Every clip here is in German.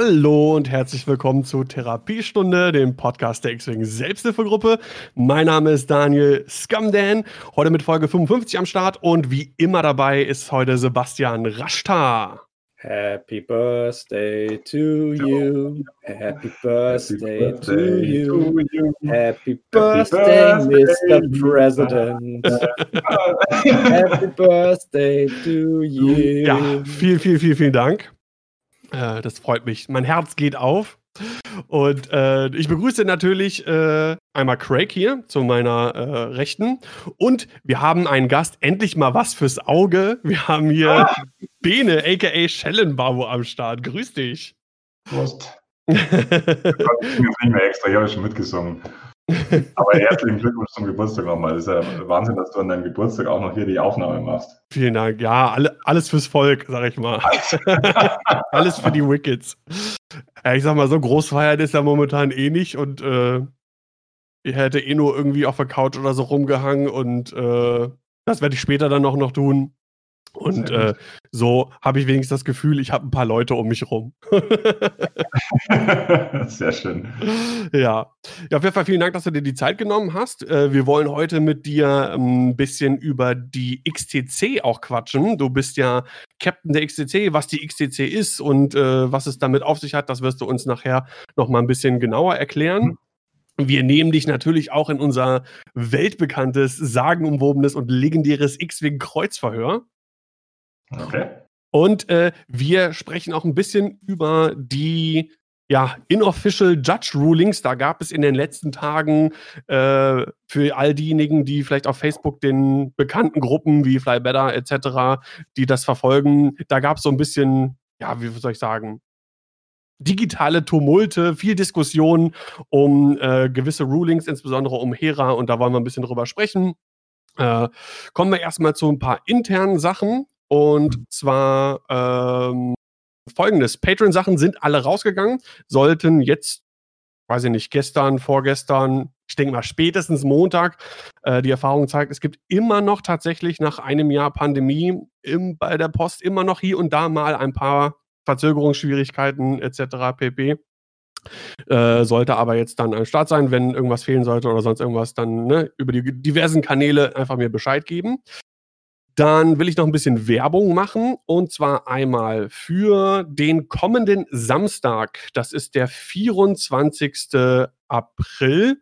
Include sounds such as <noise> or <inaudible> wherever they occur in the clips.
Hallo und herzlich willkommen zu Therapiestunde, dem Podcast der X-Wing Selbsthilfegruppe. Mein Name ist Daniel Scumdan, heute mit Folge 55 am Start und wie immer dabei ist heute Sebastian Raschtar. Happy Birthday to you. Happy Birthday, Happy to, you. Happy Birthday, Mr. President. <laughs> Happy Birthday to you. Ja, vielen, vielen, vielen, vielen Dank. Äh, das freut mich. Mein Herz geht auf. Und äh, ich begrüße natürlich äh, einmal Craig hier zu meiner äh, Rechten. Und wir haben einen Gast, endlich mal was fürs Auge. Wir haben hier ah. Bene, aka Schellenbau am Start. Grüß dich. Prost. <laughs> ich bin nicht mehr extra, ich habe schon mitgesungen. Aber herzlichen Glückwunsch zum Geburtstag nochmal. Das ist ja Wahnsinn, dass du an deinem Geburtstag auch noch hier die Aufnahme machst. Vielen Dank. Ja, alle, alles fürs Volk, sag ich mal. <laughs> alles für die Wickets. Ja, ich sag mal, so groß feiern ist ja momentan eh nicht und äh, ich hätte eh nur irgendwie auf der Couch oder so rumgehangen und äh, das werde ich später dann auch noch tun. Und äh, so habe ich wenigstens das Gefühl, ich habe ein paar Leute um mich rum. <laughs> Sehr schön. Ja. ja, auf jeden Fall vielen Dank, dass du dir die Zeit genommen hast. Äh, wir wollen heute mit dir ein bisschen über die XTC auch quatschen. Du bist ja Captain der XTC, was die XTC ist und äh, was es damit auf sich hat, das wirst du uns nachher noch mal ein bisschen genauer erklären. Mhm. Wir nehmen dich natürlich auch in unser weltbekanntes, sagenumwobenes und legendäres X-Wing-Kreuzverhör. Okay. Und äh, wir sprechen auch ein bisschen über die ja, Inofficial Judge Rulings. Da gab es in den letzten Tagen äh, für all diejenigen, die vielleicht auf Facebook den bekannten Gruppen wie Fly Better etc., die das verfolgen, da gab es so ein bisschen, ja, wie soll ich sagen, digitale Tumulte, viel Diskussion um äh, gewisse Rulings, insbesondere um Hera, und da wollen wir ein bisschen drüber sprechen. Äh, kommen wir erstmal zu ein paar internen Sachen. Und zwar ähm, folgendes: Patreon-Sachen sind alle rausgegangen, sollten jetzt, weiß ich nicht, gestern, vorgestern, ich denke mal spätestens Montag, äh, die Erfahrung zeigt, es gibt immer noch tatsächlich nach einem Jahr Pandemie im, bei der Post immer noch hier und da mal ein paar Verzögerungsschwierigkeiten etc. pp. Äh, sollte aber jetzt dann am Start sein, wenn irgendwas fehlen sollte oder sonst irgendwas, dann ne, über die diversen Kanäle einfach mir Bescheid geben. Dann will ich noch ein bisschen Werbung machen und zwar einmal für den kommenden Samstag. Das ist der 24. April.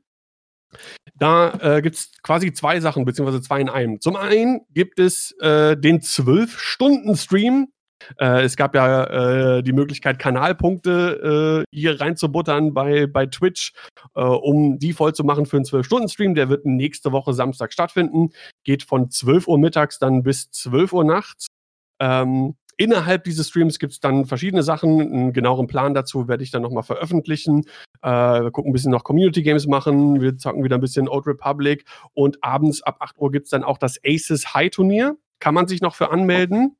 Da äh, gibt es quasi zwei Sachen, beziehungsweise zwei in einem. Zum einen gibt es äh, den 12-Stunden-Stream äh, es gab ja äh, die Möglichkeit, Kanalpunkte äh, hier reinzubuttern bei, bei Twitch, äh, um die voll zu machen für einen 12-Stunden-Stream. Der wird nächste Woche Samstag stattfinden. Geht von 12 Uhr mittags dann bis 12 Uhr nachts. Ähm, Innerhalb dieses Streams gibt es dann verschiedene Sachen. Einen genaueren Plan dazu werde ich dann nochmal veröffentlichen. Äh, wir gucken ein bisschen noch Community Games machen. Wir zocken wieder ein bisschen Old Republic. Und abends ab 8 Uhr gibt es dann auch das Aces High Turnier. Kann man sich noch für anmelden.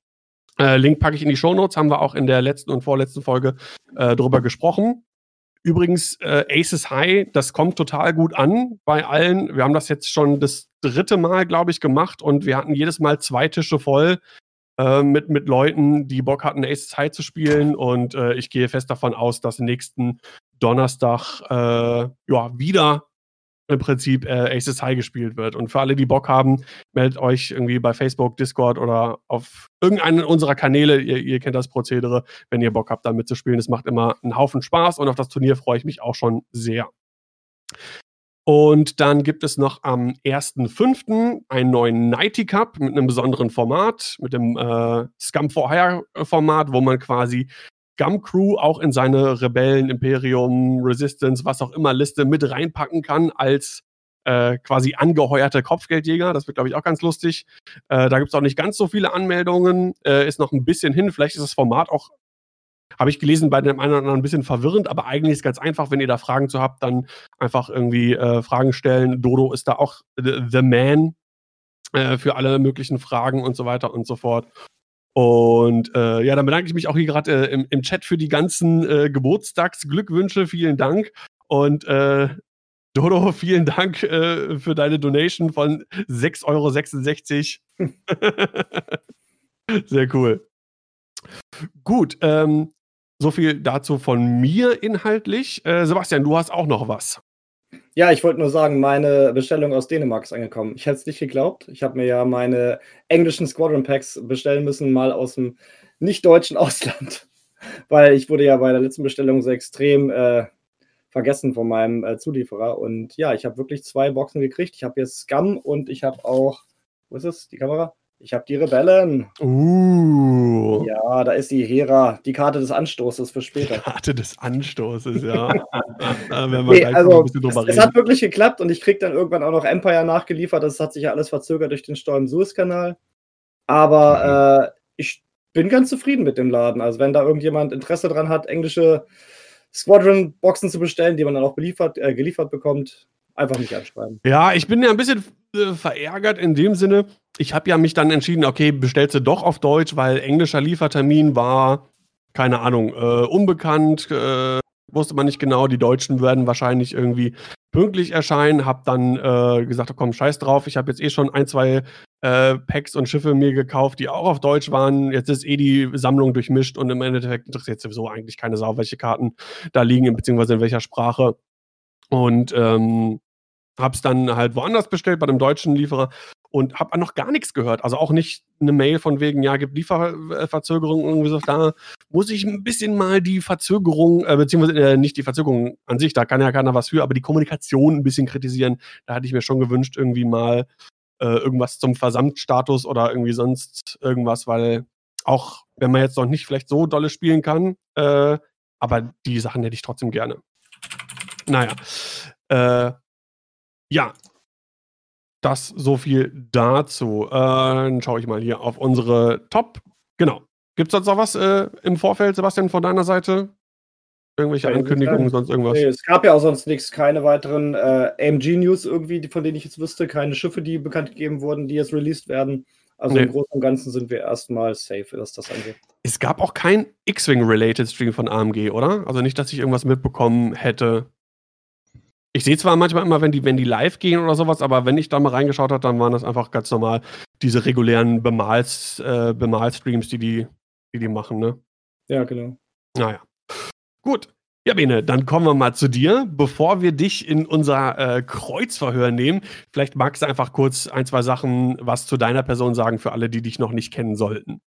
Äh, Link packe ich in die Show Notes, haben wir auch in der letzten und vorletzten Folge äh, drüber gesprochen. Übrigens, äh, Aces High, das kommt total gut an bei allen. Wir haben das jetzt schon das dritte Mal, glaube ich, gemacht und wir hatten jedes Mal zwei Tische voll äh, mit, mit Leuten, die Bock hatten, Aces High zu spielen. Und äh, ich gehe fest davon aus, dass nächsten Donnerstag äh, ja, wieder im Prinzip äh, Aces High gespielt wird. Und für alle, die Bock haben, meldet euch irgendwie bei Facebook, Discord oder auf irgendeinen unserer Kanäle. Ihr, ihr kennt das Prozedere, wenn ihr Bock habt, da mitzuspielen. Es macht immer einen Haufen Spaß und auf das Turnier freue ich mich auch schon sehr. Und dann gibt es noch am 1.5. einen neuen Nighty Cup mit einem besonderen Format, mit dem äh, Scum for Hire Format, wo man quasi Gum Crew auch in seine Rebellen, Imperium, Resistance, was auch immer Liste mit reinpacken kann als äh, quasi angeheuerte Kopfgeldjäger. Das wird, glaube ich, auch ganz lustig. Äh, da gibt es auch nicht ganz so viele Anmeldungen. Äh, ist noch ein bisschen hin. Vielleicht ist das Format auch, habe ich gelesen, bei dem einen oder anderen ein bisschen verwirrend, aber eigentlich ist es ganz einfach, wenn ihr da Fragen zu habt, dann einfach irgendwie äh, Fragen stellen. Dodo ist da auch the, the man äh, für alle möglichen Fragen und so weiter und so fort. Und äh, ja, dann bedanke ich mich auch hier gerade äh, im, im, Chat für die ganzen äh, Geburtstagsglückwünsche. Vielen Dank. Und äh, Dodo, <laughs> vielen Dank äh, für deine Donation von 6,66 Euro. <laughs> Sehr cool. Gut, ähm, so viel dazu von mir inhaltlich. Äh, Sebastian, du hast auch noch was. Ja, ich wollte nur sagen, meine Bestellung aus Dänemark ist angekommen. Ich hätte es nicht geglaubt. Ich habe mir ja meine englischen Squadron Packs bestellen müssen, mal aus dem nicht-deutschen <laughs> Ausland. Weil ich wurde ja bei der letzten Bestellung so extrem äh, vergessen von meinem äh, Zulieferer. Und ja, ich habe wirklich zwei Boxen gekriegt. Ich habe jetzt Scum und ich habe auch, wo ist es, die Kamera? Ich habe die Rebellen. Uh. Ja, da ist die Hera, die Karte des Anstoßes für später. Karte des Anstoßes, ja. <laughs> nee, also, es, es, hat wirklich geklappt und ich kriege dann irgendwann auch noch Empire nachgeliefert. Das hat sich ja alles verzögert durch den Stau im Suezkanal. Aber mhm. äh, ich bin ganz zufrieden mit dem Laden. Also, wenn da irgendjemand Interesse dran hat, englische Squadron-Boxen zu bestellen, die man dann auch beliefert, äh, geliefert bekommt, einfach nicht anschreiben. Ja, ich bin ja ein bisschen äh, verärgert in dem Sinne. Ich habe ja mich dann entschieden, okay, bestellst du doch auf Deutsch, weil englischer Liefertermin war, keine Ahnung, äh, unbekannt, äh, wusste man nicht genau. Die Deutschen werden wahrscheinlich irgendwie pünktlich erscheinen. Hab dann äh, gesagt, komm, scheiß drauf. Ich habe jetzt eh schon ein, zwei äh, Packs und Schiffe mir gekauft, die auch auf Deutsch waren. Jetzt ist eh die Sammlung durchmischt und im Endeffekt interessiert sowieso eigentlich keine Sau, welche Karten da liegen, beziehungsweise in welcher Sprache. Und ähm, hab's dann halt woanders bestellt, bei einem deutschen Lieferer und habe noch gar nichts gehört. Also auch nicht eine Mail von wegen, ja, gibt Lieferverzögerung irgendwie so. Da muss ich ein bisschen mal die Verzögerung, äh, beziehungsweise äh, nicht die Verzögerung an sich, da kann ja keiner was für, aber die Kommunikation ein bisschen kritisieren. Da hatte ich mir schon gewünscht, irgendwie mal äh, irgendwas zum Versandstatus oder irgendwie sonst irgendwas, weil auch wenn man jetzt noch nicht vielleicht so dolle spielen kann, äh, aber die Sachen hätte ich trotzdem gerne. Naja. Äh, ja, das so viel dazu. Äh, dann schaue ich mal hier auf unsere Top. Genau. Gibt es sonst noch was äh, im Vorfeld, Sebastian, von deiner Seite? Irgendwelche Keine Ankündigungen, sonst irgendwas? Nee, es gab ja auch sonst nichts, keine weiteren äh, AMG-News irgendwie, von denen ich jetzt wüsste, keine Schiffe, die bekannt gegeben wurden, die jetzt released werden. Also nee. im Großen und Ganzen sind wir erstmal safe, was das angeht. Es gab auch kein X-Wing-related Stream von AMG, oder? Also nicht, dass ich irgendwas mitbekommen hätte. Ich sehe zwar manchmal immer, wenn die, wenn die live gehen oder sowas, aber wenn ich da mal reingeschaut habe, dann waren das einfach ganz normal diese regulären Bemals, äh, Bemalstreams, die die, die die machen, ne? Ja, genau. Naja. Gut. Ja, Bene, dann kommen wir mal zu dir. Bevor wir dich in unser äh, Kreuzverhör nehmen, vielleicht magst du einfach kurz ein, zwei Sachen was zu deiner Person sagen für alle, die dich noch nicht kennen sollten.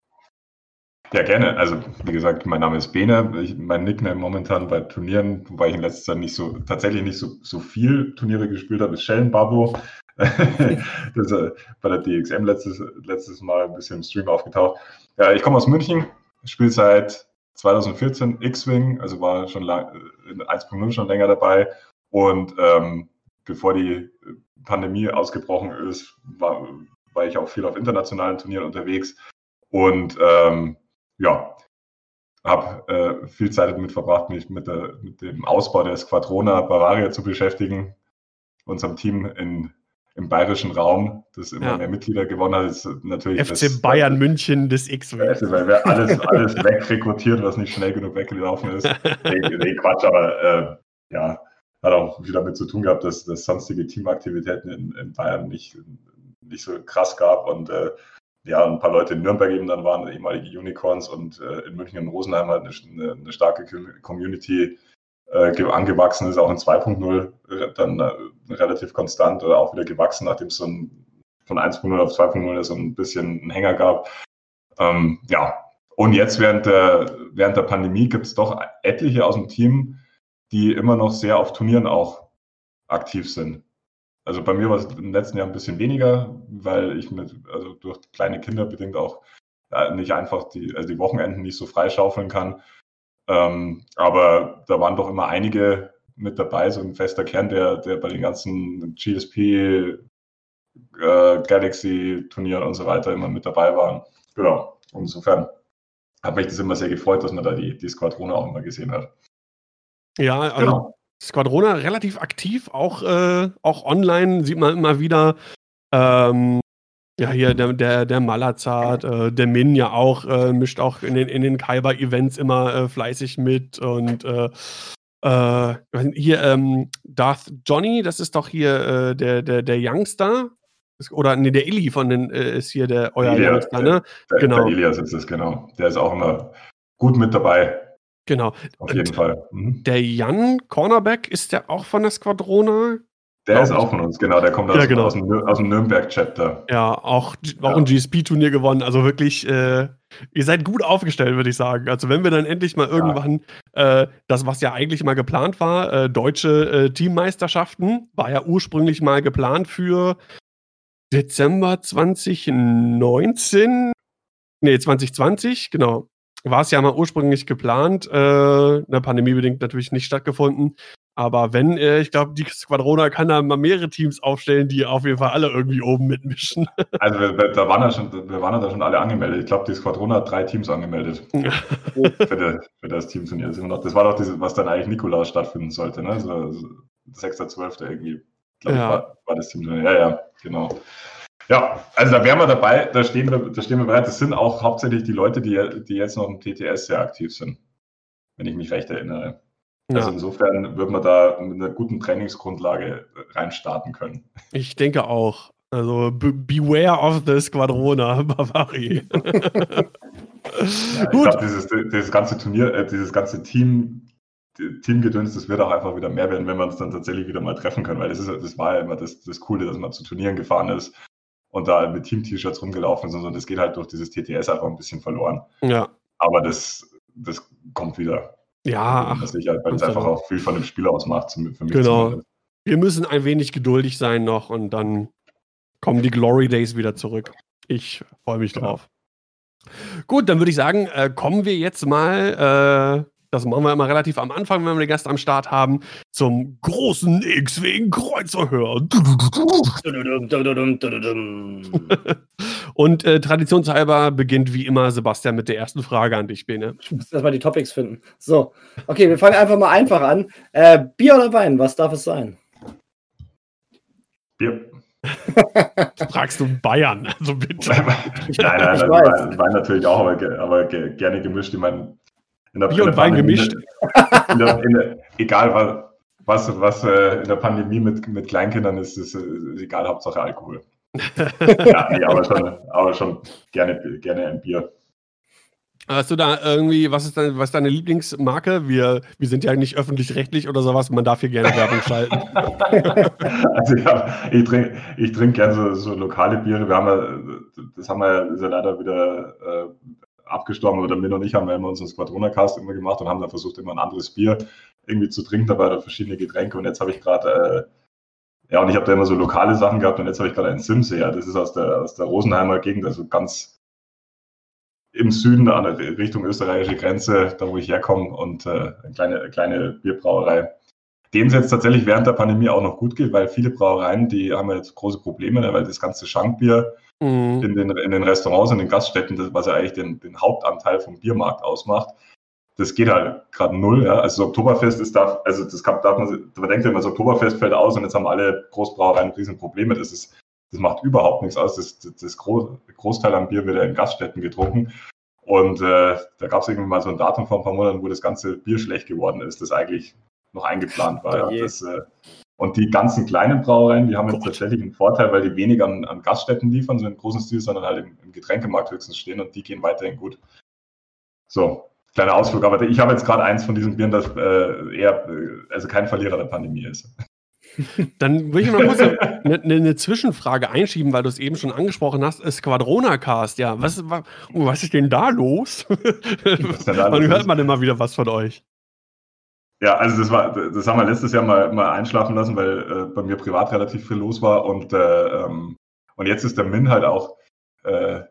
Ja, gerne. Also, wie gesagt, mein Name ist Bene. Ich, mein Nickname momentan bei Turnieren, wobei ich in letzter Zeit nicht so, tatsächlich nicht so, so viel Turniere gespielt habe, ist Schellenbabo. <laughs> das, äh, bei der DXM letztes, letztes Mal ein bisschen im Stream aufgetaucht. Ja, ich komme aus München, spiele seit 2014 X-Wing, also war schon lang, äh, in 1.0 schon länger dabei. Und ähm, bevor die Pandemie ausgebrochen ist, war, war ich auch viel auf internationalen Turnieren unterwegs. Und ähm, ja, habe äh, viel Zeit damit verbracht, mich mit, der, mit, dem Ausbau der Squadrona Bavaria zu beschäftigen. Unserem Team in, im bayerischen Raum, das immer ja. mehr Mitglieder gewonnen hat, ist natürlich. FC das, Bayern das, München des X. Weil wir alles, alles wegrekrutiert, was nicht schnell genug weggelaufen ist. <laughs> nee, nee, Quatsch, aber äh, ja, hat auch viel damit zu tun gehabt, dass, dass sonstige Teamaktivitäten in, in Bayern nicht, nicht so krass gab und äh, ja, ein paar Leute in Nürnberg eben dann waren, ehemalige Unicorns und äh, in München und Rosenheim halt eine, eine starke Community äh, angewachsen ist, auch in 2.0 äh, dann äh, relativ konstant oder auch wieder gewachsen, nachdem es so ein, von 1.0 auf 2.0 so ein bisschen einen Hänger gab. Ähm, ja, und jetzt während der, während der Pandemie gibt es doch etliche aus dem Team, die immer noch sehr auf Turnieren auch aktiv sind. Also bei mir war es im letzten Jahr ein bisschen weniger, weil ich mit, also durch kleine Kinder bedingt auch äh, nicht einfach die, also die Wochenenden nicht so freischaufeln kann. Ähm, aber da waren doch immer einige mit dabei, so ein fester Kern, der, der bei den ganzen GSP, äh, Galaxy-Turnieren und so weiter immer mit dabei waren. Genau. insofern hat mich das immer sehr gefreut, dass man da die, die Squadrone auch immer gesehen hat. Ja, also genau. Squadrona relativ aktiv, auch, äh, auch online sieht man immer wieder. Ähm, ja, hier der, der, der Malazart, äh, der Min ja auch, äh, mischt auch in den, in den Kaiba-Events immer äh, fleißig mit und äh, äh, hier ähm, Darth Johnny, das ist doch hier der, der, der Youngster. Oder nee, der Illy von den ist hier der euer Ilya, Youngster, ne? Der, Genau. der Elias ist es, genau. Der ist auch immer gut mit dabei, Genau. auf jeden Und Fall. Mhm. Der Jan Cornerback, ist der auch von der Squadrona? Der ist auch von uns, genau. Der kommt aus, Ja, genau. aus dem, Nür- aus dem Nürnberg-Chapter. Ja, auch, auch Ja. ein GSP-Turnier gewonnen. Also wirklich, äh, ihr seid gut aufgestellt, würde ich sagen. Also wenn wir dann endlich mal irgendwann äh, das, was ja eigentlich mal geplant war, äh, deutsche äh, Teammeisterschaften, war ja ursprünglich mal geplant für Dezember 2019. Nee, 2020, genau. War es ja mal ursprünglich geplant, äh, in der Pandemie bedingt natürlich nicht stattgefunden. Aber wenn, äh, ich glaube, die Squadrona kann da mal mehrere Teams aufstellen, die auf jeden Fall alle irgendwie oben mitmischen. <laughs> Also wir, wir, da waren ja schon, wir waren ja da schon alle angemeldet. Ich glaube, die Squadron hat drei Teams angemeldet <laughs> für, die, für das Teamturnier. Das das war doch dieses, was dann eigentlich Nikolaus stattfinden sollte, ne? So, so 6.12. irgendwie, glaube ich, Ja. war, war das Teamturnier. Ja, ja, genau. Ja, also da wären wir dabei, da stehen wir, da stehen wir bereit. Das sind auch hauptsächlich die Leute, die, die jetzt noch im TTS sehr aktiv sind, wenn ich mich recht erinnere. Also Ja, insofern wird man da mit einer guten Trainingsgrundlage reinstarten können. ich denke auch. Also be beware of the Squadrona, <laughs> Bavari. Ja, ich <laughs> Gut. glaube, dieses, dieses ganze Turnier, äh, dieses ganze Team, Teamgedöns, das wird auch einfach wieder mehr werden, wenn wir uns dann tatsächlich wieder mal treffen können, weil das, ist, das war ja immer das, das Coole, dass man zu Turnieren gefahren ist und da mit Team-T-Shirts rumgelaufen ist und so. Das geht halt durch dieses TTS einfach ein bisschen verloren. Ja, Aber das, das kommt wieder. ja, das ach, sicher, weil es einfach auch viel von dem Spiel ausmacht, für mich Genau. zumindest. wir müssen ein wenig geduldig sein noch und dann kommen die Glory Days wieder zurück. Ich freue mich Ja. drauf. Gut, dann würde ich sagen, äh, kommen wir jetzt mal, äh, das machen wir immer relativ am Anfang, wenn wir den Gast am Start haben, zum großen X-Wing Kreuzerhör. <laughs> Und äh, traditionshalber beginnt wie immer Sebastian mit der ersten Frage an dich, Bene. Ich muss erstmal die Topics finden. So, okay, wir fangen einfach mal einfach an. Äh, Bier oder Wein, was darf es sein? Bier. <laughs> Fragst du Bayern, also bitte. <laughs> nein, nein, Ich nein, weiß. Wein, Wein natürlich auch, aber, aber ge- gerne gemischt. Ich meine, in der, Bier und Wein gemischt. In der, in der, egal was, was, was äh, in der Pandemie mit, mit Kleinkindern ist, ist, ist egal, Hauptsache Alkohol. <laughs> ja, nee, aber schon, aber schon gerne, gerne ein Bier. Hast du da irgendwie, was ist, dein, was ist deine Lieblingsmarke? Wir, wir sind ja nicht öffentlich-rechtlich oder sowas, man darf hier gerne Werbung schalten. <laughs> Also ich, hab, ich trinke ich trink gern so, so lokale Biere. Wir haben ja, das haben wir ja, ja leider wieder äh, abgestorben, oder Min und ich haben ja immer unseren Squadroner-Cast immer gemacht und haben dann versucht, immer ein anderes Bier irgendwie zu trinken, dabei oder verschiedene Getränke. Und jetzt habe ich gerade, äh, ja, und ich habe da immer so lokale Sachen gehabt und jetzt habe ich gerade einen Simseer. Das ist aus der, aus der Rosenheimer Gegend, also ganz im Süden an der Richtung österreichische Grenze, da wo ich herkomme, und äh, eine kleine, eine kleine Bierbrauerei denen es jetzt tatsächlich während der Pandemie auch noch gut geht, weil viele Brauereien, die haben ja jetzt große Probleme, ne, weil das ganze Schankbier Mhm. in den, in den Restaurants und den Gaststätten, das, was ja eigentlich den, den Hauptanteil vom Biermarkt ausmacht, das geht halt gerade null. Ja? Also das Oktoberfest ist da, also das kann, darf man, man denkt immer, das Oktoberfest fällt aus und jetzt haben alle Großbrauereien riesen Probleme. Das ist, das macht überhaupt nichts aus. Das, das, das Groß, Großteil am Bier wird ja in Gaststätten getrunken. Und äh, da gab es irgendwie mal so ein Datum vor ein paar Monaten, wo das ganze Bier schlecht geworden ist, das eigentlich noch eingeplant war. Oh. Ja. Das, äh, und die ganzen kleinen Brauereien, die haben jetzt Gott. tatsächlich einen Vorteil, weil die weniger an, an Gaststätten liefern, so im großen Stil, sondern halt im, im Getränkemarkt höchstens stehen und die gehen weiterhin gut. So, kleiner Ausflug. Aber ich habe jetzt gerade eins von diesen Bieren, das äh, eher, äh, also kein Verlierer der Pandemie ist. <laughs> Dann würde ich mal kurz eine, eine, Zwischenfrage einschieben, weil du es eben schon angesprochen hast. Squadrona-Cast, ja. Was, wa- oh, was ist denn da los? Wann <laughs> hört man immer wieder was von euch? Ja, also das war, das haben wir letztes Jahr mal, mal einschlafen lassen, weil äh, bei mir privat relativ viel los war und, äh, ähm, und jetzt ist der Min halt auch, äh,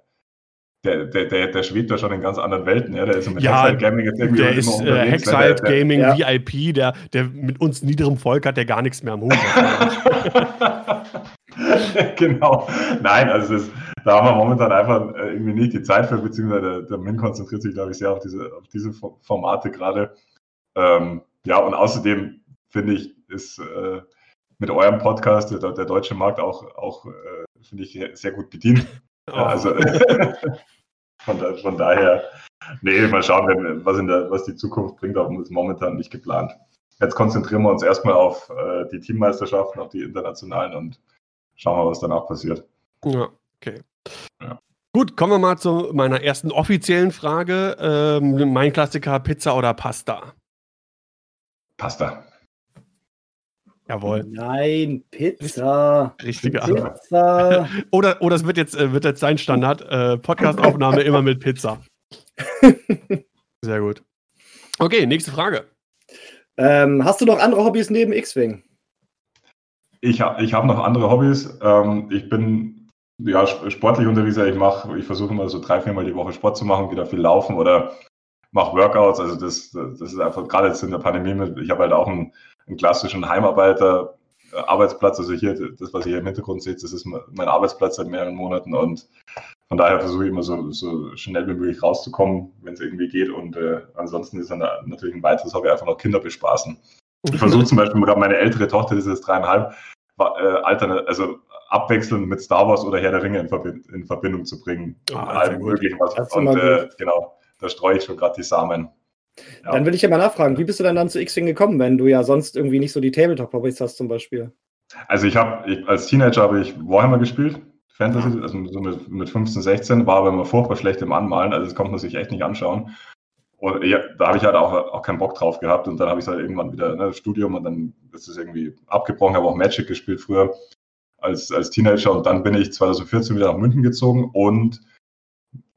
der, der, der, der schwebt da schon in ganz anderen Welten, ja, der ist mit Ja, Hexside Gaming jetzt irgendwie Der immer ist äh, unterwegs, ne? Hexite Der- der- Gaming Ja. VIP, der, der mit uns niederem Volk hat, der gar nichts mehr am Hut hat. <laughs> genau. Nein, also das, da haben wir momentan einfach äh, irgendwie nicht die Zeit für, beziehungsweise der, der Min konzentriert sich, glaube ich, sehr auf diese, auf diese Fo- Formate gerade. Ähm, ja, und außerdem finde ich, ist äh, mit eurem Podcast der, der deutsche Markt auch, auch äh, finde ich, sehr gut bedient. Ja, also <laughs> von, da, von daher, nee, mal schauen, was, in der, was die Zukunft bringt, aber ist momentan nicht geplant. Jetzt konzentrieren wir uns erstmal auf äh, die Teammeisterschaften, auf die internationalen und schauen wir, was danach passiert. Ja, okay. Ja. Gut, kommen wir mal zu meiner ersten offiziellen Frage. Ähm, mein Klassiker, Pizza oder Pasta? Pasta. Jawohl. Nein, Pizza. Richtige Pizza. <laughs> oder, oder es wird jetzt, äh, wird jetzt sein Standard. Äh, Podcastaufnahme immer mit Pizza. <laughs> Sehr gut. Okay, nächste Frage. Ähm, hast du noch andere Hobbys neben X-Wing? Ich, ha ich habe noch andere Hobbys. Ähm, ich bin ja sportlich unterwegs. Ich mache, ich versuche mal so drei, viermal die Woche Sport zu machen, wieder viel laufen oder mache Workouts. Also das, das ist einfach gerade jetzt in der Pandemie. Ich habe halt auch einen, einen klassischen Heimarbeiter. Arbeitsplatz, also hier, das, was ihr hier im Hintergrund seht, das ist mein Arbeitsplatz seit mehreren Monaten und von daher versuche ich immer so, so schnell wie möglich rauszukommen, wenn es irgendwie geht. Und äh, ansonsten ist dann natürlich ein weiteres Hobby einfach noch Kinder bespaßen. Ich versuche zum Beispiel gerade meine ältere Tochter, die ist jetzt dreieinhalb, äh, also abwechselnd mit Star Wars oder Herr der Ringe in, Verbind in Verbindung zu bringen. Ah, allem möglichen was. Und äh, genau, da streue ich schon gerade die Samen. Ja. Dann will ich ja mal nachfragen, wie bist du denn dann zu X-Wing gekommen, wenn du ja sonst irgendwie nicht so die Tabletop-Hobbys hast zum Beispiel? Also ich habe, als Teenager habe ich Warhammer gespielt, Fantasy, also so mit, mit 15, 16, war aber immer furchtbar schlecht im Anmalen, also das konnte man sich echt nicht anschauen. Und ja, da habe ich halt auch, auch keinen Bock drauf gehabt und dann habe ich halt irgendwann wieder ne, Studium und dann ist es irgendwie abgebrochen, habe auch Magic gespielt früher als, als Teenager und dann bin ich 2014 wieder nach München gezogen und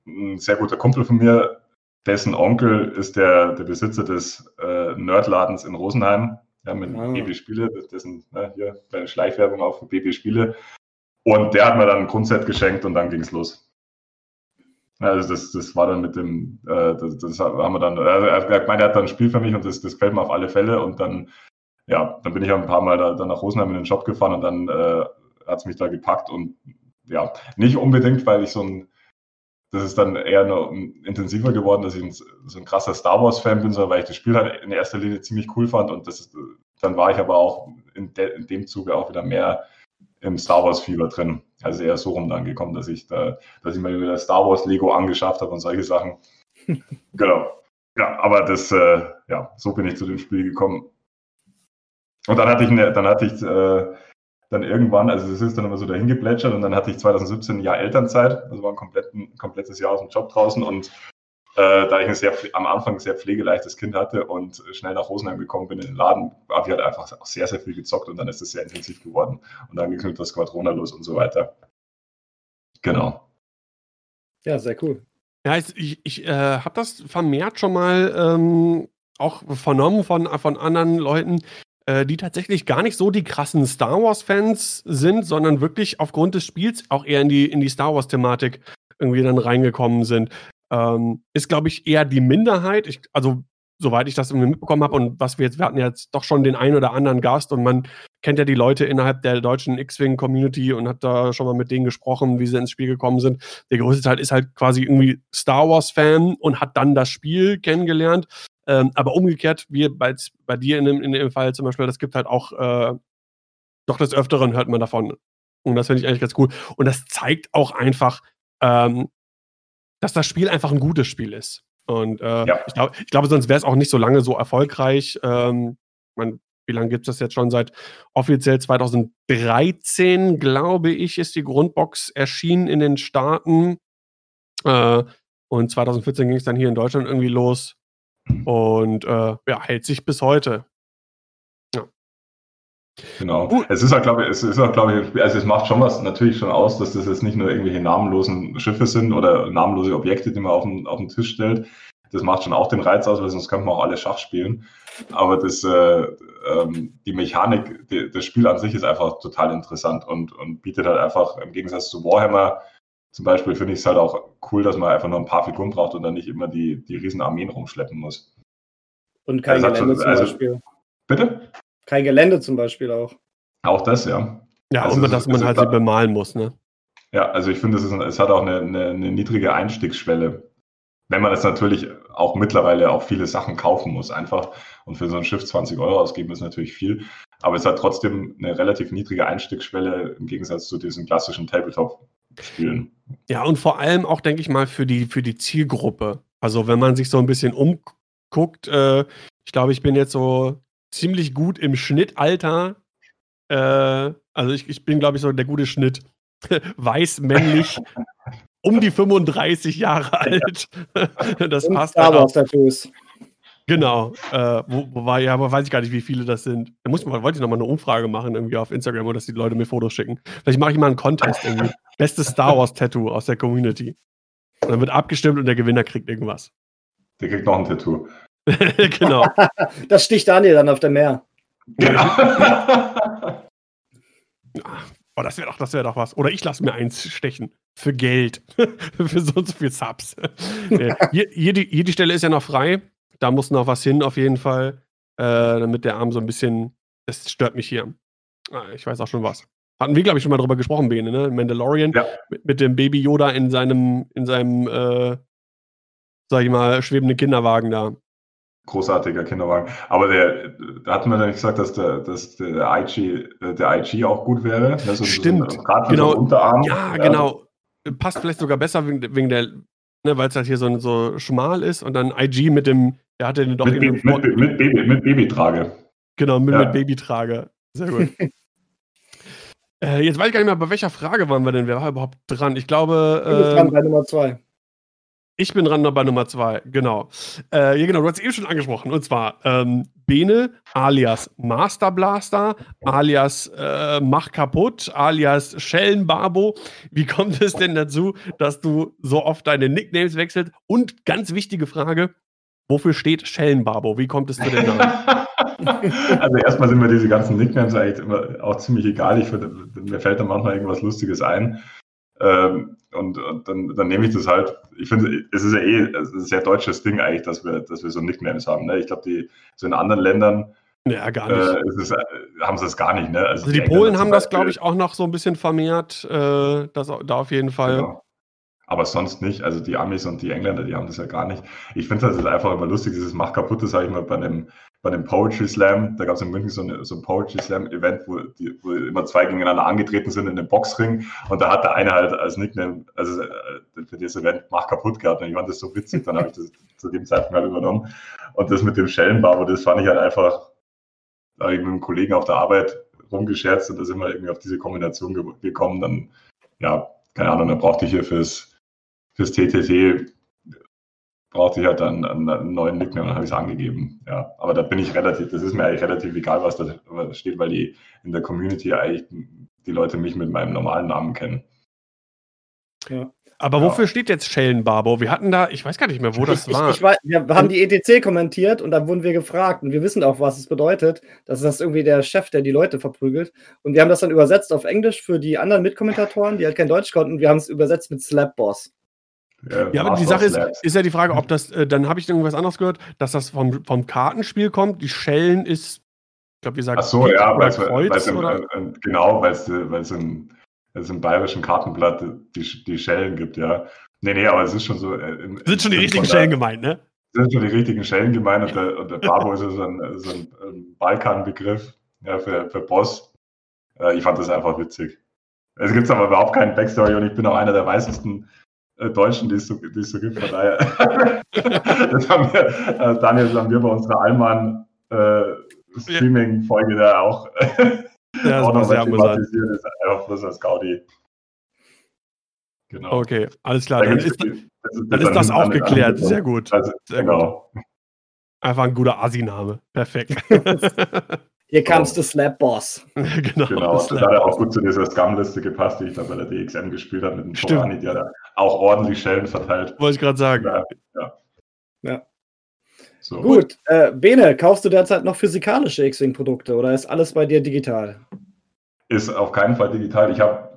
ein sehr guter Kumpel von mir, dessen Onkel ist der, der Besitzer des äh, Nerdladens in Rosenheim, ja, mit ah. BB Spiele, dessen ne, hier kleine Schleichwerbung auf BB Spiele. Und der hat mir dann ein Grundset geschenkt und dann ging es los. Also das, das war dann mit dem, äh, das, das, haben wir dann, äh, er meinte, er hat dann ein Spiel für mich und das, das gefällt mir auf alle Fälle. Und dann, ja, dann bin ich ein paar Mal da, dann nach Rosenheim in den Shop gefahren und dann äh, hat es mich da gepackt und ja, nicht unbedingt, weil ich so ein, das ist dann eher noch intensiver geworden, dass ich ein, so ein krasser Star Wars-Fan bin, sondern weil ich das Spiel halt in erster Linie ziemlich cool fand und das ist, dann war ich aber auch in, de, in dem Zuge auch wieder mehr im Star Wars-Fieber drin. Also eher so rum dann gekommen, dass ich da, dass ich mir wieder Star Wars Lego angeschafft habe und solche Sachen. <laughs> genau. Ja, aber das, äh, ja, so bin ich zu dem Spiel gekommen. Und dann hatte ich, eine, dann hatte ich äh, dann irgendwann, also es ist dann immer so dahin geplätschert und dann hatte ich 2017 ein Jahr Elternzeit, also war ein, komplett, ein komplettes Jahr aus dem Job draußen und äh, da ich ein sehr, am Anfang ein sehr pflegeleichtes Kind hatte und schnell nach Rosenheim gekommen bin in den Laden, habe ich halt einfach auch sehr, sehr viel gezockt und dann ist es sehr intensiv geworden. Und dann ging das Quadrona los und so weiter. Genau. Ja, sehr cool. Ja, ich, ich äh, habe das vermehrt schon mal ähm, auch vernommen von, von anderen Leuten, äh, die tatsächlich gar nicht so die krassen Star Wars-Fans sind, sondern wirklich aufgrund des Spiels auch eher in die, in die Star Wars-Thematik irgendwie dann reingekommen sind. Ähm, ist, glaube ich, eher die Minderheit. Ich, also, soweit ich das irgendwie mitbekommen habe und was wir jetzt, wir hatten jetzt doch schon den einen oder anderen Gast und man kennt ja die Leute innerhalb der deutschen X-Wing-Community und hat da schon mal mit denen gesprochen, wie sie ins Spiel gekommen sind. Der größte Teil ist halt quasi irgendwie Star Wars-Fan und hat dann das Spiel kennengelernt. Ähm, aber umgekehrt, wie bei, bei dir in dem, in dem Fall zum Beispiel, das gibt halt auch äh, doch des Öfteren hört man davon. Und das finde ich eigentlich ganz cool. Und das zeigt auch einfach, ähm, dass das Spiel einfach ein gutes Spiel ist. Und äh, ja. ich, glaub, glaube, sonst wäre es auch nicht so lange so erfolgreich. Ähm, man, wie lange gibt es das jetzt schon? Seit offiziell 2013, glaube ich, ist die Grundbox erschienen in den Staaten. Äh, und 2014 ging es dann hier in Deutschland irgendwie los. Und äh, ja, hält sich bis heute. Genau. Uh. Es ist halt, glaube ich, es ist auch, glaube ich, also es macht schon was natürlich schon aus, dass das jetzt nicht nur irgendwelche namenlosen Schiffe sind oder namenlose Objekte, die man auf den, auf den Tisch stellt. Das macht schon auch den Reiz aus, weil sonst könnte man auch alle Schach spielen. Aber das, äh, ähm, die Mechanik, die, das Spiel an sich ist einfach total interessant und, und bietet halt einfach im Gegensatz zu Warhammer zum Beispiel finde ich es halt auch cool, dass man einfach nur ein paar Figuren braucht und dann nicht immer die, die riesen Armeen rumschleppen muss. Und kein also Gelände zum also, Beispiel. Bitte? Kein Gelände zum Beispiel auch. Auch das, ja. Ja, also und dass man halt sie bemalen muss, ne? Ja, also ich finde, es, es hat auch eine, eine, eine, niedrige Einstiegsschwelle. Wenn man jetzt natürlich auch mittlerweile auch viele Sachen kaufen muss, einfach. Und für so ein Schiff 20 Euro ausgeben ist natürlich viel. Aber es hat trotzdem eine relativ niedrige Einstiegsschwelle im Gegensatz zu diesen klassischen Tabletop-Spielen. Ja, und vor allem auch, denke ich mal, für die, für die Zielgruppe. Also wenn man sich so ein bisschen umguckt, äh, ich glaube, ich bin jetzt so ziemlich gut im Schnittalter. Äh, also ich, ich bin, glaube ich, so der gute Schnitt. <laughs> Weiß, männlich, <laughs> um die 35 Jahre alt. <laughs> das Und passt Star halt auch. Wars Tattoos. Genau. Äh, wo, wo war, ja, aber weiß ich gar nicht, wie viele das sind. Da muss man, wollte ich nochmal eine Umfrage machen, irgendwie auf Instagram, oder dass die Leute mir Fotos schicken. Vielleicht mache ich mal einen Contest irgendwie. Bestes Star Wars-Tattoo aus der Community. Und dann wird abgestimmt und der Gewinner kriegt irgendwas. Der kriegt noch ein Tattoo. <laughs> genau. <laughs> Das sticht Daniel dann auf dem Meer. <laughs> Oh, das wäre doch, das wäre doch was. Oder ich lasse mir eins stechen. Für Geld. Für so und so viel Subs. Hier, hier, die, hier die Stelle ist ja noch frei. Da muss noch was hin, auf jeden Fall. Äh, damit der Arm so ein bisschen. Das stört mich hier. Ah, ich weiß auch schon was. Hatten wir, glaube ich, schon mal drüber gesprochen, Bene, ne? Mandalorian. Ja. Mit, mit dem Baby Yoda in seinem, in seinem, äh, sag ich mal, schwebenden Kinderwagen da. Großartiger Kinderwagen. Aber der, da hatten wir ja nicht gesagt, dass der, dass der IG, äh, der IG auch gut wäre. Ne? So, Stimmt. So, Gerade für Genau. Unterarm. Ja, genau. Passt vielleicht sogar besser wegen, wegen der, ne, weil es halt hier so, so schmal ist und dann IG mit dem, der hatte den doch Mit, mit, mit, mit, Baby, mit Babytrage. Genau, mit, Ja. mit Babytrage. Sehr gut. <laughs> äh, jetzt weiß ich gar nicht mehr, bei welcher Frage waren wir denn? Wer war überhaupt dran? Ich glaube, Du bist dran ähm, bei Nummer zwei. Ich bin dran bei Nummer zwei. Genau. Äh, ja, genau, du hast es eben schon angesprochen. Und zwar ähm, Bene alias Master Blaster alias äh, Mach kaputt alias Schellenbarbo. Wie kommt es denn dazu, dass du so oft deine Nicknames wechselst? Und ganz wichtige Frage: Wofür steht Schellenbarbo? Wie kommt es zu den Namen? <laughs> also erstmal sind mir diese ganzen Nicknames eigentlich immer auch ziemlich egal. Ich mir fällt da manchmal irgendwas Lustiges ein. Ähm, und, und dann, dann nehme ich das halt. Ich finde, es ist ja eh es ist ein sehr deutsches Ding eigentlich, dass wir, dass wir so Nicknames haben. Ne? Ich glaube, die so in anderen Ländern ja, gar nicht. äh, ist äh, haben sie das gar nicht. Ne? Also die Engländer Polen haben das, glaube ich, auch noch so ein bisschen vermehrt. Äh, das, da auf jeden Fall. Genau. Aber sonst nicht. Also die Amis und die Engländer, die haben das ja gar nicht. Ich finde das ist einfach immer lustig, dieses Mach kaputt, das habe ich mal bei einem, bei einem Poetry Slam. Da gab es in München so, eine, so ein Poetry Slam-Event, wo, die- wo immer zwei gegeneinander angetreten sind in einem Boxring. Und da hat der eine halt als Nickname, also äh, für dieses Event Mach kaputt gehabt. Und ich fand das so witzig, dann habe ich das zu dem Zeitpunkt halt übernommen. Und das mit dem Schellenbarbo, das fand ich halt einfach, da habe ich mit einem Kollegen auf der Arbeit rumgescherzt und da sind wir irgendwie auf diese Kombination ge gekommen. Dann, ja, keine Ahnung, dann brauchte ich hier fürs, fürs TTT brauchte ich halt dann einen, einen neuen Nickname, dann habe ich es angegeben. Ja, aber da bin ich relativ, das ist mir eigentlich relativ egal, was da steht, weil die in der Community eigentlich die Leute mich mit meinem normalen Namen kennen. Aber Ja. wofür steht jetzt Schellenbarbo? Wir hatten da, ich weiß gar nicht mehr, wo das ich, war. Ich, weiß, wir haben die ETC kommentiert und dann wurden wir gefragt und wir wissen auch, was es bedeutet. Das ist das irgendwie der Chef, der die Leute verprügelt. Und wir haben das dann übersetzt auf Englisch für die anderen Mitkommentatoren, die halt kein Deutsch konnten. Wir haben es übersetzt mit Slapboss. Äh, ja, aber die Sache ist, ist ja die Frage, ob das, äh, dann habe ich irgendwas anderes gehört, dass das vom, vom Kartenspiel kommt. Die Schellen ist, ich glaube, wie sagt Ach so, ja, oder weil's, Kreuz weil's im, oder? äh, äh, genau, weil es im, weil's im bayerischen Kartenblatt die, die Schellen gibt, ja. Nee, nee, aber es ist schon so. äh, im- Sind schon die im- richtigen der- Schellen gemeint, ne? sind schon die richtigen Schellen gemeint und der, und der <laughs> Barbo ist ja so ein, so ein, Balkan-Begriff ja, für, für Boss. Äh, ich fand das einfach witzig. Es gibt aber überhaupt keinen Backstory und ich bin auch einer der weißesten äh, Deutschen, die es so, die es so gibt. Von daher, <laughs> das haben wir, äh, Daniel, das haben wir bei unserer Allmann äh, Streaming-Folge da auch, Ja, das auch noch sehr mal thematisiert. Das ist einfach bloß als Gaudi. Genau. Okay, alles klar. Da Dann ist, die- das ist- dann ist das auch geklärt. an- Sehr gut. Also, Sehr genau. Einfach ein guter Assi-Name. Perfekt. <laughs> Hier comes the Slapboss. genau. Genau, das das hat ja auch gut zu dieser Scum-Liste gepasst, die ich da bei der DXM gespielt habe mit dem Stimmt. Torani, der da auch ordentlich Schellen verteilt. Wollte ich gerade sagen. Ja, ja. Ja. So. Gut, äh, Bene, kaufst du derzeit noch physikalische X-Wing-Produkte oder ist alles bei dir digital? Ist auf keinen Fall digital. Ich habe,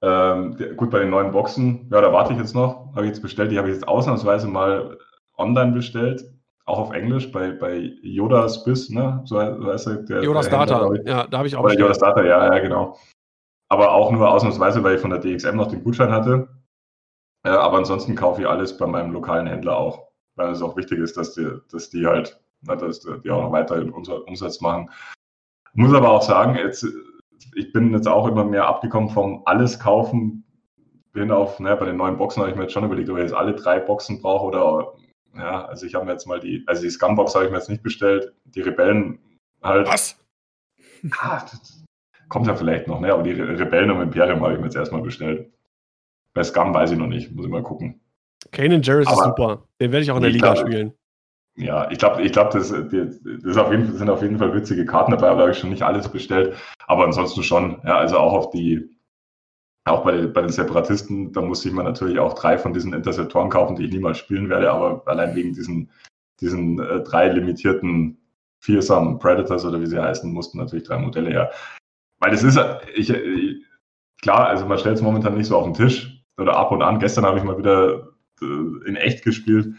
ähm, gut, bei den neuen Boxen, ja, da warte ich jetzt noch, habe ich jetzt bestellt. Die habe ich jetzt ausnahmsweise mal online bestellt, auch auf Englisch, bei, bei Yoda's Biss, ne? So, so heißt er. Der, Jonas der Händler, Data. ich. Ja, da habe ich auch Oder bestellt. Jonas Data, ja, ja, genau. Aber auch nur ausnahmsweise, weil ich von der DXM noch den Gutschein hatte. Äh, aber ansonsten kaufe ich alles bei meinem lokalen Händler auch, weil es auch wichtig ist, dass die, dass die halt, na, dass die auch noch weiterhin Umsatz Umsatz machen. Muss aber auch sagen, jetzt, ich bin jetzt auch immer mehr abgekommen vom alles kaufen, bin auf, ne, bei den neuen Boxen habe ich mir jetzt schon überlegt, ob ich jetzt alle drei Boxen brauche oder, ja, also ich habe mir jetzt mal die, also die Scumbox habe ich mir jetzt nicht bestellt, die Rebellen halt. Was? Ah, das, kommt ja vielleicht noch, ne? aber die Re Rebellen um Imperium habe ich mir jetzt erstmal bestellt. Bei Scum weiß ich noch nicht, muss ich mal gucken. Kanan Jarrus ist super. Den werde ich auch in der Liga glaub, spielen. Ja, ich glaube, ich glaub, das, das auf jeden, sind auf jeden Fall witzige Karten dabei, aber da habe ich schon nicht alles bestellt. Aber ansonsten schon, ja, also auch auf die, auch bei, bei den Separatisten, da muss ich mir natürlich auch drei von diesen Interceptoren kaufen, die ich niemals spielen werde, aber allein wegen diesen, diesen äh, drei limitierten Fearsome Predators oder wie sie heißen, mussten natürlich drei Modelle her. Weil das ist, ich, ich klar, also man stellt es momentan nicht so auf den Tisch oder ab und an. Gestern habe ich mal wieder äh, in echt gespielt.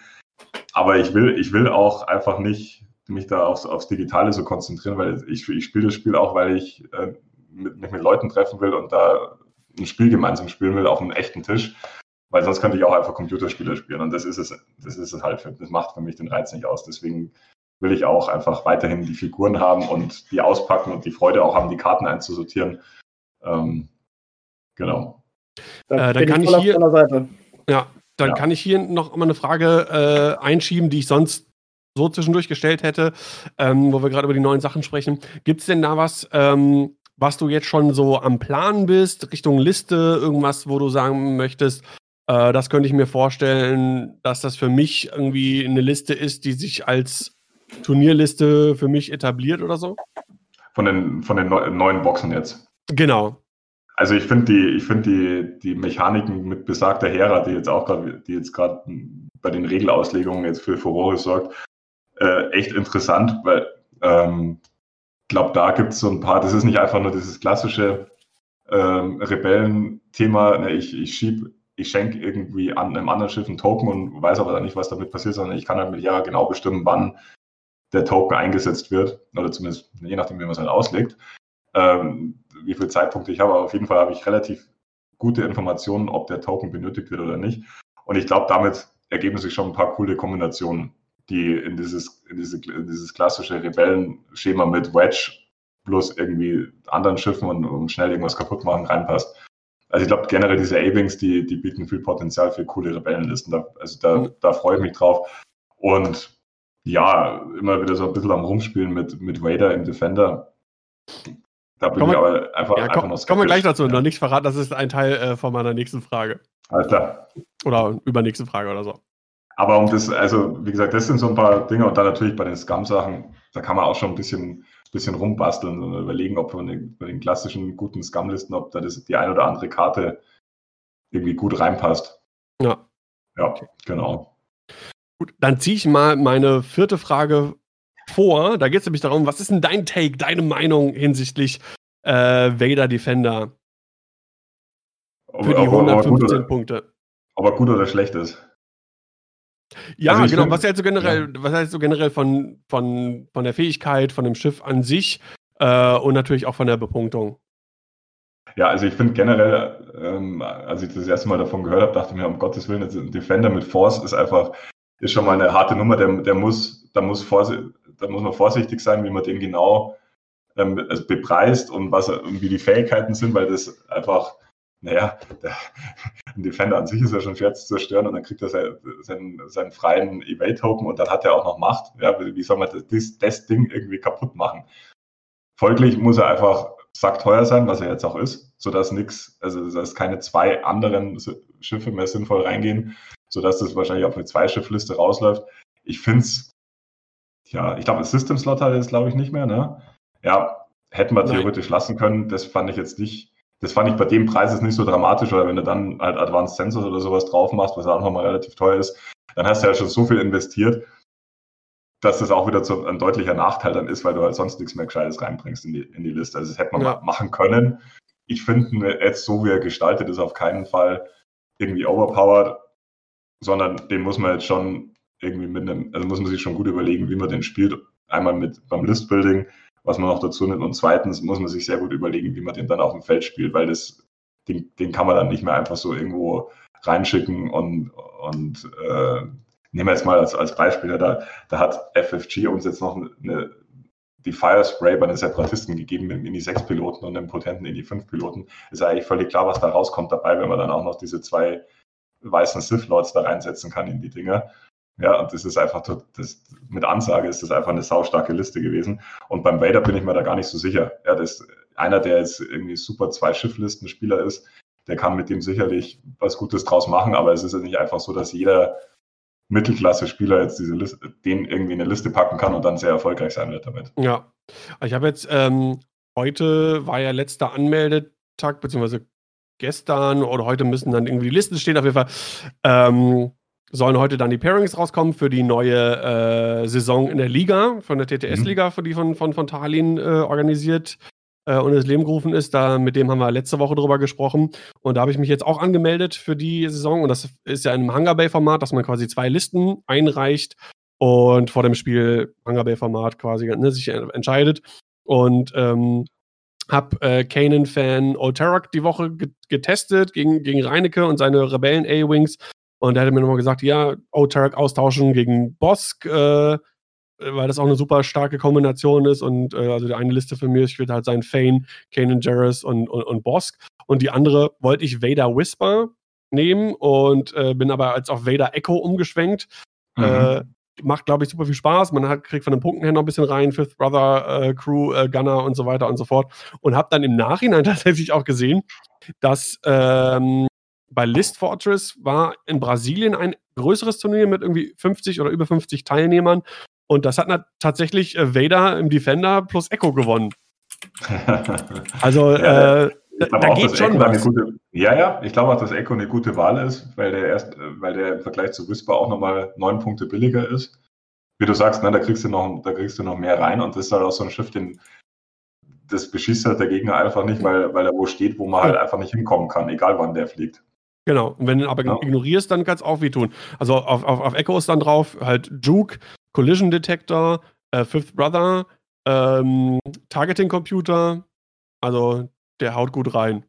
Aber ich will, ich will auch einfach nicht mich da aufs, aufs Digitale so konzentrieren, weil ich, ich spiele das Spiel auch, weil ich äh, mit, mich mit Leuten treffen will und da ein Spiel gemeinsam spielen will auf einem echten Tisch. Weil sonst könnte ich auch einfach Computerspiele spielen. Und das ist es, das ist es halt, für, das macht für mich den Reiz nicht aus. Deswegen will ich auch einfach weiterhin die Figuren haben und die auspacken und die Freude auch haben, die Karten einzusortieren. Ähm, genau. Da äh, dann kann ich hier, ja, dann ja. kann ich hier noch mal eine Frage äh, einschieben, die ich sonst so zwischendurch gestellt hätte, ähm, wo wir gerade über die neuen Sachen sprechen. Gibt es denn da was, ähm, was du jetzt schon so am Plan bist, Richtung Liste, irgendwas, wo du sagen möchtest, äh, das könnte ich mir vorstellen, dass das für mich irgendwie eine Liste ist, die sich als Turnierliste für mich etabliert oder so? Von den, von den neuen Boxen jetzt. Genau. Also ich finde die, ich finde die, die Mechaniken mit besagter Hera, die jetzt auch gerade, die jetzt gerade bei den Regelauslegungen jetzt für Furore sorgt, äh, echt interessant, weil ähm, glaube, da gibt es so ein paar, das ist nicht einfach nur dieses klassische ähm, Rebellen-Thema, ne, ich, ich schieb, ich schenke irgendwie an einem anderen Schiff einen Token und weiß aber dann nicht, was damit passiert, sondern ich kann halt mit Hera genau bestimmen, wann der Token eingesetzt wird, oder zumindest je nachdem, wie man es halt auslegt ähm, wie viele Zeitpunkte ich habe. Aber auf jeden Fall habe ich relativ gute Informationen, ob der Token benötigt wird oder nicht. Und ich glaube, damit ergeben sich schon ein paar coole Kombinationen, die in dieses, diese, dieses klassische Rebellenschema mit Wedge plus irgendwie anderen Schiffen und, und schnell irgendwas kaputt machen reinpasst. Also ich glaube generell diese A-Wings, die, die bieten viel Potenzial für coole Rebellenlisten. Da, also da, mhm. da freue ich mich drauf. Und ja, immer wieder so ein bisschen am Rumspielen mit, mit Vader im Defender. Da bin komm ich aber einfach, ja, komm, einfach Kommen wir gleich dazu. Ja. Noch nichts verraten, das ist ein Teil äh, von meiner nächsten Frage. Alles klar. Oder übernächste Frage oder so. Aber um das, also wie gesagt, das sind so ein paar Dinge und dann natürlich bei den Scum-Sachen, da kann man auch schon ein bisschen, bisschen rumbasteln und überlegen, ob den, bei den klassischen guten Scum-Listen, ob da das, die ein oder andere Karte irgendwie gut reinpasst. Ja. Ja, genau. Gut, dann ziehe ich mal meine vierte Frage vor. Da geht es nämlich darum, was ist denn dein Take, deine Meinung hinsichtlich äh, Vader Defender? Für die 115 aber Punkte. Ob er gut oder schlecht ist. Ja, also genau. Find, was hältst du generell, ja. was hältst du generell von, von, von der Fähigkeit, von dem Schiff an sich äh, und natürlich auch von der Bepunktung? Ja, also ich finde generell, ähm, als ich das erste Mal davon gehört habe, dachte ich mir, um Gottes Willen, ein Defender mit Force ist einfach, ist schon mal eine harte Nummer, der, der muss, da muss da muss man vorsichtig sein, wie man den genau ähm, bepreist und was und wie die Fähigkeiten sind, weil das einfach, naja, der, <laughs> ein Defender an sich ist ja schon schwer zu zerstören und dann kriegt er sein, seinen, seinen freien Evade-Token und dann hat er auch noch Macht. Ja, wie soll man das, das Ding irgendwie kaputt machen? Folglich muss er einfach sackteuer sein, was er jetzt auch ist, sodass nichts, also dass keine zwei anderen Schiffe mehr sinnvoll reingehen, sodass das wahrscheinlich auf eine Zwei-Schiff-Liste rausläuft. Ich finde es ja, ich glaube, System Slot hat es, glaube ich, nicht mehr, ne? Ja, hätten wir Nein. theoretisch lassen können. Das fand ich jetzt nicht, das fand ich bei dem Preis jetzt nicht so dramatisch, oder wenn du dann halt Advanced Sensors oder sowas drauf machst, was auch nochmal relativ teuer ist, dann hast du ja schon so viel investiert, dass das auch wieder zu, ein deutlicher Nachteil dann ist, weil du halt sonst nichts mehr Gescheites reinbringst in die, in die Liste. Also das hätte man ja. machen können. Ich finde jetzt so, wie er gestaltet ist, auf keinen Fall irgendwie overpowered, sondern den muss man jetzt schon irgendwie mit einem, also muss man sich schon gut überlegen, wie man den spielt. Einmal mit beim Listbuilding, was man noch dazu nimmt, und zweitens muss man sich sehr gut überlegen, wie man den dann auf dem Feld spielt, weil das, den, den kann man dann nicht mehr einfach so irgendwo reinschicken und, und äh, nehmen wir jetzt mal als, als Beispiel, da, da hat FFG uns jetzt noch eine, die Fire Spray bei den Separatisten gegeben mit Mini 6 Piloten und einem potenten Mini 5 Piloten. Ist eigentlich völlig klar, was da rauskommt dabei, wenn man dann auch noch diese zwei weißen Sith Lords da reinsetzen kann in die Dinger. Ja, und das ist einfach, das, mit Ansage ist das einfach eine saustarke Liste gewesen. Und beim Vader bin ich mir da gar nicht so sicher. Ja, das einer, der jetzt irgendwie super zwei Schifflistenspieler ist, der kann mit dem sicherlich was Gutes draus machen, aber es ist ja nicht einfach so, dass jeder Mittelklasse-Spieler jetzt diese Liste, den irgendwie in eine Liste packen kann und dann sehr erfolgreich sein wird damit. Ja, ich habe jetzt, ähm, heute war ja letzter Anmeldetag, beziehungsweise gestern oder heute müssen dann irgendwie die Listen stehen, auf jeden Fall. Ähm, sollen heute dann die Pairings rauskommen für die neue äh, Saison in der Liga, von der TTS-Liga, mhm. die von, von, von Tallinn äh, organisiert äh, und ins Leben gerufen ist. Da, mit dem haben wir letzte Woche drüber gesprochen. Und da habe ich mich jetzt auch angemeldet für die Saison. Und das ist ja im Hunger Bay-Format, dass man quasi zwei Listen einreicht und vor dem Spiel Hunger Bay-Format quasi ne, sich entscheidet. Und ähm, hab äh, Kanan-Fan Oterak die Woche getestet gegen, gegen Reinecke und seine Rebellen-A-Wings und er hat mir nochmal gesagt, ja, Otarek austauschen gegen Bosk, äh, weil das auch eine super starke Kombination ist. Und äh, also die eine Liste für mich wird halt sein Fane, Kanan Jarrus und, und, und Bosk. Und die andere wollte ich Vader Whisper nehmen und äh, bin aber als auf Vader Echo umgeschwenkt. Mhm. Äh, macht, glaube ich, super viel Spaß. Man hat, kriegt von den Punkten her noch ein bisschen rein, Fifth Brother, äh, Crew, äh, Gunner und so weiter und so fort. Und habe dann im Nachhinein <laughs> tatsächlich auch gesehen, dass ähm, bei List Fortress war in Brasilien ein größeres Turnier mit irgendwie 50 oder über 50 Teilnehmern. Und das hat tatsächlich äh, Vader im Defender plus Echo gewonnen. <laughs> also, ja, äh, da geht schon was. Gute, ja, ja, ich glaube auch, dass Echo eine gute Wahl ist, weil der erst, weil der im Vergleich zu Whisper auch nochmal neun Punkte billiger ist. Wie du sagst, ne, da kriegst du noch, da kriegst du noch mehr rein und das ist halt auch so ein Schiff, den das beschießt halt der Gegner einfach nicht, weil, weil er wo steht, wo man halt einfach nicht hinkommen kann, egal wann der fliegt. Genau. Und wenn du aber ja. ignorierst, dann kann es auch wehtun. Also auf, auf, auf Echo ist dann drauf halt Juke, Collision Detector, äh, Fifth Brother, ähm, Targeting Computer. Also der haut gut rein.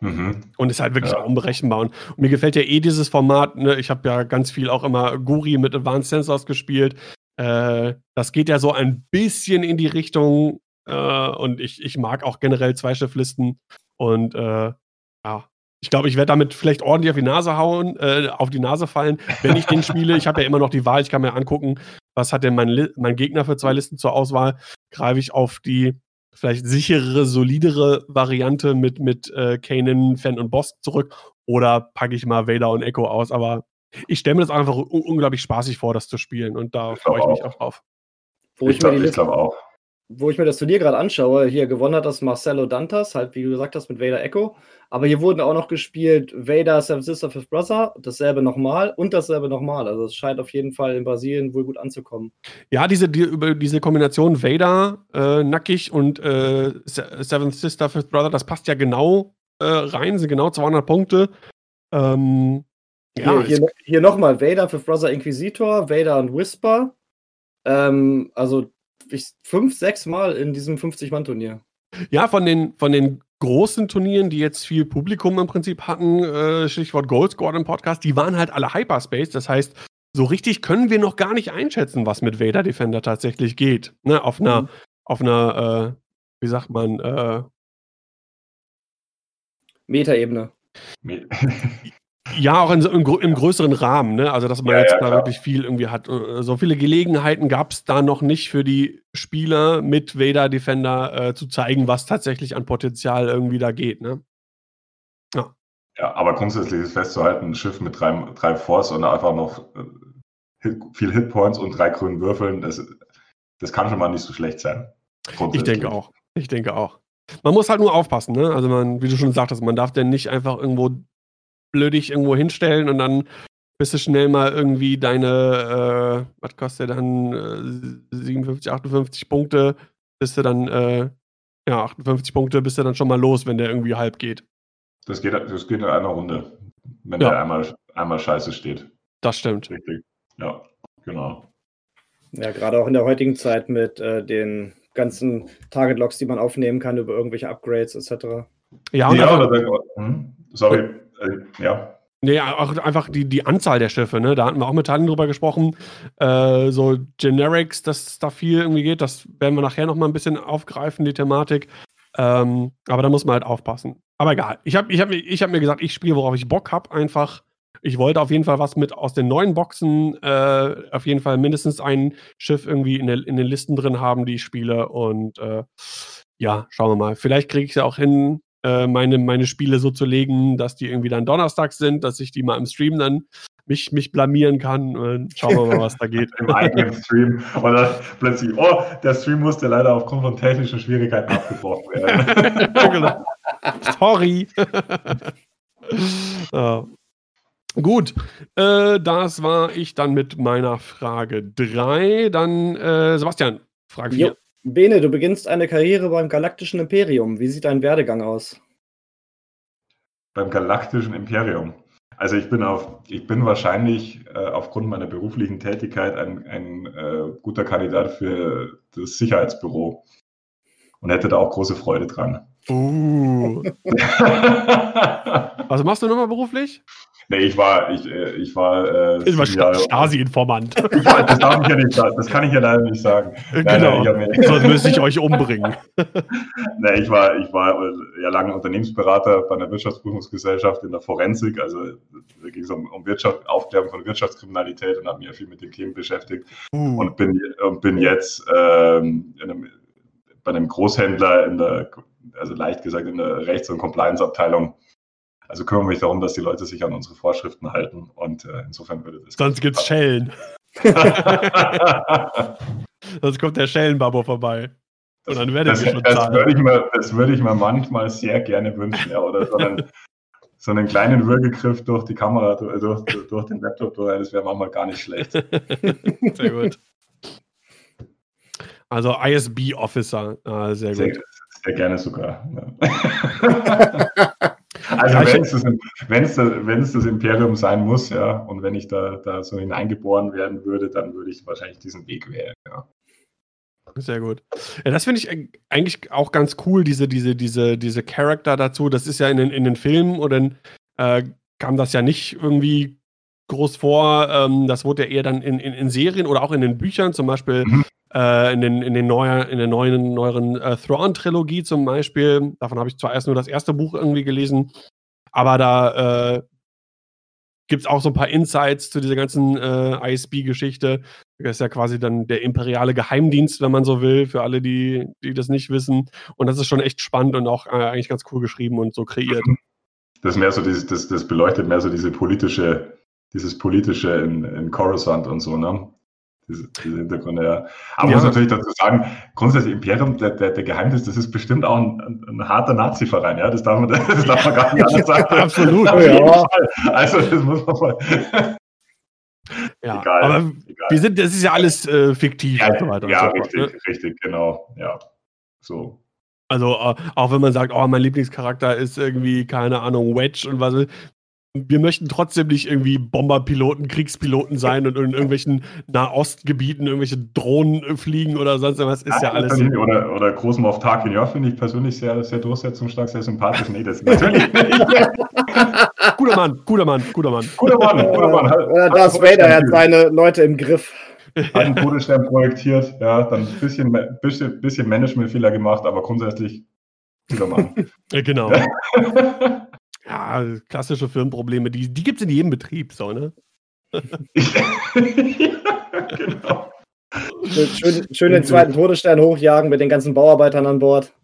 Mhm. Und ist halt wirklich ja. unberechenbar. Und, und, mir gefällt ja eh dieses Format. Ne? Ich habe ja ganz viel auch immer Guri mit Advanced Sensors gespielt. Äh, das geht ja so ein bisschen in die Richtung. Äh, und ich, ich mag auch generell Zweischifflisten. Und äh, ja, ich glaube, ich werde damit vielleicht ordentlich auf die Nase hauen, äh, auf die Nase fallen, wenn ich den spiele. Ich habe ja immer noch die Wahl, ich kann mir angucken, was hat denn mein, mein Gegner für zwei Listen zur Auswahl. Greife ich auf die vielleicht sicherere, solidere Variante mit, mit äh, Kanan, Fan und Boss zurück oder packe ich mal Vader und Echo aus. Aber ich stelle mir das einfach un unglaublich spaßig vor, das zu spielen und da freue ich mich auch drauf. Wo ich, ich glaube glaub auch wo ich mir das Turnier gerade anschaue, hier gewonnen hat das Marcelo Dantas, halt wie du gesagt hast, mit Vader Echo. Aber hier wurden auch noch gespielt Vader, Seven Sister, Fifth Brother, dasselbe nochmal und dasselbe nochmal. Also es scheint auf jeden Fall in Brasilien wohl gut anzukommen. Ja, diese, die, über diese Kombination Vader, äh, nackig und äh, Seven Sister, Fifth Brother, das passt ja genau äh, rein, sind genau 200 Punkte. Ähm, ja, hier, hier, hier nochmal Vader, Fifth Brother, Inquisitor, Vader und Whisper. Ähm, also ich, fünf, sechs Mal in diesem 50-Mann-Turnier. Ja, von den, von den großen Turnieren, die jetzt viel Publikum im Prinzip hatten, äh, Stichwort Gold Squad Podcast, die waren halt alle Hyperspace. Das heißt, so richtig können wir noch gar nicht einschätzen, was mit Vader Defender tatsächlich geht. Ne, auf einer, mhm. auf einer, äh, wie sagt man, äh, Metaebene. <laughs> Ja, auch in, im, im, größeren Rahmen, ne? Also, dass man ja, jetzt ja, da klar. wirklich viel irgendwie hat. Äh, so viele Gelegenheiten gab es da noch nicht für die Spieler mit Vader Defender äh, zu zeigen, was tatsächlich an Potenzial irgendwie da geht, ne? Ja. Ja, aber grundsätzlich ist festzuhalten, ein Schiff mit drei, drei Force und einfach noch äh, Hit, viel Hitpoints und drei grünen Würfeln, das, das kann schon mal nicht so schlecht sein. Ich denke auch. Ich denke auch. Man muss halt nur aufpassen, ne? Also man, wie du schon sagtest, man darf denn nicht einfach irgendwo blödig irgendwo hinstellen und dann bist du schnell mal irgendwie deine, äh, was kostet dann, äh, 57, 58 Punkte, bist du dann, äh, ja, 58 Punkte bist du dann schon mal los, wenn der irgendwie halb geht. Das geht, das geht in einer Runde, wenn ja. der einmal, einmal scheiße steht. Das stimmt. Richtig. Ja, genau. Ja, gerade auch in der heutigen Zeit mit äh, den ganzen Target-Logs, die man aufnehmen kann über irgendwelche Upgrades etc. Ja, und ja, einfach, hm, sorry. Ja. Nee, auch einfach die, die Anzahl der Schiffe, ne? Da hatten wir auch mit Teilen drüber gesprochen. Äh, so Generics, dass da viel irgendwie geht, das werden wir nachher noch mal ein bisschen aufgreifen, die Thematik. Ähm, aber da muss man halt aufpassen. Aber egal. Ich habe ich hab, ich hab mir gesagt, ich spiele, worauf ich Bock habe, einfach. Ich wollte auf jeden Fall was mit aus den neuen Boxen, äh, auf jeden Fall mindestens ein Schiff irgendwie in, der, in, den Listen drin haben, die ich spiele. Und äh, ja, schauen wir mal. Vielleicht kriege ich es ja auch hin, äh, meine, meine Spiele so zu legen, dass die irgendwie dann donnerstags sind, dass ich die mal im Stream dann mich, mich blamieren kann. Schauen wir mal, was da geht. <laughs> Im eigenen Stream. Und dann plötzlich, oh, der Stream musste leider aufgrund von technischen Schwierigkeiten abgebrochen werden. <laughs> genau. Sorry. <laughs> ja. Gut, äh, das war ich dann mit meiner Frage 3. Dann äh, Sebastian, Frage 4. Bene, du beginnst eine Karriere beim Galaktischen Imperium. Wie sieht dein Werdegang aus? Beim Galaktischen Imperium. Also ich bin auf, ich bin wahrscheinlich äh, aufgrund meiner beruflichen Tätigkeit ein, ein äh, guter Kandidat für das Sicherheitsbüro und hätte da auch große Freude dran. Uh. Was <laughs> machst du nochmal beruflich? Nee, ich war, ich, äh, ich war. Äh, ich war Stasi-Informant. <laughs> das darf ich ja nicht sagen. Das kann ich ja leider nicht sagen. Nein, genau. Nein, Sonst müsste ich euch umbringen. <laughs> nee, ich war, ich war ja lange Unternehmensberater bei einer Wirtschaftsprüfungsgesellschaft in der Forensik. Also da ging es um, um Wirtschaft, Aufklärung von Wirtschaftskriminalität und habe mich ja viel mit den Themen beschäftigt. Uh. Und bin, und bin jetzt ähm, einem, bei einem Großhändler in der, also leicht gesagt, in der Rechts- und Compliance-Abteilung also kümmere mich darum, dass die Leute sich an unsere Vorschriften halten und äh, insofern würde das. Sonst gibt es Schellen. <laughs> Sonst kommt der Schellenbabo vorbei. Und dann werde ich schon das, würde ich, mir, das würde ich mir manchmal sehr gerne wünschen, ja, oder so einen, <laughs> so einen kleinen Würgegriff durch die Kamera, durch, durch den Laptop, durch, das wäre manchmal gar nicht schlecht. <laughs> Sehr gut. Also ISB-Officer, ah, sehr, sehr gut. Sehr gerne sogar. Ja. Also wenn es, das, wenn, es das, wenn es das Imperium sein muss, ja, und wenn ich da, da so hineingeboren werden würde, dann würde ich wahrscheinlich diesen Weg wählen, ja. Sehr gut. Ja, das finde ich eigentlich auch ganz cool, diese, diese, diese, diese Charakter dazu. Das ist ja in den, in den Filmen oder äh, kam das ja nicht irgendwie groß vor. Ähm, das wurde ja eher dann in, in, in, Serien oder auch in den Büchern, zum Beispiel mhm. Äh, in, den, in, den neuer, in der neuen, neueren äh, Thrawn-Trilogie zum Beispiel. Davon habe ich zwar erst nur das erste Buch irgendwie gelesen, aber da äh, gibt es auch so ein paar Insights zu dieser ganzen äh, ISB-Geschichte. Das ist ja quasi dann der imperiale Geheimdienst, wenn man so will, für alle, die, die das nicht wissen. Und das ist schon echt spannend und auch äh, eigentlich ganz cool geschrieben und so kreiert. Das mehr so dieses, das, das beleuchtet mehr so diese politische, dieses politische in, in Coruscant und so, ne? Diese, diese Hintergründe, ja. Aber ja. muss natürlich dazu sagen, grundsätzlich Imperium, der, der, der Geheimnis, das ist bestimmt auch ein, ein, ein harter Nazi-Verein, ja. Das darf man, <laughs> das darf man gar nicht anders <laughs> sagen. Absolut. ja. Also das muss man mal. Ja, egal, aber egal. wir sind, das ist ja alles äh, fiktiv ja, und so weiter. Ja, so richtig, fort, ne? richtig, genau. Ja. So. Also, äh, auch wenn man sagt, oh, mein Lieblingscharakter ist irgendwie, keine Ahnung, Wedge und was, wir möchten trotzdem nicht irgendwie Bomberpiloten, Kriegspiloten sein und in irgendwelchen Nahostgebieten irgendwelche Drohnen äh, fliegen oder sonst was. Ist ja, ja alles. Oder, oder Großmoff Tarkin, ja, finde ich persönlich sehr, sehr durchsetzungsstark, sehr sympathisch. Nee, das natürlich <laughs> guter Mann, guter Mann, guter Mann. Guter Mann, guter Mann. Oder Darth Vader hat seine Leute im Griff. Hat einen Todesstern projektiert, ja, dann ein bisschen, bisschen, bisschen Managementfehler gemacht, aber grundsätzlich guter Mann. <laughs> genau. <laughs> Ja, klassische Firmenprobleme, die, die gibt es in jedem Betrieb, so, ne? ja, <laughs> genau. Schön, schön den zweiten Todesstern hochjagen mit den ganzen Bauarbeitern an Bord.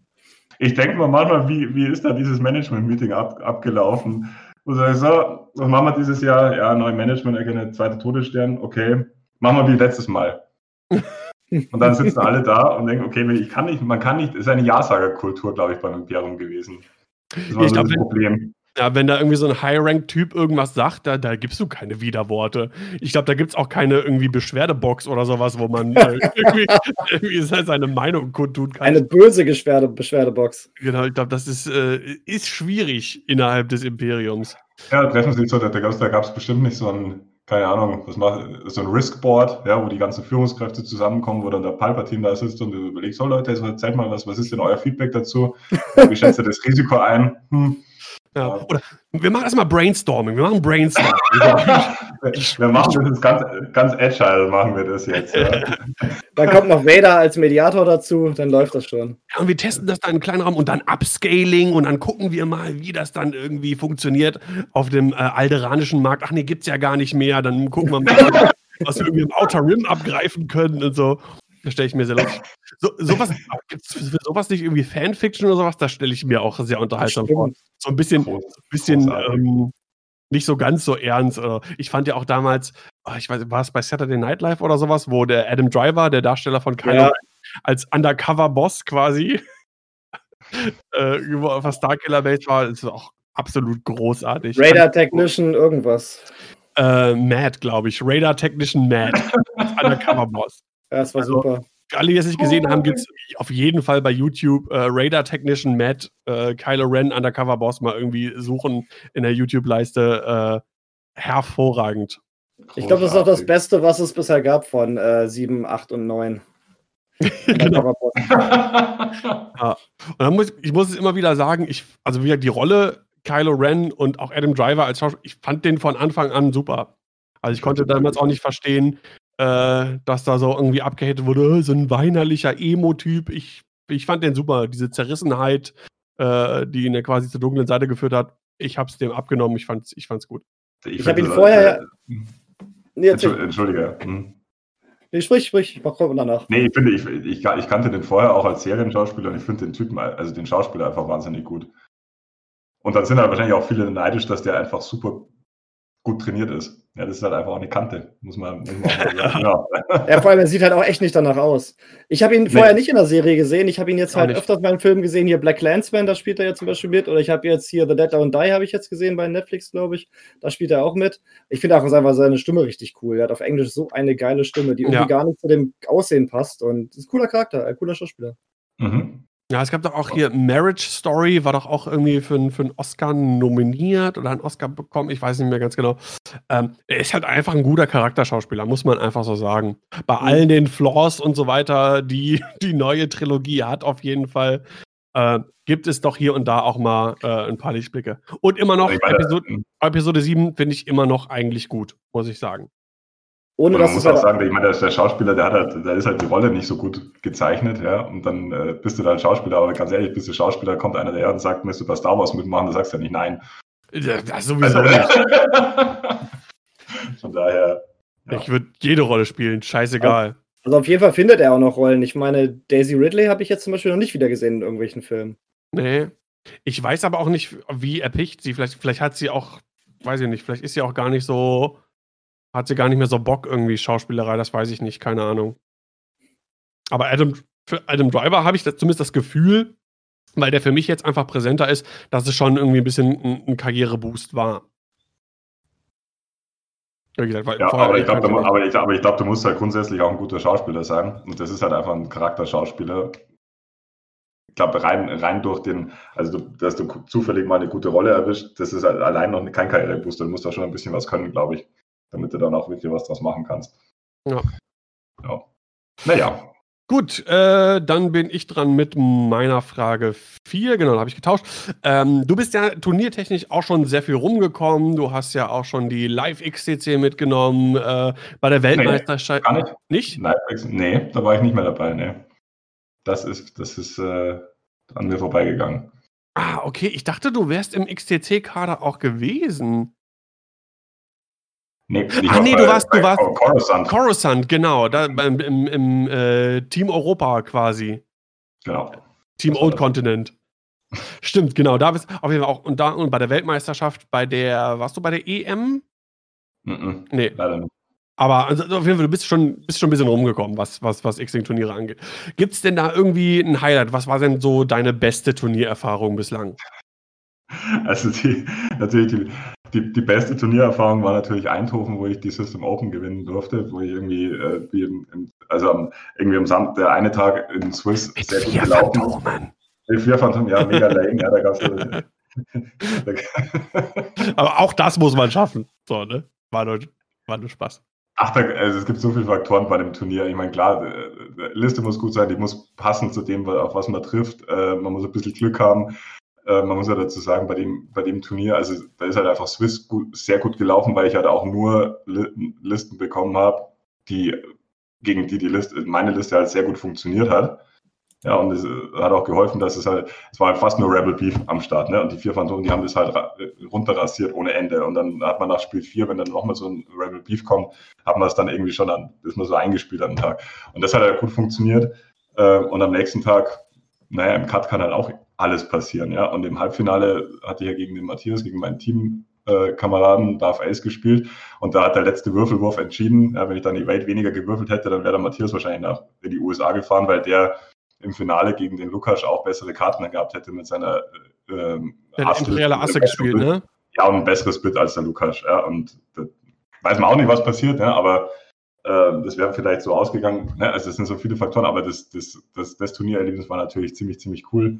Ich denke mal manchmal, wie, wie ist da dieses Management-Meeting ab, abgelaufen? Wo sage ich so, was machen wir dieses Jahr? Ja, neue Management, erkenne zweite Todesstern, okay. Machen wir wie letztes Mal. Und dann sitzen alle da und denken, okay, ich kann nicht, man kann nicht, ist eine Ja-Sager-Kultur, glaube ich, beim Imperium gewesen. Das war ich so das Problem. Ja, wenn da irgendwie so ein High-Rank-Typ irgendwas sagt, da, da gibst du keine Widerworte. Ich glaube, da gibt es auch keine irgendwie Beschwerdebox oder sowas, wo man äh, <laughs> irgendwie, irgendwie, seine Meinung kundtun kann. Eine böse Beschwerde Beschwerdebox. Genau, ich glaube, das ist, äh, ist schwierig innerhalb des Imperiums. Ja, treffen Sie so, da, da gab es bestimmt nicht so ein, keine Ahnung, was macht, so ein Risk-Board, ja, wo die ganzen Führungskräfte zusammenkommen, wo dann der Palpatine da sitzt und du überlegst, so Leute, jetzt erzählt mal was, was ist denn euer Feedback dazu? <laughs> Wie schätzt ihr das Risiko ein? Hm ja. Oder wir machen erstmal Brainstorming. Wir machen Brainstorming. <laughs> wir machen das ganz, ganz agile, machen wir das jetzt. Ja. <laughs> Dann kommt noch Vader als Mediator dazu, dann läuft das schon. Ja, und wir testen das dann in kleinen Raum und dann Upscaling und dann gucken wir mal, wie das dann irgendwie funktioniert auf dem äh, alderanischen Markt. Ach nee, gibt's ja gar nicht mehr. Dann gucken wir mal, <laughs> was wir irgendwie im Outer Rim abgreifen können und so. Das stelle ich mir sehr lustig. So, sowas, <laughs> gibt es für sowas nicht irgendwie Fanfiction oder sowas? Das stelle ich mir auch sehr unterhaltsam vor. So ein bisschen, bisschen ähm, nicht so ganz so ernst. Ich fand ja auch damals, oh, ich weiß, war es bei Saturday Night Live oder sowas, wo der Adam Driver, der Darsteller von Kylo, ja. als Undercover-Boss quasi <laughs> äh, auf der Starkiller Base war, das ist auch absolut großartig. Radar Technician, irgendwas. Äh, Mad, glaube ich. Radar Technician Mad. <laughs> Undercover-Boss. Ja, das war also, super. Alle, die es nicht gesehen haben, gibt es auf jeden Fall bei YouTube äh, Radar Technician Matt, äh, Kylo Ren Undercover Boss mal irgendwie suchen in der YouTube-Leiste. Äh, hervorragend. Ich glaube, das ist auch das Beste, was es bisher gab von äh, 7, 8 und 9. <laughs> genau. <laughs> ja. Und dann muss, ich muss es immer wieder sagen, ich, also wie die Rolle Kylo Ren und auch Adam Driver als Schauspieler, ich fand den von Anfang an super. Also ich konnte damals auch nicht verstehen, äh, dass da so irgendwie abgehatet wurde, äh, so ein weinerlicher Emo-Typ. Ich, ich fand den super, diese Zerrissenheit, äh, die ihn ja quasi zur dunklen Seite geführt hat. Ich habe es dem abgenommen, ich fand's, ich fand's gut. Ich, ich habe ihn vorher. Äh, nee, Entschuldige. Hm. Nee, sprich, sprich, ich mach danach. Nee, ich finde, ich, ich, ich kannte den vorher auch als Serienschauspieler und ich finde den Typen, also den Schauspieler einfach wahnsinnig gut. Und dann sind halt wahrscheinlich auch viele neidisch, dass der einfach super gut trainiert ist. Ja, das ist halt einfach auch eine Kante, muss man, muss man <laughs> sagen. ja. ja, vor allem, er sieht halt auch echt nicht danach aus. Ich habe ihn vorher nicht in der Serie gesehen. Ich habe ihn jetzt auch halt nicht. öfters mal im Film gesehen. Hier Black Landsman, da spielt er ja zum Beispiel mit. Oder ich habe jetzt hier The Dead Don't Die, habe ich jetzt gesehen bei Netflix, glaube ich. Da spielt er auch mit. Ich finde auch einfach seine Stimme richtig cool. Er hat auf Englisch so eine geile Stimme, die irgendwie ja. gar nicht zu dem Aussehen passt. Und ist ein cooler Charakter, ein cooler Schauspieler. Mhm. Ja, es gab doch auch hier Marriage Story, war doch auch irgendwie für, für einen Oscar nominiert oder einen Oscar bekommen, ich weiß nicht mehr ganz genau. Ähm, er ist halt einfach ein guter Charakterschauspieler, muss man einfach so sagen. Bei mhm. allen den Flaws und so weiter, die die neue Trilogie hat, auf jeden Fall, äh, gibt es doch hier und da auch mal äh, ein paar Lichtblicke. Und immer noch, meine, Episode. Episode 7 finde ich immer noch eigentlich gut, muss ich sagen. Ohne man muss auch halt sagen, ich meine, der, Schauspieler, der hat halt, der ist halt die Rolle nicht so gut gezeichnet, ja. Und dann äh, bist du dann Schauspieler, aber ganz ehrlich, bist du Schauspieler, kommt einer daher und sagt, möchtest du bei Star Wars mitmachen, dann sagst du ja nicht nein. Ja, das sowieso also, nicht. <laughs> Von daher. Ja. Ich würde jede Rolle spielen, scheißegal. Also auf jeden Fall findet er auch noch Rollen. Ich meine, Daisy Ridley habe ich jetzt zum Beispiel noch nicht wieder gesehen in irgendwelchen Filmen. Nee. Ich weiß aber auch nicht, wie erpicht sie. Vielleicht, vielleicht hat sie auch, weiß ich nicht, vielleicht ist sie auch gar nicht so hat sie gar nicht mehr so Bock irgendwie Schauspielerei, das weiß ich nicht, keine Ahnung. Aber Adam, für Adam Driver habe ich das, zumindest das Gefühl, weil der für mich jetzt einfach präsenter ist, dass es schon irgendwie ein bisschen ein, ein Karriereboost war. Gesagt, ja, aber ich glaube, aber, ich, aber ich glaub, du musst halt grundsätzlich auch ein guter Schauspieler sein. Und das ist halt einfach ein Charakterschauspieler. Ich glaube, rein, rein durch den, also du, dass du zufällig mal eine gute Rolle erwischt, das ist halt allein noch kein Karrierebooster. Du musst da schon ein bisschen was können, glaube ich damit du dann auch wirklich was draus machen kannst. Ja. ja. Naja. Gut, äh, dann bin ich dran mit meiner Frage 4. Genau, da habe ich getauscht. Ähm, du bist ja turniertechnisch auch schon sehr viel rumgekommen. Du hast ja auch schon die Live-XCC mitgenommen äh, bei der Weltmeisterschaft. Nee, gar nicht. Nicht? Live nee, da war ich nicht mehr dabei. Nee. Das ist, das ist äh, an mir vorbeigegangen. Ah, okay. Ich dachte, du wärst im XTC-Kader auch gewesen. Nee, Ach nee, bei, du warst, du warst Coruscant. Coruscant, genau, da im, im, im äh, Team Europa quasi. Genau. Team Old Continent. <laughs> Stimmt, genau, da bist auf jeden Fall auch und da und bei der Weltmeisterschaft, bei der, warst du bei der EM? Mm -mm, nee. Leider nicht. Aber also auf jeden Fall, du bist schon, bist schon ein bisschen rumgekommen, was, was, was X-Wing-Turniere angeht. Gibt es denn da irgendwie ein Highlight? Was war denn so deine beste Turniererfahrung bislang? <laughs> Also die, natürlich die, die, die beste Turniererfahrung war natürlich Eindhoven, wo ich die System Open gewinnen durfte, wo ich irgendwie, äh, wie im, also am, irgendwie am Samstag, der eine Tag in Swiss Mit sehr gut gelaufen. Phantomen. Mit vier Phantomen, ja, mega lame, ja, da gab's <laughs> Aber auch das muss man schaffen. So, ne? War nur, war nur Spaß. Ach, da, also es gibt so viele Faktoren bei dem Turnier. Ich meine, klar, die äh, Liste muss gut sein, die muss passen zu dem, auf was man trifft. Äh, man muss ein bisschen Glück haben. Äh, man muss ja dazu sagen, bei dem, bei dem Turnier, also da ist halt einfach Swiss gut, sehr gut gelaufen, weil ich halt auch nur Listen bekommen habe, die gegen die die Liste, meine Liste halt sehr gut funktioniert hat. Ja, und es hat auch geholfen, dass es halt, es war halt fast nur Rebel Beef am Start, ne? Und die vier Phantomen, die haben das halt runterrasiert ohne Ende. Und dann hat man nach Spiel 4, wenn dann nochmal so ein Rebel Beef kommt, hat man es dann irgendwie schon an, ist man so eingespielt den Tag. Und das hat halt gut funktioniert. Äh, und am nächsten Tag, naja, im Cut kann halt auch alles passieren, ja. Und im Halbfinale hatte ich ja gegen den Matthias, gegen meinen Teamkameraden Darth Ace gespielt und da hat der letzte Würfelwurf entschieden. Ja, wenn ich dann die Welt weniger gewürfelt hätte, dann wäre der Matthias wahrscheinlich nach in die USA gefahren, weil der im Finale gegen den Lukas auch bessere Karten gehabt hätte mit seiner äh, ähm, imperiale Asse gespielt, ne? Ja, und ein besseres Bit als der Lukas. Ja, und da weiß man auch nicht, was passiert, ja, aber äh, das wäre vielleicht so ausgegangen. Ne? Also, es sind so viele Faktoren, aber das, das, das, das Turniererlebnis war natürlich ziemlich, ziemlich cool.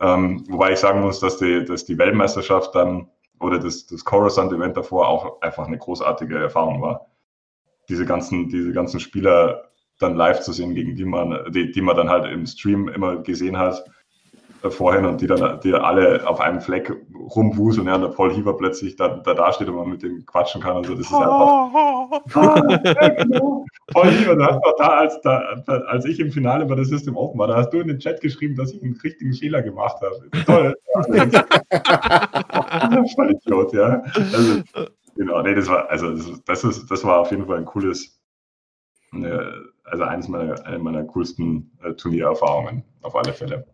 Ähm, wobei ich sagen muss, dass die, dass die Weltmeisterschaft dann oder das, das Coruscant-Event davor auch einfach eine großartige Erfahrung war. Diese ganzen, diese ganzen Spieler dann live zu sehen, gegen die man, die, die man dann halt im Stream immer gesehen hat vorhin und die dann die alle auf einem Fleck rumwuseln, ja, und der Paul Hieber plötzlich da, da dasteht und man mit dem quatschen kann und so, das ist einfach. <laughs> Paul Hieber, du hast da als, da, als ich im Finale bei der System Open war, da hast du in den Chat geschrieben, dass ich einen richtigen Fehler gemacht habe. Toll. <laughs> Voll Idiot, ja. Also, genau, nee, das war, also das, das, ist, das war auf jeden Fall ein cooles, eine, also eines meiner, eine meiner coolsten äh, Turniererfahrungen, auf alle Fälle.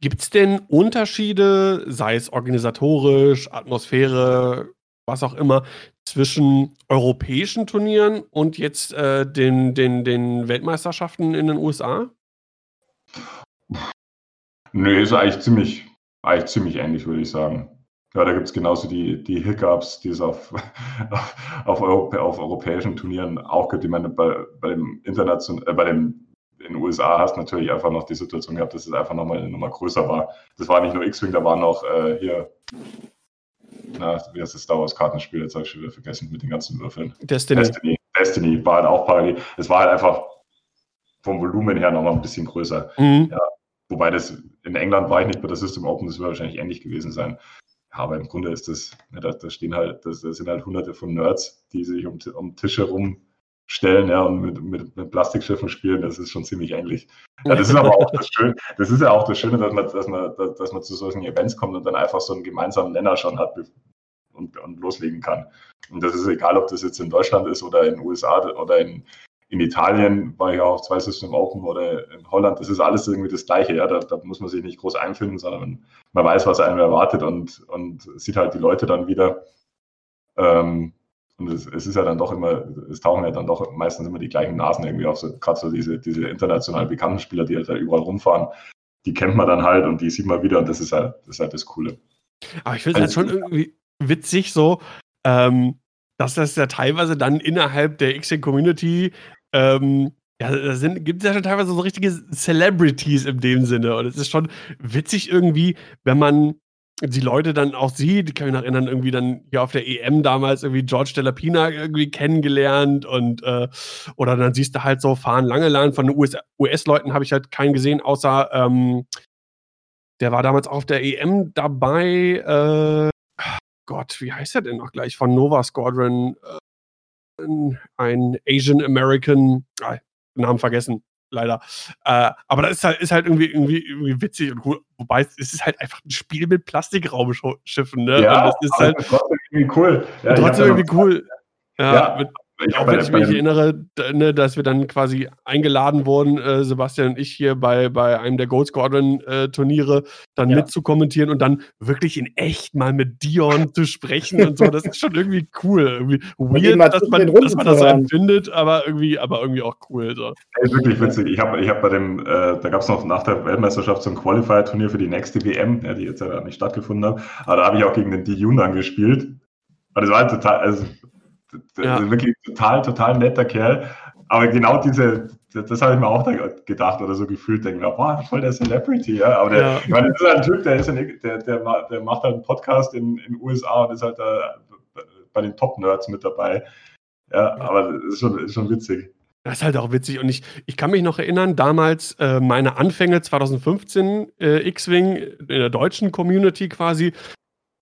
Gibt es denn Unterschiede, sei es organisatorisch, Atmosphäre, was auch immer, zwischen europäischen Turnieren und jetzt äh, den, den, den Weltmeisterschaften in den USA? Nö, ist eigentlich ziemlich, eigentlich ziemlich ähnlich, würde ich sagen. Ja, da gibt es genauso die, die Hiccups, die es auf, <laughs> auf, Europä auf europäischen Turnieren auch gibt. Ich meine, bei, bei dem International, äh, bei dem in den USA hast du natürlich einfach noch die Situation gehabt, dass es einfach nochmal eine Nummer größer war. Das war nicht nur X-Wing, da war noch äh, hier, na, wie heißt das Star Wars Kartenspiel? Jetzt habe ich schon wieder vergessen mit den ganzen Würfeln. Destiny. Destiny, Destiny war halt auch parallel. Es war halt einfach vom Volumen her nochmal ein bisschen größer. Mhm. Ja, wobei das in England war ich nicht bei der System Open, das wird wahrscheinlich ähnlich gewesen sein. Ja, aber im Grunde ist das, ja, da, stehen halt, das, das, sind halt hunderte von Nerds, die sich um, um Tische rumstellen ja, und mit, mit, mit, Plastikschiffen spielen, das ist schon ziemlich ähnlich. Ja, das ist <laughs> aber auch das Schöne, das ist ja auch das Schöne, dass man, dass man, dass man zu solchen Events kommt und dann einfach so einen gemeinsamen Nenner schon hat und, und loslegen kann. Und das ist egal, ob das jetzt in Deutschland ist oder in den USA oder in, in Italien war ich auch zwei System Open oder in Holland, das ist alles irgendwie das Gleiche. Ja? Da, da, muss man sich nicht groß einfinden, sondern man weiß, was einem erwartet und, und sieht halt die Leute dann wieder. Ähm, und es, es, ist ja dann doch immer, es tauchen ja dann doch meistens immer die gleichen Nasen irgendwie auf, so, gerade so diese, diese international bekannten Spieler, die halt da überall rumfahren. Die kennt man dann halt und die sieht man wieder und das ist halt das, ist halt das Coole. Aber ich finde es halt schon irgendwie witzig so, ähm, dass das ja teilweise dann innerhalb der X-Community ähm, ja, da gibt es ja schon teilweise so richtige Celebrities in dem Sinne. Und es ist schon witzig irgendwie, wenn man die Leute dann auch sieht. Ich kann mich noch erinnern, irgendwie dann hier auf der EM damals irgendwie George Delapina irgendwie kennengelernt und äh, oder dann siehst du halt so fahren lange Lang von den US-Leuten habe ich halt keinen gesehen, außer ähm, der war damals auf der EM dabei. Äh, Gott, wie heißt er denn noch gleich? Von Nova Squadron. Äh, ein Asian American, ah, Namen vergessen, leider. Äh, aber das ist halt, ist halt irgendwie, irgendwie, irgendwie witzig und cool. Wobei es ist halt einfach ein Spiel mit Plastikraumschiffen, ne? Ja, und das ist halt trotzdem irgendwie cool. Ja, trotzdem irgendwie cool. Ja, ja, mit, ich auch wenn ich mich erinnere, ne, dass wir dann quasi eingeladen wurden, äh, Sebastian und ich hier bei, bei einem der Gold Squadron äh, Turniere, dann ja. mitzukommentieren und dann wirklich in echt mal mit Dion zu sprechen und so. Das ist schon irgendwie cool. Irgendwie <laughs> weird, dass man, dass man das so empfindet, aber irgendwie, aber irgendwie auch cool. So. Ey, wirklich witzig. Ich habe ich hab bei dem, äh, da gab es noch nach der Weltmeisterschaft so ein Qualifier-Turnier für die nächste WM, ja, die jetzt ja nicht stattgefunden hat. Aber da habe ich auch gegen den Dijun dann gespielt. Und das war halt total, also ja. Wirklich total, total netter Kerl. Aber genau diese, das, habe ich mir auch gedacht oder so gefühlt, denke mir, boah, voll der Celebrity, ja. Aber der, ja. ich meine, das ist halt ein Typ, der, ist ein, der, der, der macht halt einen Podcast in den USA und ist halt da bei den Top-Nerds mit dabei. Ja, aber das ist schon, ist schon witzig. Das ist halt auch witzig. Und ich, ich kann mich noch erinnern, damals äh, meine Anfänge 2015 äh, X-Wing in der deutschen Community quasi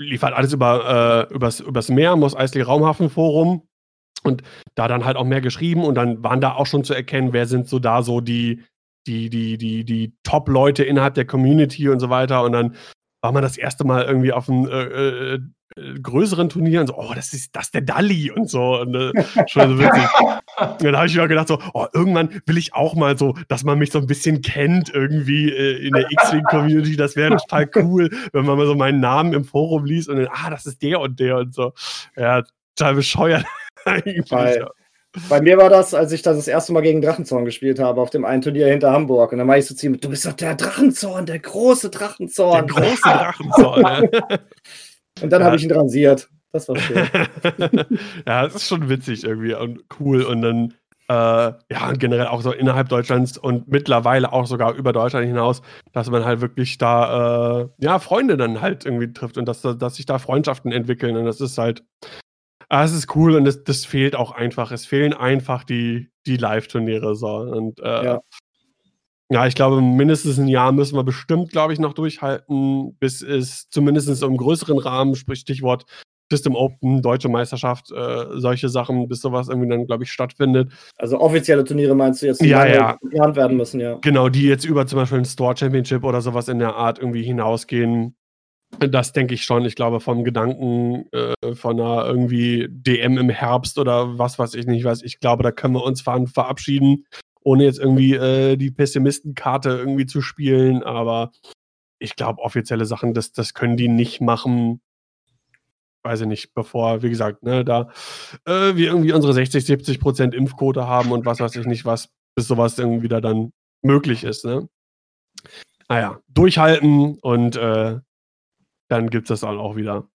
lief halt alles über, äh, übers, übers Meer, Moss Eisley Raumhafen Forum. Und da dann halt auch mehr geschrieben und dann waren da auch schon zu erkennen, wer sind so da so die, die, die, die, die Top-Leute innerhalb der Community und so weiter. Und dann war man das erste Mal irgendwie auf einem äh, äh, äh, größeren Turnier und so, oh, das ist das ist der Dalli und so. Und, äh, schon so witzig. und dann habe ich mir gedacht, so, oh, irgendwann will ich auch mal so, dass man mich so ein bisschen kennt irgendwie äh, in der X-Wing-Community. Das wäre total cool, wenn man mal so meinen Namen im Forum liest und dann, ah, das ist der und der und so. Ja, total bescheuert <laughs> eigentlich. Bei mir war das, als ich das, das erste Mal gegen Drachenzorn gespielt habe, auf dem einen Turnier hinter Hamburg. Und dann war ich so ziemlich, du bist doch der Drachenzorn, der große Drachenzorn. Der große Drachenzorn. ja. <laughs> Und dann ja. habe ich ihn rasiert. Das war schön. <laughs> ja, das ist schon witzig irgendwie und cool. Und dann, äh, ja, und generell auch so innerhalb Deutschlands und mittlerweile auch sogar über Deutschland hinaus, dass man halt wirklich da, äh, ja, Freunde dann halt irgendwie trifft und dass, dass sich da Freundschaften entwickeln. Und das ist halt, ah, es ist cool und das, das fehlt auch einfach. Es fehlen einfach die, die Live-Turniere so. Und äh, ja. Ja, ich glaube, mindestens ein Jahr müssen wir bestimmt, glaube ich, noch durchhalten, bis es zumindest im größeren Rahmen, sprich Stichwort System Open, Deutsche Meisterschaft, äh, solche Sachen, bis sowas irgendwie dann, glaube ich, stattfindet. Also offizielle Turniere meinst du jetzt, die ja, ja. geplant werden müssen, ja. Genau, die jetzt über zum Beispiel ein Store Championship oder sowas in der Art irgendwie hinausgehen. Das denke ich schon. Ich glaube, vom Gedanken äh, von einer irgendwie DM im Herbst oder was weiß ich nicht was, ich glaube, da können wir uns verabschieden ohne jetzt irgendwie äh, die Pessimistenkarte irgendwie zu spielen, aber ich glaube, offizielle Sachen, das, das können die nicht machen. Weiß ich nicht, bevor, wie gesagt, ne, da äh, wir irgendwie unsere 60, 70 Prozent Impfquote haben und was weiß ich nicht, was, bis sowas irgendwie da dann möglich ist, ne? Naja, durchhalten und äh, dann gibt es das dann auch wieder.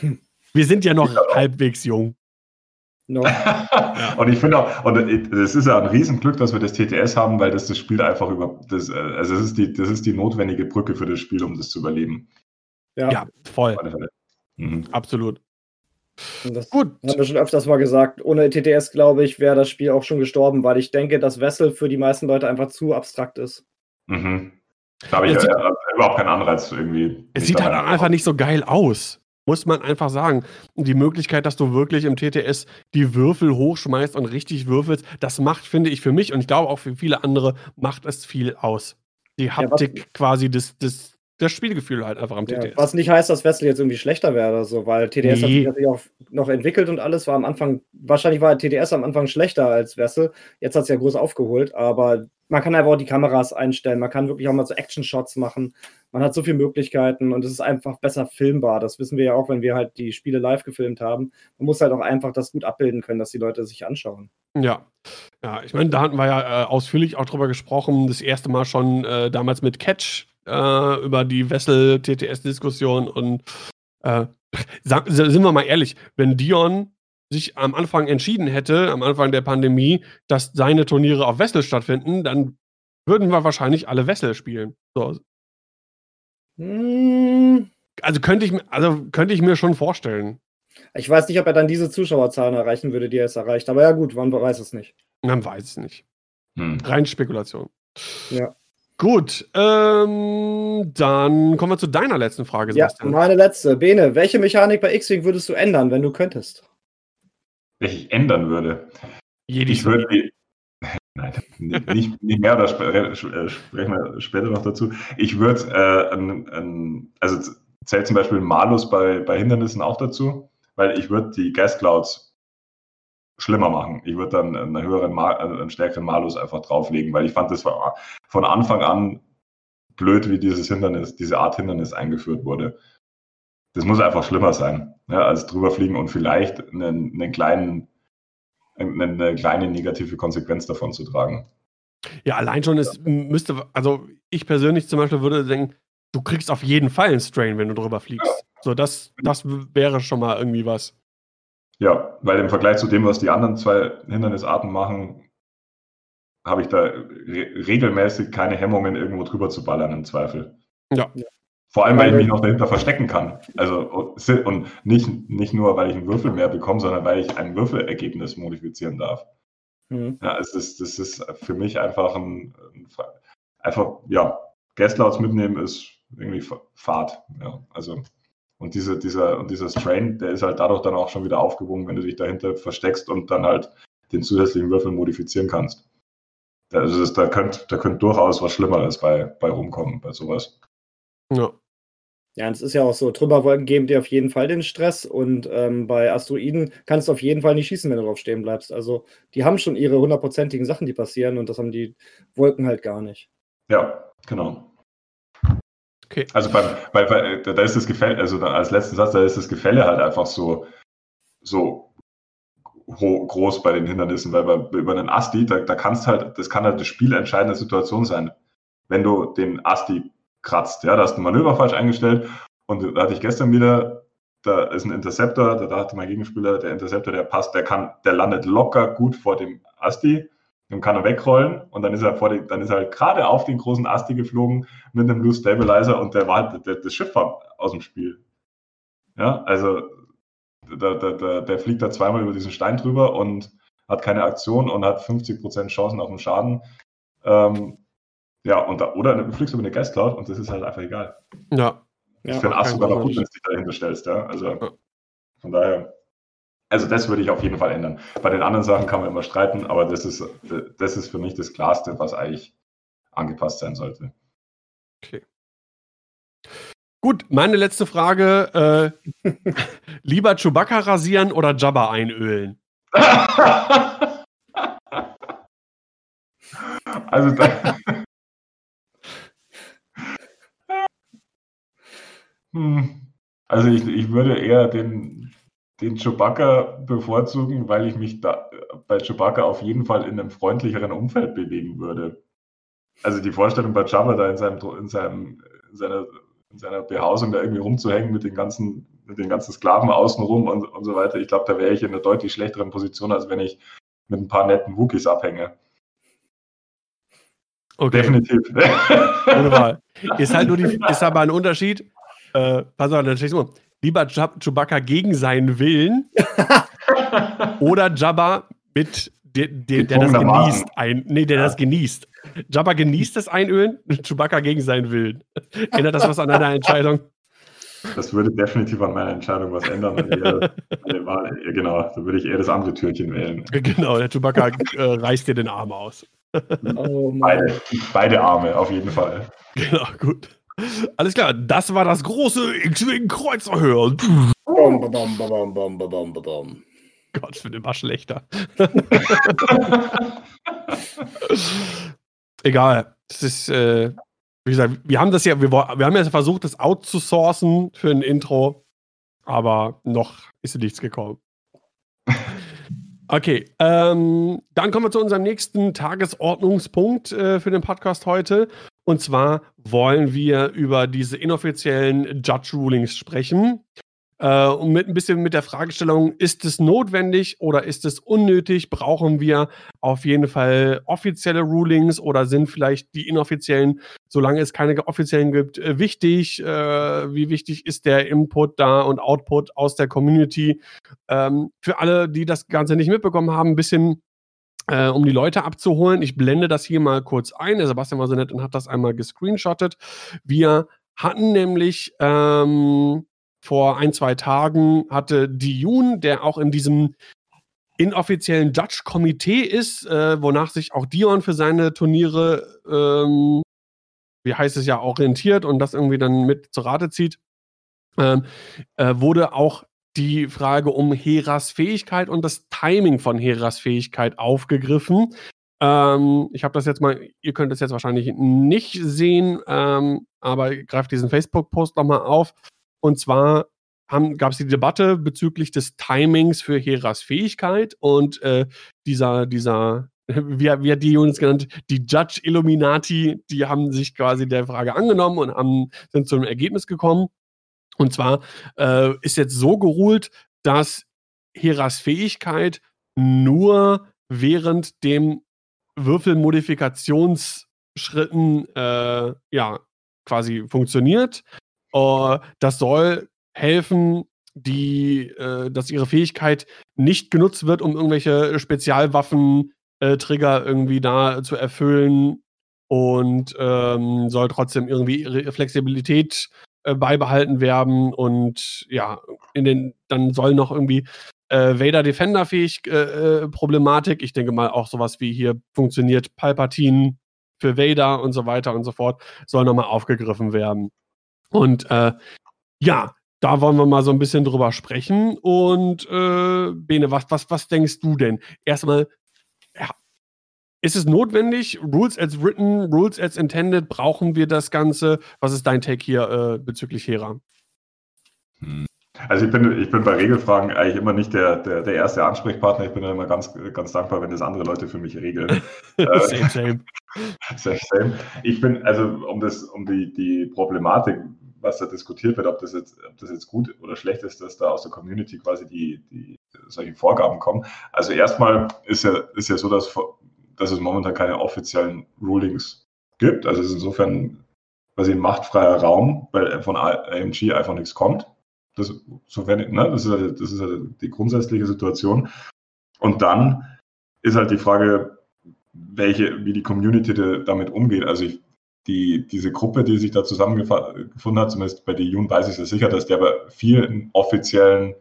Hm. Wir sind ja noch halbwegs jung. No. <laughs> und ich finde auch, und es ist ja ein Riesenglück, dass wir das TTS haben, weil das das Spiel einfach über, das, also das ist die, das ist die notwendige Brücke für das Spiel, um das zu überleben. Ja, ja voll. Mhm. Absolut. das Gut. Haben wir schon öfters mal gesagt. Ohne TTS, glaube ich, wäre das Spiel auch schon gestorben, weil ich denke, dass Wessel für die meisten Leute einfach zu abstrakt ist. Mhm. Da habe ich ja, überhaupt keinen Anreiz irgendwie. Es sieht halt einfach nicht so geil aus muss man einfach sagen. Die Möglichkeit, dass du wirklich im TTS die Würfel hochschmeißt und richtig würfelst, das macht, finde ich, für mich und ich glaube auch für viele andere, macht es viel aus. Die Haptik ja, quasi des, des, das Spielgefühl halt einfach am TTS. Ja, was nicht heißt, dass Wessel jetzt irgendwie schlechter wäre oder so, weil TTS nee. hat sich natürlich auch noch entwickelt und alles war am Anfang, wahrscheinlich war TTS am Anfang schlechter als Wessel. Jetzt hat es ja groß aufgeholt, aber man kann einfach auch die Kameras einstellen, man kann wirklich auch mal so Action-Shots machen. Man hat so viele Möglichkeiten und es ist einfach besser filmbar. Das wissen wir ja auch, wenn wir halt die Spiele live gefilmt haben. Man muss halt auch einfach das gut abbilden können, dass die Leute sich anschauen. Ja, ja, ich meine, da hatten wir ja äh, ausführlich auch drüber gesprochen, das erste Mal schon äh, damals mit Catch äh, über die Wessel-TTS-Diskussion und äh, sind wir mal ehrlich, wenn Dion sich am Anfang entschieden hätte, am Anfang der Pandemie, dass seine Turniere auf Wessel stattfinden, dann würden wir wahrscheinlich alle Wessel spielen. So. Hm. Also könnte ich, also könnte ich mir schon vorstellen. Ich weiß nicht, ob er dann diese Zuschauerzahlen erreichen würde, die er jetzt erreicht. Aber ja, gut, man weiß es nicht. Man weiß es nicht. Hm. Rein Spekulation. Ja. Gut, ähm, dann kommen wir zu deiner letzten Frage. Sebastian. Ja, meine letzte. Bene, welche Mechanik bei X-Wing würdest du ändern, wenn du könntest? Welche ich ändern würde? Jedi ich würde die, <laughs> Nein, nicht, nicht mehr, da sprechen wir später noch dazu. Ich würde, äh, also zählt zum Beispiel Malus bei, bei Hindernissen auch dazu, weil ich würde die Gas Clouds schlimmer machen. Ich würde dann einen höheren, Mal, äh, einen stärkeren Malus einfach drauflegen, weil ich fand, das war von Anfang an blöd, wie dieses Hindernis, diese Art Hindernis eingeführt wurde. Das muss einfach schlimmer sein, ja, als drüber fliegen und vielleicht einen, einen kleinen, eine, eine kleine negative Konsequenz davon zu tragen. Ja, allein schon, es müsste, also ich persönlich zum Beispiel würde denken, du kriegst auf jeden Fall einen Strain, wenn du drüber fliegst. So, das, das wäre schon mal irgendwie was. Ja, weil im Vergleich zu dem, was die anderen zwei Hindernisarten machen, habe ich da re regelmäßig keine Hemmungen, irgendwo drüber zu ballern im Zweifel. Ja. Vor allem, weil ich mich noch dahinter verstecken kann. Also und nicht, nicht nur, weil ich einen Würfel mehr bekomme, sondern weil ich ein Würfelergebnis modifizieren darf. Mhm. Ja, es ist, das ist für mich einfach ein, ein einfach, ja, Guestlouts mitnehmen ist irgendwie Fahrt. Ja, also und diese, dieser, und dieser Strain, der ist halt dadurch dann auch schon wieder aufgewogen, wenn du dich dahinter versteckst und dann halt den zusätzlichen Würfel modifizieren kannst. Also das, da könnte da könnt durchaus was Schlimmeres bei, bei rumkommen, bei sowas. Ja. Ja, und es ist ja auch so, Trümmerwolken geben dir auf jeden Fall den Stress und ähm, bei Asteroiden kannst du auf jeden Fall nicht schießen, wenn du drauf stehen bleibst. Also die haben schon ihre hundertprozentigen Sachen, die passieren und das haben die Wolken halt gar nicht. Ja, genau. Okay. Also beim, bei, bei, da ist das Gefälle, also als letzten Satz, da ist das Gefälle halt einfach so, so groß bei den Hindernissen, weil bei, über einen Asti, da, da kannst halt, das kann halt eine spielentscheidende Situation sein. Wenn du den Asti kratzt. Ja, da du ein Manöver falsch eingestellt und da hatte ich gestern wieder, da ist ein Interceptor, da hatte mein Gegenspieler, der Interceptor, der passt, der kann, der landet locker gut vor dem Asti, dann kann er wegrollen und dann ist er vor die, dann ist er halt gerade auf den großen Asti geflogen mit einem Loose Stabilizer und der war halt, der, das Schiff war aus dem Spiel. Ja, also der, der, der, fliegt da zweimal über diesen Stein drüber und hat keine Aktion und hat 50% Chancen auf den Schaden. Ähm, ja, und da, oder du fliegst über eine Geistcloud und das ist halt einfach egal. Ja. Das ist für einen Ast sogar noch gut, wenn du dich dahinter stellst, ja. Also ja. von daher, also das würde ich auf jeden Fall ändern. Bei den anderen Sachen kann man immer streiten, aber das ist, das ist für mich das Klarste, was eigentlich angepasst sein sollte. Okay. Gut, meine letzte Frage. Äh, <laughs> lieber Chewbacca rasieren oder Jabba einölen? <laughs> also da, <laughs> Hm. Also ich, ich würde eher den, den Chewbacca bevorzugen, weil ich mich da bei Chewbacca auf jeden Fall in einem freundlicheren Umfeld bewegen würde. Also die Vorstellung bei Jabba da in seinem, in seinem, in seiner, in seiner Behausung da irgendwie rumzuhängen mit den ganzen, mit den ganzen Sklaven außenrum und, und so weiter, ich glaube, da wäre ich in einer deutlich schlechteren Position, als wenn ich mit ein paar netten Wookies abhänge. Okay. Definitiv. Wunderbar. <laughs> Ist halt nur die, ist aber ein Unterschied äh, pass auf, dann mal. Lieber Chewbacca gegen seinen Willen <laughs> oder Jabba mit der, der, der das genießt. Ein, nee, der ja. das genießt. Jabba genießt das Einölen, Chewbacca gegen seinen Willen. Ändert das was an deiner Entscheidung? Das würde definitiv an meiner Entscheidung was ändern. Wahl, genau, da würde ich eher das andere Türchen wählen. <laughs> Genau, der Chewbacca äh, reißt dir den Arm aus. Oh beide, beide Arme, auf jeden Fall. Genau, gut. Alles klar, das war das große X-Wing-Kreuzerhör. Gott, wird immer schlechter. <laughs> Egal. Das ist, äh, wie gesagt, wir haben das ja, wir, wir haben ja versucht, das outzusourcen für ein Intro, aber noch ist nichts gekommen. <laughs> Okay, ähm, dann kommen wir zu unserem nächsten Tagesordnungspunkt äh, für den Podcast heute. Und zwar wollen wir über diese inoffiziellen Judge Rulings sprechen. Äh, und mit ein bisschen mit der Fragestellung, ist es notwendig oder ist es unnötig? Brauchen wir auf jeden Fall offizielle Rulings oder sind vielleicht die inoffiziellen, solange es keine offiziellen gibt, äh, wichtig? Äh, wie wichtig ist der Input da und Output aus der Community? Ähm, für alle, die das Ganze nicht mitbekommen haben, ein bisschen äh, um die Leute abzuholen. Ich blende das hier mal kurz ein. Der Sebastian war so nett und hat das einmal gescreenshottet. Wir hatten nämlich ähm, vor ein, zwei Tagen hatte Diyun, der auch in diesem inoffiziellen Judge-Komitee ist, äh, wonach sich auch Dion für seine Turniere, ähm, wie heißt es ja, orientiert und das irgendwie dann mit zu Rate zieht, ähm, äh, wurde auch die Frage um Heras Fähigkeit und das Timing von Heras Fähigkeit aufgegriffen. Ähm, ich habe das jetzt mal, ihr könnt es jetzt wahrscheinlich nicht sehen, ähm, aber greift diesen Facebook-Post nochmal auf. Und zwar gab es die Debatte bezüglich des Timings für Heras Fähigkeit und äh, dieser, dieser, <laughs> wie, wie hat die uns genannt, die Judge Illuminati, die haben sich quasi der Frage angenommen und haben, sind zu einem Ergebnis gekommen. Und zwar äh, ist jetzt so geruht, dass Heras Fähigkeit nur während dem Würfelmodifikationsschritten äh, ja quasi funktioniert. Uh, das soll helfen, die, äh, dass ihre Fähigkeit nicht genutzt wird, um irgendwelche Spezialwaffen-Trigger äh, irgendwie da zu erfüllen und ähm, soll trotzdem irgendwie ihre Flexibilität äh, beibehalten werden und ja, in den, dann soll noch irgendwie äh, Vader Defender-fähig äh, äh, Problematik. Ich denke mal auch sowas wie hier funktioniert Palpatine für Vader und so weiter und so fort, soll nochmal aufgegriffen werden. Und äh, ja, da wollen wir mal so ein bisschen drüber sprechen. Und Bene, was, was, was denkst du denn? Erstmal, ist es notwendig? Rules as written, Rules as intended, brauchen wir das Ganze? Was ist dein Take hier äh, bezüglich Hera? Hm. Also ich bin, ich bin bei Regelfragen eigentlich immer nicht der, der, der erste Ansprechpartner. Ich bin ja immer ganz, ganz dankbar, wenn das andere Leute für mich regeln. <laughs> same, same. <laughs> same, same. Ich bin, also um das, um die, die Problematik, was da diskutiert wird, ob das jetzt, ob das jetzt gut oder schlecht ist, dass da aus der Community quasi die, die solche Vorgaben kommen. Also erstmal ist ja, ist ja so, dass, dass es momentan keine offiziellen Rulings gibt. Also es ist insofern quasi ein machtfreier Raum, weil von AMG einfach nichts kommt. Das, sofern, ne, das, ist halt, das ist halt die grundsätzliche Situation. Und dann ist halt die Frage, welche, wie die Community damit umgeht. Also ich, die, diese Gruppe, die sich da zusammengefunden hat, zumindest bei der Jun weiß ich sehr sicher, dass der bei vielen offiziellen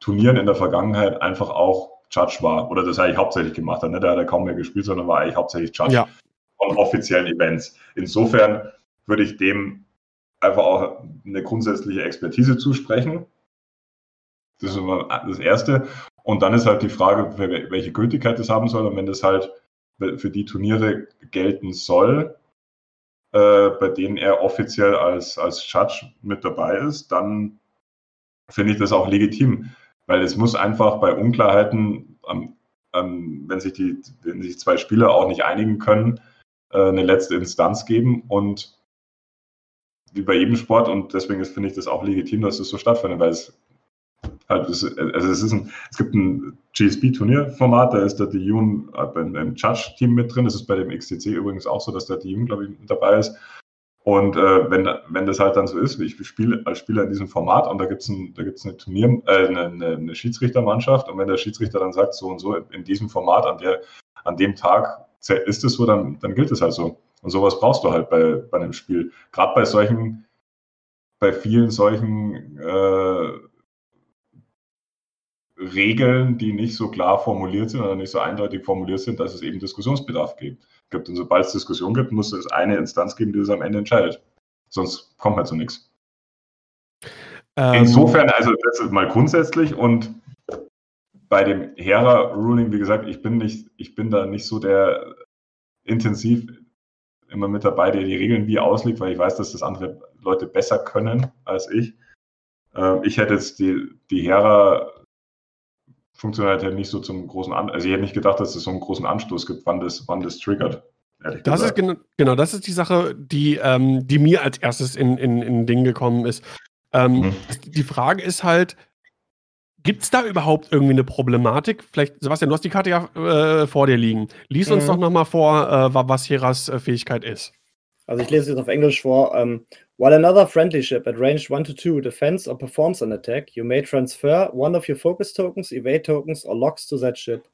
Turnieren in der Vergangenheit einfach auch Judge war oder das eigentlich hauptsächlich gemacht hat. Ne? Der hat ja kaum mehr gespielt, sondern war eigentlich hauptsächlich Judge ja. von offiziellen Events. Insofern würde ich dem einfach auch eine grundsätzliche Expertise zusprechen. Das ist immer das Erste. Und dann ist halt die Frage, welche Gültigkeit das haben soll. Und wenn das halt für die Turniere gelten soll, äh, bei denen er offiziell als, als Judge mit dabei ist, dann finde ich das auch legitim. Weil es muss einfach bei Unklarheiten, ähm, ähm, wenn, sich die, wenn sich zwei Spieler auch nicht einigen können, äh, eine letzte Instanz geben. Und wie bei jedem Sport und deswegen finde ich das auch legitim, dass das so stattfindet, weil es halt, ist, also es ist ein, es gibt ein GSP-Turnierformat, da ist da die Jun beim, beim Judge-Team mit drin. Das ist bei dem XTC übrigens auch so, dass da die glaube ich, dabei ist. Und äh, wenn, wenn das halt dann so ist, ich spiele als Spieler in diesem Format und da gibt es ein, eine Turnier, äh, eine, eine, Schiedsrichtermannschaft und wenn der Schiedsrichter dann sagt, so und so in diesem Format an, der, an dem Tag ist es so, dann, dann gilt es halt so. Und sowas brauchst du halt bei, bei einem Spiel. Gerade bei solchen, bei vielen solchen äh, Regeln, die nicht so klar formuliert sind oder nicht so eindeutig formuliert sind, dass es eben Diskussionsbedarf gibt. Und sobald es Diskussion gibt, muss es eine Instanz geben, die das am Ende entscheidet. Sonst kommt halt zu nichts. Ähm, Insofern, also das ist mal grundsätzlich und bei dem Hera-Ruling, wie gesagt, ich bin nicht, ich bin da nicht so der intensiv immer mit dabei, der die Regeln wie auslegt, weil ich weiß, dass das andere Leute besser können als ich. Äh, ich hätte jetzt die, die Hera Funktionalität nicht so zum großen An also ich hätte nicht gedacht, dass es so einen großen Anstoß gibt, wann das, wann das triggert. Das ist genau, genau, das ist die Sache, die, ähm, die mir als erstes in, in, in Ding gekommen ist. Ähm, mhm. Die Frage ist halt, Gibt es da überhaupt irgendwie eine Problematik? Vielleicht, Sebastian, du hast die Karte ja äh, vor dir liegen. Lies uns mhm. doch nochmal vor, äh, was Heras äh, Fähigkeit ist. Also ich lese jetzt auf Englisch vor. Um, ähm, while another friendly ship at range 1 to 2 defends or performs an attack, you may transfer one of your focus tokens, evade tokens or locks to that ship.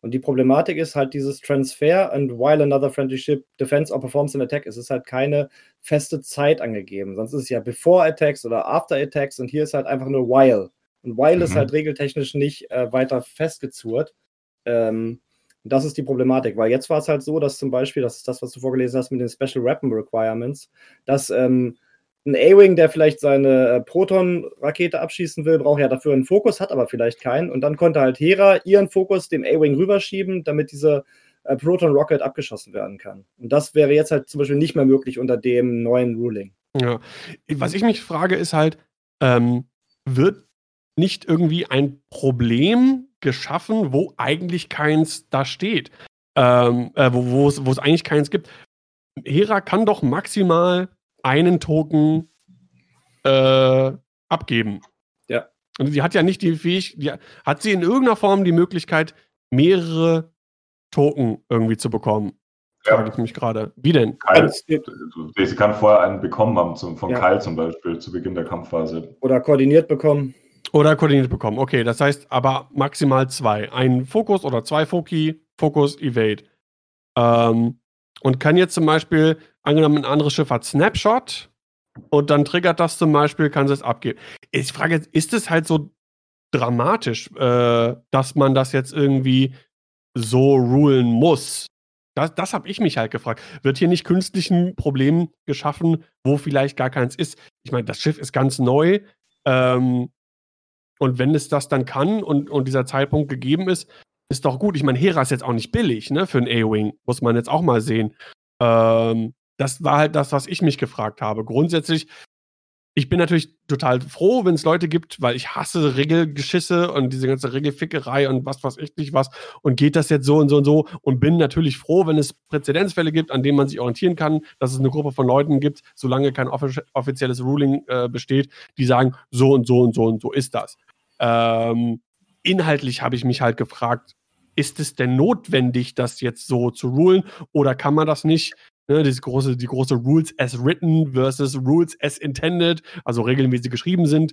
Und die Problematik ist halt dieses Transfer and while another friendly ship defends or performs an attack, es ist halt keine feste Zeit angegeben. Sonst ist es ja before attacks oder after attacks und hier ist halt einfach nur while. Und While mhm. ist halt regeltechnisch nicht äh, weiter festgezurrt. Ähm, das ist die Problematik, weil jetzt war es halt so, dass zum Beispiel, das ist das, was du vorgelesen hast mit den Special Weapon Requirements, dass ähm, ein A-Wing, der vielleicht seine äh, Proton-Rakete abschießen will, braucht ja dafür einen Fokus, hat aber vielleicht keinen. Und dann konnte halt Hera ihren Fokus dem A-Wing rüberschieben, damit diese äh, Proton-Rocket abgeschossen werden kann. Und das wäre jetzt halt zum Beispiel nicht mehr möglich unter dem neuen Ruling. Ja, was ich mich frage, ist halt, ähm, wird nicht irgendwie ein Problem geschaffen, wo eigentlich keins da steht. Ähm, äh, wo es eigentlich keins gibt. Hera kann doch maximal einen Token äh, abgeben. Ja. Und sie hat ja nicht die Fähigkeit, hat sie in irgendeiner Form die Möglichkeit, mehrere Token irgendwie zu bekommen? Ja. Frage ich mich gerade. Wie denn? Kyle, sie kann vorher einen bekommen haben, zum, von ja. Kyle zum Beispiel, zu Beginn der Kampfphase. Oder koordiniert bekommen. Oder koordiniert bekommen. Okay, das heißt aber maximal zwei. Ein Fokus oder zwei Foki, Fokus, Evade. Ähm, und kann jetzt zum Beispiel, angenommen, ein anderes Schiff hat Snapshot und dann triggert das zum Beispiel, kann sie es abgeben. Ich frage jetzt, ist es halt so dramatisch, äh, dass man das jetzt irgendwie so rulen muss. Das, das habe ich mich halt gefragt. Wird hier nicht künstlich ein Problem geschaffen, wo vielleicht gar keins ist? Ich meine, das Schiff ist ganz neu. Ähm, und wenn es das dann kann und, und dieser Zeitpunkt gegeben ist, ist doch gut. Ich meine, Hera ist jetzt auch nicht billig, ne, für ein A-Wing. Muss man jetzt auch mal sehen. Ähm, das war halt das, was ich mich gefragt habe. Grundsätzlich ich bin natürlich total froh, wenn es Leute gibt, weil ich hasse Regelgeschisse und diese ganze Regelfickerei und was weiß ich nicht was und geht das jetzt so und so und so und bin natürlich froh, wenn es Präzedenzfälle gibt, an denen man sich orientieren kann, dass es eine Gruppe von Leuten gibt, solange kein offizielles Ruling äh, besteht, die sagen, so und so und so und so ist das. Ähm, inhaltlich habe ich mich halt gefragt, ist es denn notwendig, das jetzt so zu rulen oder kann man das nicht Ne, diese große, die große Rules as written versus Rules as intended, also Regeln, wie sie geschrieben sind,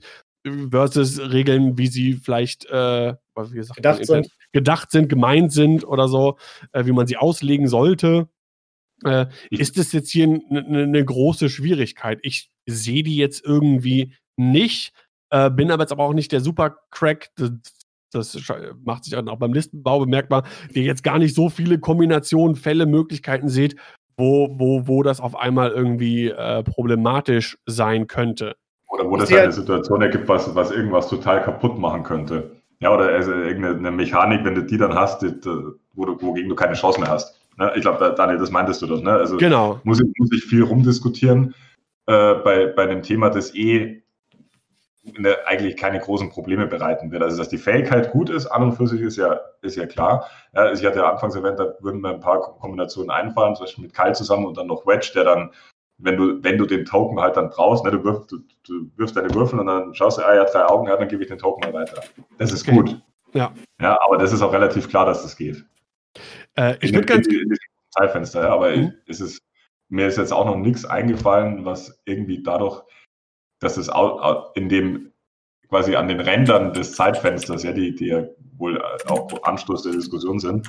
versus Regeln, wie sie vielleicht äh, wie gesagt, gedacht, sind. gedacht sind, gemeint sind oder so, äh, wie man sie auslegen sollte. Äh, ist das jetzt hier eine ne große Schwierigkeit? Ich sehe die jetzt irgendwie nicht, äh, bin aber jetzt aber auch nicht der Supercrack. Das, das macht sich auch beim Listenbau bemerkbar, der jetzt gar nicht so viele Kombinationen, Fälle, Möglichkeiten sieht, wo, wo, wo das auf einmal irgendwie äh, problematisch sein könnte. Oder wo das eine Situation ergibt, was, was irgendwas total kaputt machen könnte. Ja, oder also irgendeine Mechanik, wenn du die dann hast, die, wo du, wogegen du keine Chance mehr hast. Ne? Ich glaube, Daniel, das meintest du das. Ne? Also genau. muss, ich, muss ich viel rumdiskutieren äh, bei, bei einem Thema, das eh ne, eigentlich keine großen Probleme bereiten wird. Also, dass die Fähigkeit gut ist, an und für sich ist ja, ist ja klar. Ja, ich hatte ja anfangs erwähnt, da würden mir ein paar Kombinationen einfallen, zum Beispiel mit Kyle zusammen und dann noch Wedge, der dann, wenn du, wenn du den Token halt dann brauchst, ne, du, wirfst, du, du wirfst deine Würfel und dann schaust du, ah, hat drei Augen, ja, dann gebe ich den Token mal weiter. Das ist okay. gut. Ja. Ja, aber das ist auch relativ klar, dass das geht. Äh, ich würde ganz. Zeitfenster, ja, aber mhm. ist es, mir ist jetzt auch noch nichts eingefallen, was irgendwie dadurch, dass es in dem quasi an den Rändern des Zeitfensters, ja, die, die ja wohl auch Anstoß der Diskussion sind,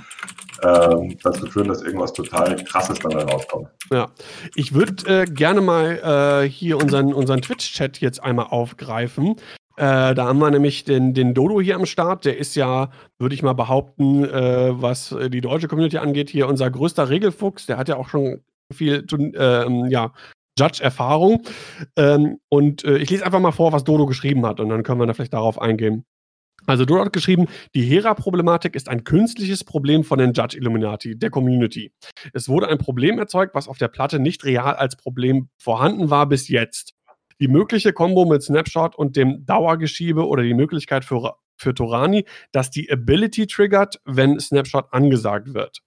ähm, dazu führen, dass irgendwas total Krasses dabei rauskommt. Ja, ich würde äh, gerne mal äh, hier unseren, unseren Twitch-Chat jetzt einmal aufgreifen. Äh, da haben wir nämlich den, den Dodo hier am Start. Der ist ja, würde ich mal behaupten, äh, was die deutsche Community angeht, hier unser größter Regelfuchs. Der hat ja auch schon viel äh, ja, Judge-Erfahrung. Ähm, und äh, ich lese einfach mal vor, was Dodo geschrieben hat und dann können wir da vielleicht darauf eingehen. Also Dodo hat geschrieben, die Hera-Problematik ist ein künstliches Problem von den Judge Illuminati, der Community. Es wurde ein Problem erzeugt, was auf der Platte nicht real als Problem vorhanden war bis jetzt. Die mögliche Kombo mit Snapshot und dem Dauergeschiebe oder die Möglichkeit für, für Torani, dass die Ability triggert, wenn Snapshot angesagt wird.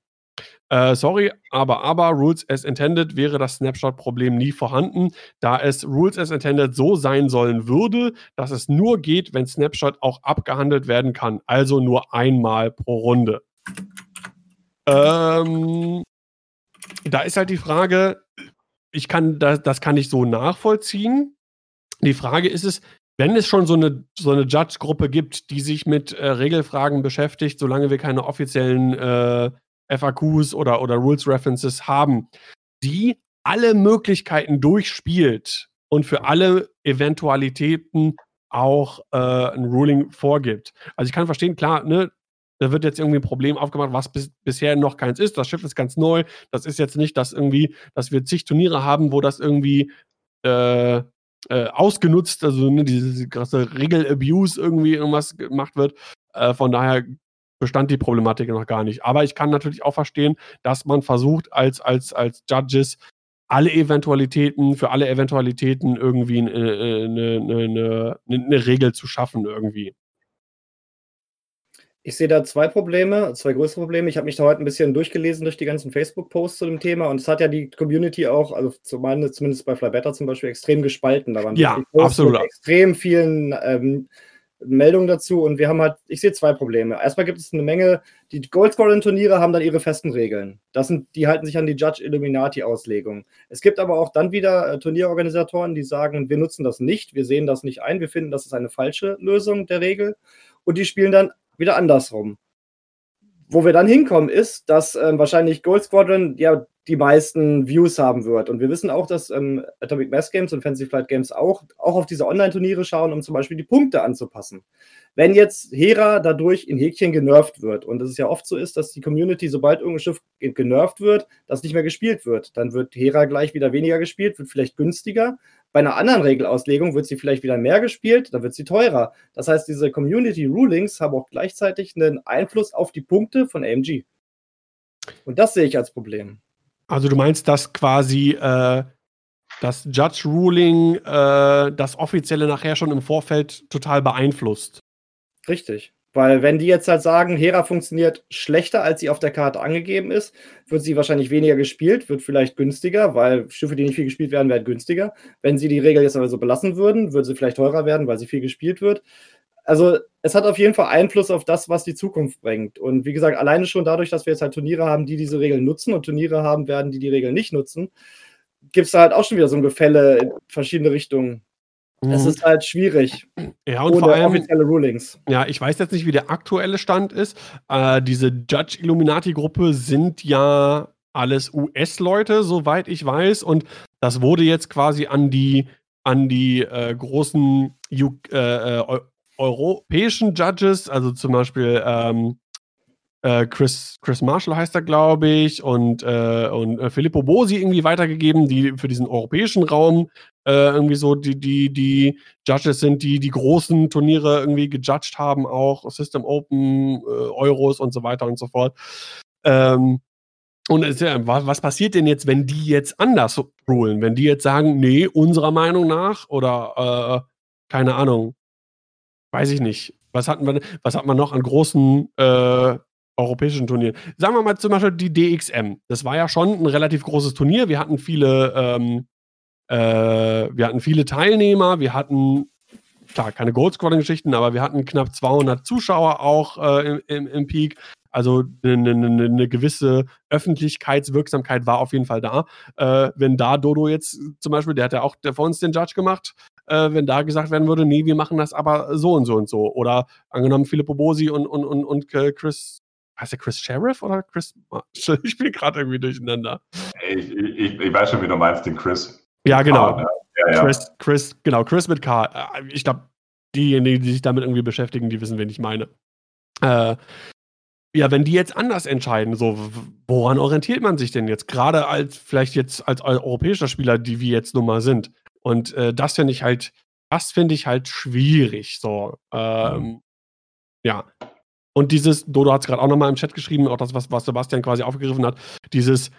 Äh, sorry, aber aber Rules as intended wäre das Snapshot-Problem nie vorhanden, da es Rules as intended so sein sollen würde, dass es nur geht, wenn Snapshot auch abgehandelt werden kann, also nur einmal pro Runde. Ähm, da ist halt die Frage, ich kann das, das kann ich so nachvollziehen. Die Frage ist es, wenn es schon so eine, so eine Judge-Gruppe gibt, die sich mit äh, Regelfragen beschäftigt, solange wir keine offiziellen äh, FAQs oder, oder Rules References haben, die alle Möglichkeiten durchspielt und für alle Eventualitäten auch äh, ein Ruling vorgibt. Also ich kann verstehen, klar, ne, da wird jetzt irgendwie ein Problem aufgemacht, was bis, bisher noch keins ist. Das Schiff ist ganz neu. Das ist jetzt nicht, dass irgendwie, dass wir zig Turniere haben, wo das irgendwie äh, äh, ausgenutzt, also ne, diese krasse Regel-Abuse irgendwie irgendwas gemacht wird. Äh, von daher bestand die Problematik noch gar nicht. Aber ich kann natürlich auch verstehen, dass man versucht, als, als, als Judges alle Eventualitäten, für alle Eventualitäten irgendwie eine, eine, eine, eine Regel zu schaffen irgendwie. Ich sehe da zwei Probleme, zwei größere Probleme. Ich habe mich da heute ein bisschen durchgelesen durch die ganzen Facebook-Posts zu dem Thema und es hat ja die Community auch, also zumindest bei Flybetter zum Beispiel, extrem gespalten. Da waren ja, absolut. extrem vielen ähm, Meldungen dazu und wir haben halt, ich sehe zwei Probleme. Erstmal gibt es eine Menge, die Goldscoring-Turniere haben dann ihre festen Regeln. Das sind, die halten sich an die Judge Illuminati-Auslegung. Es gibt aber auch dann wieder äh, Turnierorganisatoren, die sagen, wir nutzen das nicht, wir sehen das nicht ein, wir finden, das ist eine falsche Lösung der Regel und die spielen dann wieder andersrum. Wo wir dann hinkommen, ist, dass ähm, wahrscheinlich Gold Squadron ja die meisten Views haben wird. Und wir wissen auch, dass ähm, Atomic Mass Games und Fantasy Flight Games auch, auch auf diese Online-Turniere schauen, um zum Beispiel die Punkte anzupassen. Wenn jetzt Hera dadurch in Häkchen genervt wird, und es ja oft so ist, dass die Community, sobald irgendein Schiff genervt wird, das nicht mehr gespielt wird, dann wird Hera gleich wieder weniger gespielt, wird vielleicht günstiger. Bei einer anderen Regelauslegung wird sie vielleicht wieder mehr gespielt, dann wird sie teurer. Das heißt, diese Community Rulings haben auch gleichzeitig einen Einfluss auf die Punkte von AMG. Und das sehe ich als Problem. Also du meinst, dass quasi äh, das Judge Ruling äh, das offizielle nachher schon im Vorfeld total beeinflusst. Richtig. Weil wenn die jetzt halt sagen, Hera funktioniert schlechter, als sie auf der Karte angegeben ist, wird sie wahrscheinlich weniger gespielt, wird vielleicht günstiger, weil Schiffe, die nicht viel gespielt werden, werden günstiger. Wenn sie die Regel jetzt aber so belassen würden, würde sie vielleicht teurer werden, weil sie viel gespielt wird. Also es hat auf jeden Fall Einfluss auf das, was die Zukunft bringt. Und wie gesagt, alleine schon dadurch, dass wir jetzt halt Turniere haben, die diese Regeln nutzen und Turniere haben werden, die die Regeln nicht nutzen, gibt es da halt auch schon wieder so ein Gefälle in verschiedene Richtungen. Mhm. Es ist halt schwierig. Ja, und vor allem offizielle Rulings. Ja, ich weiß jetzt nicht, wie der aktuelle Stand ist. Äh, diese Judge Illuminati-Gruppe sind ja alles US-Leute, soweit ich weiß. Und das wurde jetzt quasi an die, an die äh, großen äh, äh europäischen Judges, also zum Beispiel ähm, äh, Chris, Chris Marshall heißt er, glaube ich, und, äh, und äh, Filippo Bosi irgendwie weitergegeben, die für diesen europäischen Raum äh, irgendwie so die, die, die Judges sind, die die großen Turniere irgendwie gejudged haben, auch System Open, äh, Euros und so weiter und so fort. Ähm, und es, ja, was passiert denn jetzt, wenn die jetzt anders rulen? Wenn die jetzt sagen, nee, unserer Meinung nach oder äh, keine Ahnung, weiß ich nicht. Was hatten wir, was hat man noch an großen äh, europäischen Turnieren. Sagen wir mal zum Beispiel die DXM. Das war ja schon ein relativ großes Turnier. Wir hatten viele, ähm, äh, wir hatten viele Teilnehmer. Wir hatten klar keine Gold Squadron-Geschichten, aber wir hatten knapp 200 Zuschauer auch äh, im, im, im, Peak. Also eine, eine, eine, gewisse Öffentlichkeitswirksamkeit war auf jeden Fall da. Äh, wenn da Dodo jetzt zum Beispiel, der hat ja auch der vor uns den Judge gemacht, äh, wenn da gesagt werden würde, nee, wir machen das aber so und so und so. Oder angenommen Filippo Bosi und, und, und, und Chris heißt der Chris Sheriff oder Chris? <laughs> Ich bin gerade irgendwie durcheinander. Ich, ich, ich, weiß schon, wie du meinst, den Chris. Ja, genau. K, ne? ja, ja. Chris, Chris, genau, Chris mit K. Äh, ich glaube, diejenigen, die sich damit irgendwie beschäftigen, die wissen, wen ich meine. Äh, ja, wenn die jetzt anders entscheiden, so, woran orientiert man sich denn jetzt? Gerade als, vielleicht jetzt als europäischer Spieler, die wir jetzt nun mal sind. Und äh, das finde ich halt, das finde ich halt schwierig. So, ähm, mhm. ja. Und dieses, Dodo hat es gerade auch nochmal im Chat geschrieben, auch das, was, was Sebastian quasi aufgegriffen hat, dieses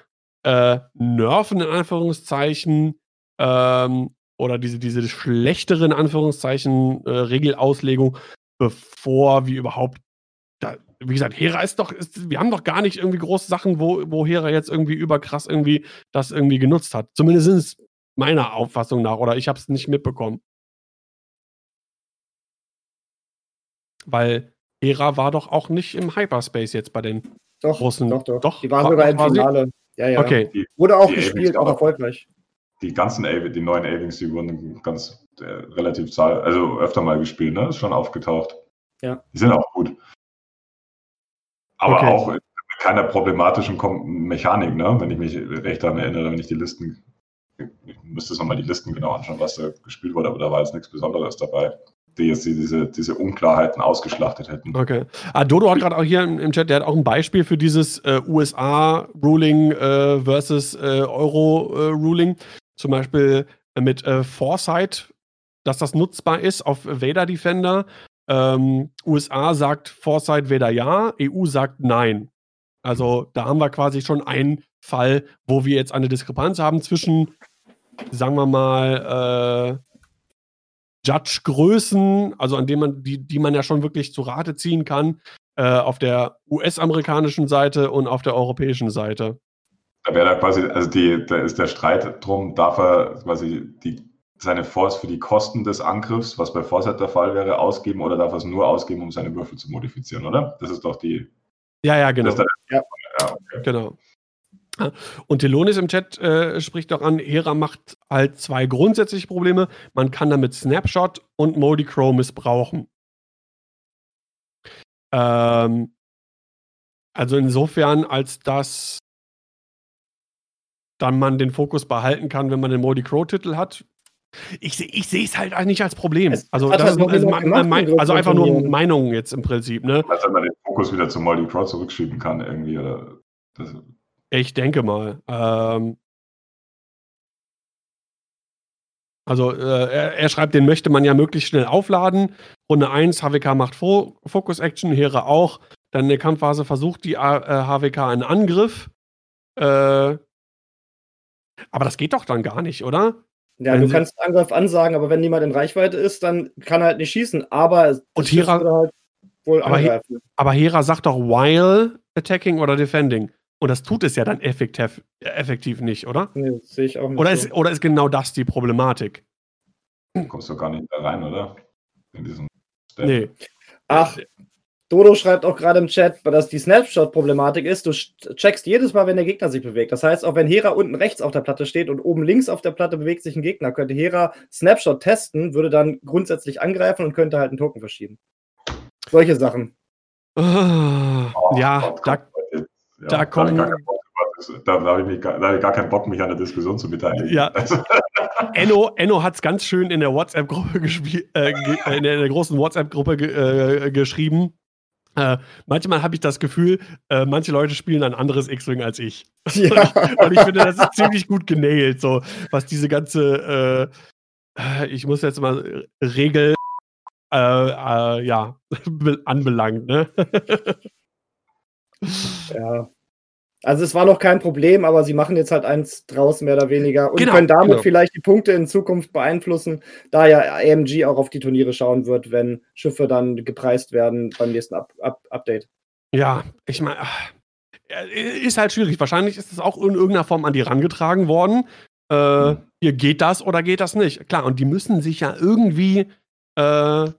äh, Nerven in Anführungszeichen ähm, oder diese, diese schlechtere in Anführungszeichen äh, Regelauslegung, bevor wir überhaupt, da, wie gesagt, Hera ist doch, ist, wir haben doch gar nicht irgendwie große Sachen, wo, wo Hera jetzt irgendwie überkrass irgendwie das irgendwie genutzt hat. Zumindest sind es meiner Auffassung nach oder ich habe es nicht mitbekommen. Weil Hera war doch auch nicht im Hyperspace jetzt bei den doch, großen. Doch, doch. doch die waren sogar im Finale. Ja, ja. Okay. Die, Wurde auch gespielt, auch erfolgreich. Die ganzen A die neuen A-Wings, die wurden ganz äh, relativ zahl, also öfter mal gespielt, ne? Ist schon aufgetaucht. Ja. Die sind auch gut. Aber okay. auch mit keiner problematischen Mechanik, ne? Wenn ich mich recht daran erinnere, wenn ich die Listen ich müsste es nochmal die Listen genau anschauen, was da gespielt wurde, aber da war jetzt nichts Besonderes dabei die jetzt diese, diese Unklarheiten ausgeschlachtet hätten. Okay. Ah, Dodo hat gerade auch hier im Chat, der hat auch ein Beispiel für dieses äh, USA-Ruling äh, versus äh, Euro-Ruling. Zum Beispiel mit äh, Foresight, dass das nutzbar ist auf Vader Defender. Ähm, USA sagt Foresight Vader ja, EU sagt nein. Also da haben wir quasi schon einen Fall, wo wir jetzt eine Diskrepanz haben zwischen, sagen wir mal, äh, Judge-Größen, also an denen man, die, die man ja schon wirklich zu Rate ziehen kann, äh, auf der US-amerikanischen Seite und auf der europäischen Seite. Da wäre da quasi, also die, da ist der Streit drum, darf er quasi die, seine Force für die Kosten des Angriffs, was bei Foresight der Fall wäre, ausgeben oder darf er es nur ausgeben, um seine Würfel zu modifizieren, oder? Das ist doch die. Ja, ja, genau. Ja. ja okay. Genau. <laughs> Und Telonis im Chat äh, spricht auch an, Hera macht halt zwei grundsätzliche Probleme. Man kann damit Snapshot und Moldy Crow missbrauchen. Ähm, Also insofern, als dass dann man den Fokus behalten kann, wenn man den Moldy Crow-Titel hat. Ich, seh- ich sehe es halt eigentlich nicht als Problem. Es Also, das halt also, niemand mein- gemacht mein- in also einfach nur. Meinungen jetzt im Prinzip, ne? Als wenn man den Fokus wieder zum Moldy Crow zurückschieben kann, irgendwie. Oder das, Ich denke mal. Ähm, also äh, er, er schreibt, den möchte man ja möglichst schnell aufladen. Runde 1, HWK macht Fo Focus Action, Hera auch. Dann in der Kampfphase versucht die A äh, HWK einen Angriff. Äh, aber das geht doch dann gar nicht, oder? Ja, Wenn du kannst Angriff ansagen, aber wenn niemand in Reichweite ist, dann kann er halt nicht schießen. Aber Und Hera- halt wohl Aber He-. Aber Hera sagt doch while attacking oder defending. Und das tut es ja dann effektiv, effektiv nicht, oder? Nee, das sehe ich auch nicht. Oder so. ist, oder ist genau das die Problematik? kommst du gar nicht da rein, oder? In diesen Step. Nee. Ach, Dodo schreibt auch gerade im Chat, dass die Snapshot-Problematik ist, du checkst jedes Mal, wenn der Gegner sich bewegt. Das heißt, auch wenn Hera unten rechts auf der Platte steht und oben links auf der Platte bewegt sich ein Gegner, könnte Hera Snapshot testen, würde dann grundsätzlich angreifen und könnte halt einen Token verschieben. Solche Sachen. Ah, Oh, ja, Gott, da, ja, da kommen-. Da, da habe ich, mich gar- da ich gar keinen Bock, mich an der Diskussion zu beteiligen. Ja. Also, Enno, Enno hat es ganz schön in der WhatsApp-Gruppe gespielt, äh, äh, in, der, in der großen WhatsApp-Gruppe ge äh, geschrieben. Äh, manchmal habe ich das Gefühl, äh, manche Leute spielen ein anderes X-Wing als ich. Ja. <laughs> Und ich finde, das ist ziemlich gut genäht, so was diese ganze, äh, äh, ich muss jetzt mal Regel, äh, äh, ja, be- <laughs> anbelangt, ne? <laughs> <laughs> Ja. Also es war noch kein Problem, aber sie machen jetzt halt eins draus, mehr oder weniger, und Genau, können damit genau. vielleicht die Punkte in Zukunft beeinflussen, da ja AMG auch auf die Turniere schauen wird, wenn Schiffe dann gepreist werden beim nächsten Up Up Update. Ja, ich meine, ist halt schwierig. Wahrscheinlich ist es auch in irgendeiner Form an die rangetragen worden. Äh, hier geht das oder geht das nicht. Klar, und die müssen sich ja irgendwie, äh,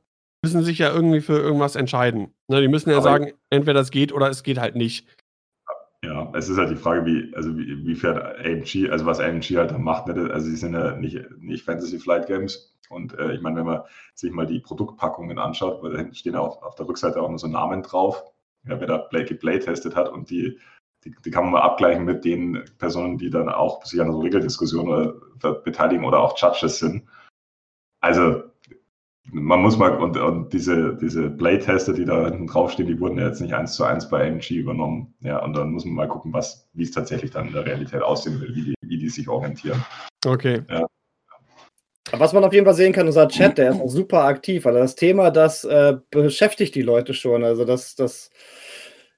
müssen sich ja irgendwie für irgendwas entscheiden. Ne, die müssen ja Aber- sagen, entweder es geht oder es geht halt nicht. Ja, es ist halt die Frage, wie, also wie, wie fährt AMG, also was AMG halt dann macht, ne? also sie sind ja nicht, nicht Fantasy Flight Games und äh, ich meine, wenn man sich mal die Produktpackungen anschaut, weil da hinten stehen ja auch auf der Rückseite auch nur so Namen drauf, ja, wer da Play, geplaytestet hat und die, die, die kann man mal abgleichen mit den Personen, die dann auch sich an so Regeldiskussionen beteiligen oder auch Judges sind. Also man muss mal, und, und diese, diese Playtester, die da hinten draufstehen, die wurden ja jetzt nicht eins zu eins bei AMG übernommen. Ja, und dann muss man mal gucken, was, wie es tatsächlich dann in der Realität aussehen will, wie die, wie die sich orientieren. Okay. Aber was man auf jeden Fall sehen kann, unser Chat, der ist auch super aktiv. Also das Thema, das äh, beschäftigt die Leute schon. Also das, das,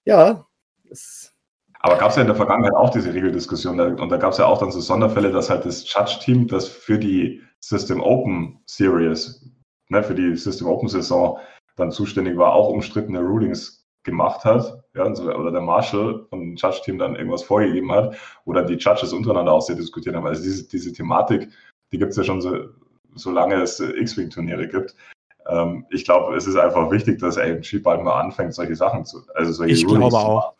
ja, ist, Aber gab es ja in der Vergangenheit auch diese Regeldiskussion da, und da gab es ja auch dann so Sonderfälle, dass halt das Judge-Team, das für die System Open Series, ne, für die System Open Saison dann zuständig war, auch umstrittene Rulings gemacht hat, ja, und so, oder der Marshall vom Judge-Team dann irgendwas vorgegeben hat, oder die Judges untereinander auch sehr diskutiert haben. Also diese, diese Thematik, die gibt es ja schon so, solange es äh, X-Wing-Turniere gibt. Ähm, ich glaube, es ist einfach wichtig, dass AMG bald mal anfängt, solche Sachen zu, also solche Ich Rulings glaube zu auch.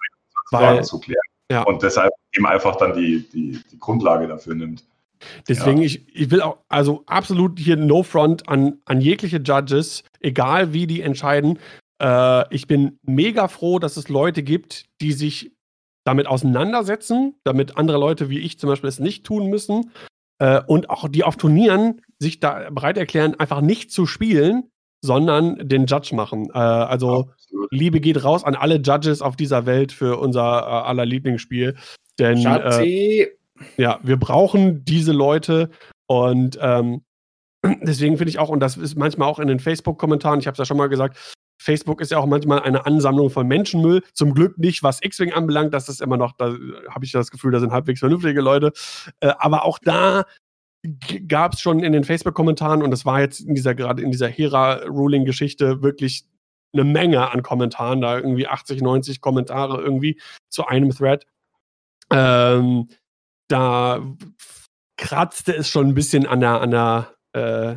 Fragen Weil, zu klären. Ja. Und deshalb eben einfach dann die, die, die Grundlage dafür nimmt. Deswegen, Ja. ich, ich will auch, also absolut hier No Front an, an jegliche Judges, egal wie die entscheiden. Äh, ich bin mega froh, dass es Leute gibt, die sich damit auseinandersetzen, damit andere Leute wie ich zum Beispiel es nicht tun müssen. Äh, und auch die auf Turnieren sich da bereit erklären, einfach nicht zu spielen, sondern den Judge machen. Äh, also Absolut. Liebe geht raus an alle Judges auf dieser Welt für unser äh, aller Lieblingsspiel. Denn äh, Schatzi, ja, wir brauchen diese Leute und ähm, <clears throat> deswegen finde ich auch, und das ist manchmal auch in den Facebook-Kommentaren, ich habe es ja schon mal gesagt, Facebook ist ja auch manchmal eine Ansammlung von Menschenmüll. Zum Glück nicht, was X-Wing anbelangt. Das ist immer noch, da habe ich das Gefühl, da sind halbwegs vernünftige Leute. Äh, aber auch da gab es schon in den Facebook-Kommentaren, und das war jetzt in dieser gerade in dieser Hera-Ruling-Geschichte wirklich eine Menge an Kommentaren, da irgendwie 80, 90 Kommentare irgendwie zu einem Thread. Ähm, da kratzte es schon ein bisschen an der, an der äh,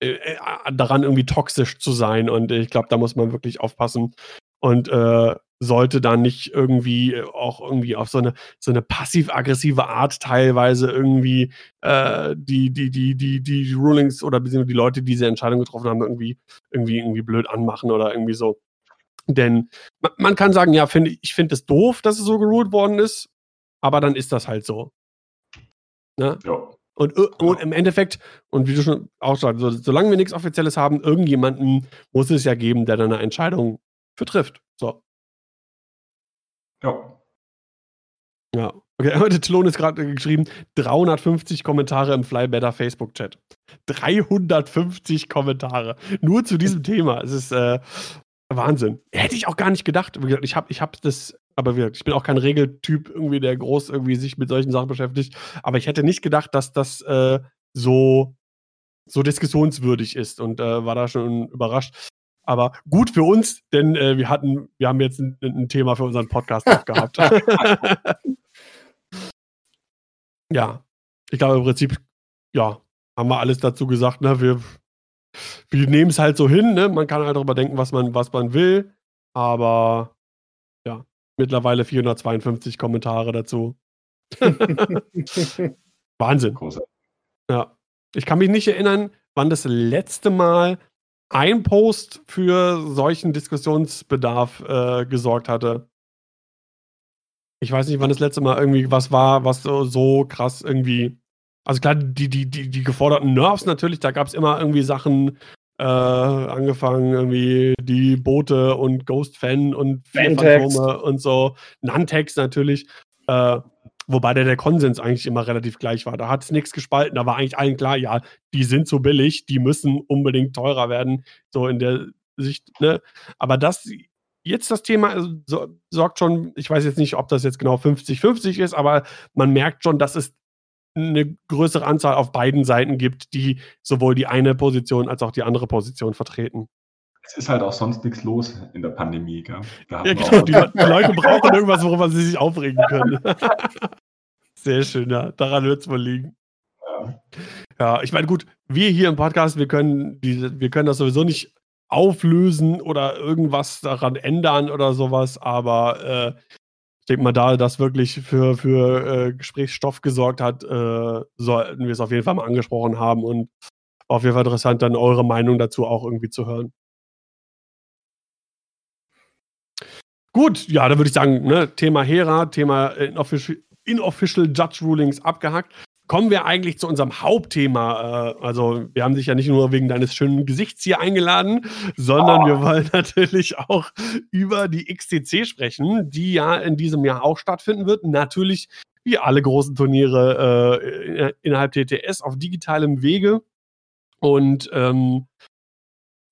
äh, daran, irgendwie toxisch zu sein. Und ich glaube, da muss man wirklich aufpassen. Und äh, sollte dann nicht irgendwie auch irgendwie auf so eine, so eine passiv-aggressive Art teilweise irgendwie äh, die, die, die, die, die Rulings oder beziehungsweise die Leute, die diese Entscheidung getroffen haben, irgendwie, irgendwie, irgendwie blöd anmachen oder irgendwie so. Denn man, man kann sagen, ja, find, ich finde es doof, dass es so geruled worden ist, aber dann ist das halt so. Ne? Ja. Und, und, genau. im Endeffekt, und wie du schon auch sagst, so, solange wir nichts Offizielles haben, irgendjemanden muss es ja geben, der dann eine Entscheidung für trifft. So. Ja. Ja. Okay, <laughs> heute Tlon ist gerade geschrieben, 350 Kommentare im Flybetter Facebook-Chat. 350 Kommentare. Nur zu diesem <laughs> Thema. Es ist äh, Wahnsinn. Hätte ich auch gar nicht gedacht. Ich habe ich hab das, aber ich bin auch kein Regeltyp irgendwie, der groß irgendwie sich mit solchen Sachen beschäftigt. Aber ich hätte nicht gedacht, dass das äh, so, so diskussionswürdig ist und äh, war da schon überrascht. Aber gut für uns, denn äh, wir hatten, wir haben jetzt ein, ein Thema für unseren Podcast gehabt. <laughs> ja, ich glaube im Prinzip, ja, haben wir alles dazu gesagt. Ne? Wir, wir nehmen es halt so hin. Ne? Man kann halt darüber denken, was man, was man will. Aber mittlerweile 452 Kommentare dazu. <laughs> Wahnsinn. Großartig. Ja. Ich kann mich nicht erinnern, wann das letzte Mal ein Post für solchen Diskussionsbedarf äh, gesorgt hatte. Ich weiß nicht, wann das letzte Mal irgendwie was war, was so, so krass irgendwie. Also klar, die, die, die, die geforderten Nerves natürlich, da gab es immer irgendwie Sachen, äh, angefangen irgendwie die Boote und Ghost Fan und Phantome und so. Nantex natürlich. Äh, Wobei der, der Konsens eigentlich immer relativ gleich war. Da hat es nichts gespalten. Da war eigentlich allen klar, ja, die sind so billig, die müssen unbedingt teurer werden. So in der Sicht, ne? Aber das, jetzt das Thema also, so, sorgt schon, ich weiß jetzt nicht, ob das jetzt genau 50-50 ist, aber man merkt schon, dass es eine größere Anzahl auf beiden Seiten gibt, die sowohl die eine Position als auch die andere Position vertreten. Es ist halt auch sonst nichts los in der Pandemie. Gell? Ja, genau. Die, die, Leute brauchen irgendwas, worüber sie sich aufregen können. <laughs> Sehr schön, ja. Daran wird es wohl liegen. Ja. ja, ich meine, gut, wir hier im Podcast, wir können, die, wir können das sowieso nicht auflösen oder irgendwas daran ändern oder sowas, aber äh, ich denke mal, da das wirklich für, für äh, Gesprächsstoff gesorgt hat, äh, sollten wir es auf jeden Fall mal angesprochen haben und auf jeden Fall interessant, dann eure Meinung dazu auch irgendwie zu hören. Gut, ja, dann würde ich sagen, ne, Thema Hera, Thema Inofficial, Inofficial Judge Rulings abgehakt. Kommen wir eigentlich zu unserem Hauptthema. Äh, also, wir haben dich ja nicht nur wegen deines schönen Gesichts hier eingeladen, sondern oh. wir wollen <laughs> natürlich auch über die XTC sprechen, die ja in diesem Jahr auch stattfinden wird. Natürlich wie alle großen Turniere äh, innerhalb TTS auf digitalem Wege. Und ähm,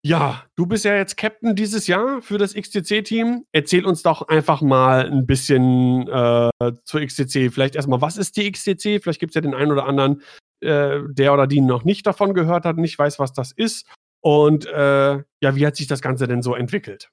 ja, du bist ja jetzt Captain dieses Jahr für das XTC-Team. Erzähl uns doch einfach mal ein bisschen äh, zur XTC. Vielleicht erstmal, was ist die XTC? Vielleicht gibt es ja den einen oder anderen, äh, der oder die noch nicht davon gehört hat, nicht weiß, was das ist. Und äh, ja, wie hat sich das Ganze denn so entwickelt?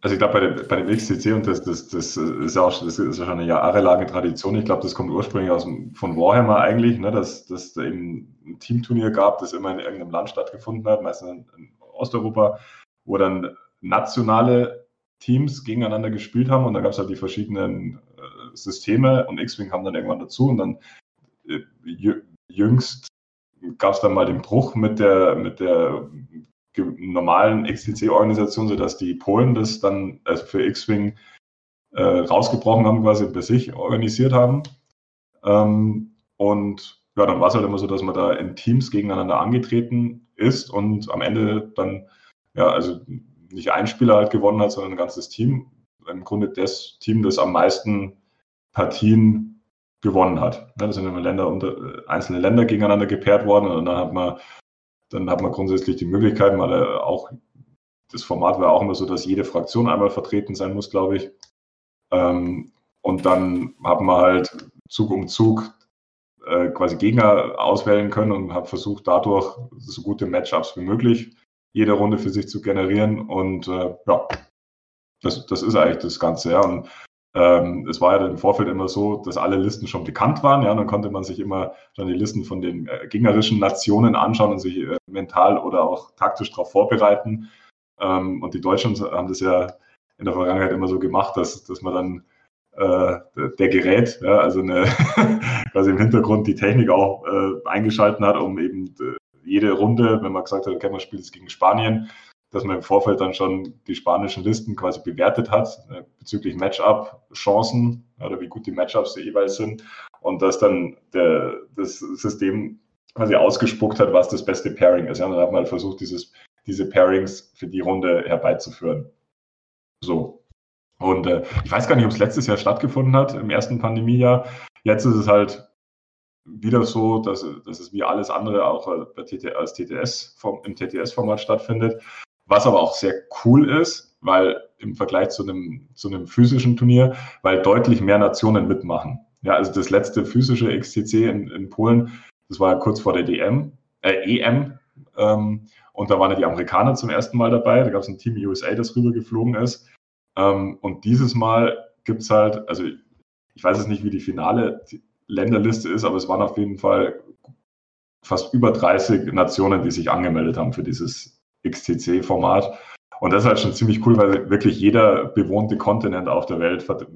Also ich glaube, bei, dem, bei dem XTC, und das, das, das ist ja auch das ist ja schon eine jahrelange Tradition, ich glaube, das kommt ursprünglich aus von Warhammer eigentlich, ne, dass, dass da eben ein Teamturnier gab, das immer in irgendeinem Land stattgefunden hat, meistens in, in Osteuropa, wo dann nationale Teams gegeneinander gespielt haben und da gab es halt die verschiedenen äh, Systeme und X-Wing kam dann irgendwann dazu und dann äh, jüngst gab es dann mal den Bruch mit der, mit der normalen XTC-Organisation, sodass die Polen das dann also für X-Wing äh, rausgebrochen haben, quasi bei sich organisiert haben. Ähm, und ja, dann war es halt immer so, dass man da in Teams gegeneinander angetreten ist und am Ende dann, ja, also nicht ein Spieler halt gewonnen hat, sondern ein ganzes Team. Im Grunde das Team, das am meisten Partien gewonnen hat. Da sind immer Länder unter, einzelne Länder gegeneinander gepaart worden und dann hat man, dann hat man grundsätzlich die Möglichkeit, mal äh, auch, das Format war auch immer so, dass jede Fraktion einmal vertreten sein muss, glaube ich. Ähm, und dann hat man halt Zug um Zug äh, quasi Gegner auswählen können und habe versucht, dadurch so gute Matchups wie möglich jede Runde für sich zu generieren. Und äh, ja, das, das ist eigentlich das Ganze. Ja. Und ähm, es war ja im Vorfeld immer so, dass alle Listen schon bekannt waren. Ja, dann konnte man sich immer schon die Listen von den äh, gegnerischen Nationen anschauen und sich äh, mental oder auch taktisch darauf vorbereiten. Ähm, und die Deutschen haben das ja in der Vergangenheit immer so gemacht, dass, dass man dann äh, der Gerät, ja, also eine, <laughs> quasi im Hintergrund die Technik auch äh, eingeschalten hat, um eben äh, jede Runde, wenn man gesagt hat, okay, man spielt jetzt gegen Spanien, dass man im Vorfeld dann schon die spanischen Listen quasi bewertet hat äh, bezüglich Matchup-Chancen oder wie gut die Matchups jeweils sind und dass dann der, das System quasi ausgespuckt hat, was das beste Pairing ist. Ja, dann hat man halt versucht, dieses, diese Pairings für die Runde herbeizuführen. So. Und äh, ich weiß gar nicht, ob es letztes Jahr stattgefunden hat, im ersten Pandemiejahr. Jetzt ist es halt wieder so, dass, dass es wie alles andere auch TT, als TTS im TTS-Format stattfindet. Was aber auch sehr cool ist, weil im Vergleich zu einem, zu einem physischen Turnier, weil deutlich mehr Nationen mitmachen. Ja, also das letzte physische XTC in, in Polen, das war ja kurz vor der DM, äh, EM. Ähm, und da waren ja die Amerikaner zum ersten Mal dabei. Da gab es ein Team USA, das rübergeflogen ist. Ähm, und dieses Mal gibt es halt, also ich weiß jetzt nicht, wie die finale Länderliste ist, aber es waren auf jeden Fall fast über 30 Nationen, die sich angemeldet haben für dieses XTC-Format. Und das ist halt schon ziemlich cool, weil wirklich jeder bewohnte Kontinent auf der Welt vert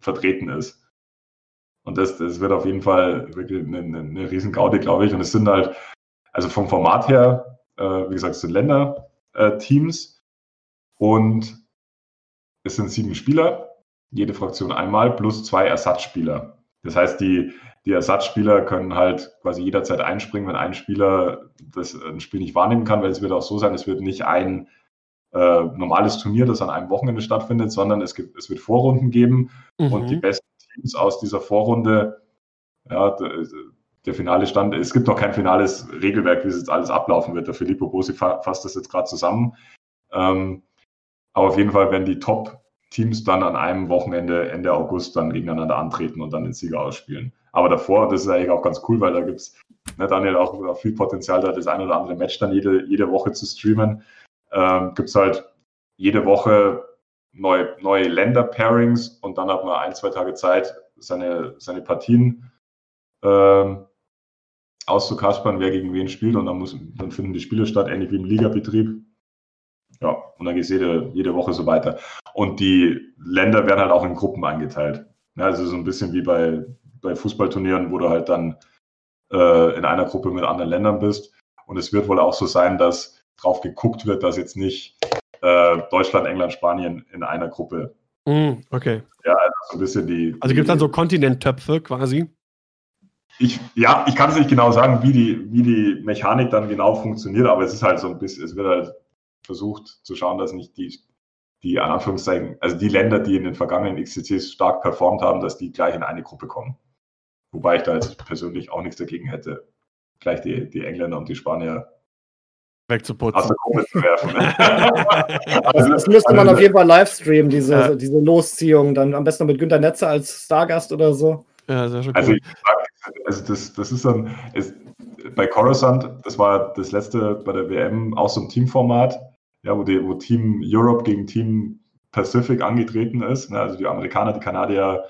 vertreten ist. Und das, das wird auf jeden Fall wirklich eine, eine, eine Riesengaude, glaube ich. Und es sind halt, also vom Format her, äh, wie gesagt, es sind Länderteams äh, und es sind sieben Spieler, jede Fraktion einmal, plus zwei Ersatzspieler. Das heißt, die, die Ersatzspieler können halt quasi jederzeit einspringen, wenn ein Spieler das ein Spiel nicht wahrnehmen kann, weil es wird auch so sein, es wird nicht ein äh, normales Turnier, das an einem Wochenende stattfindet, sondern es, gibt, es wird Vorrunden geben mhm. und die besten Teams aus dieser Vorrunde, ja, der, der finale Stand, es gibt noch kein finales Regelwerk, wie es jetzt alles ablaufen wird. Der Filippo Bosi fasst das jetzt gerade zusammen. Ähm, aber auf jeden Fall werden die Top Teams dann an einem Wochenende Ende August dann gegeneinander antreten und dann den Sieger ausspielen. Aber davor, das ist eigentlich auch ganz cool, weil da gibt es, ne, Daniel, auch, auch, viel Potenzial, da das ein oder andere Match dann jede, jede Woche zu streamen. Ähm, gibt es halt jede Woche neue, neue Länder-Pairings und dann hat man ein, zwei Tage Zeit, seine, seine Partien ähm, auszukaspern, wer gegen wen spielt und dann, muss, dann finden die Spiele statt, ähnlich wie im Ligabetrieb. Ja, und dann geht es jede, jede Woche so weiter. Und die Länder werden halt auch in Gruppen eingeteilt. Ja, also so ein bisschen wie bei, bei Fußballturnieren, wo du halt dann äh, in einer Gruppe mit anderen Ländern bist. Und es wird wohl auch so sein, dass drauf geguckt wird, dass jetzt nicht äh, Deutschland, England, Spanien in einer Gruppe. Mm, okay. Ja, also so ein bisschen die. Also gibt es dann so Kontinenttöpfe quasi? Ich, ja, ich kann es nicht genau sagen, wie die, wie die Mechanik dann genau funktioniert, aber es ist halt so ein bisschen, es wird halt versucht zu schauen, dass nicht die, die an Anführungszeichen, also die Länder, die in den vergangenen XCCs stark performt haben, dass die gleich in eine Gruppe kommen. Wobei ich da jetzt persönlich auch nichts dagegen hätte, gleich die, die Engländer und die Spanier wegzuputzen. Aus der Gruppe zu werfen. <laughs> also, das müsste man also, auf jeden Fall live streamen, diese, ja. diese Losziehung. Dann am besten noch mit Günter Netzer als Stargast oder so. Ja, sehr schön. Also, cool. also das, das ist dann, ist, bei Coruscant, das war das letzte bei der WM, auch so ein Teamformat ja, wo, die, wo Team Europe gegen Team Pacific angetreten ist. Ne? Also die Amerikaner, die Kanadier,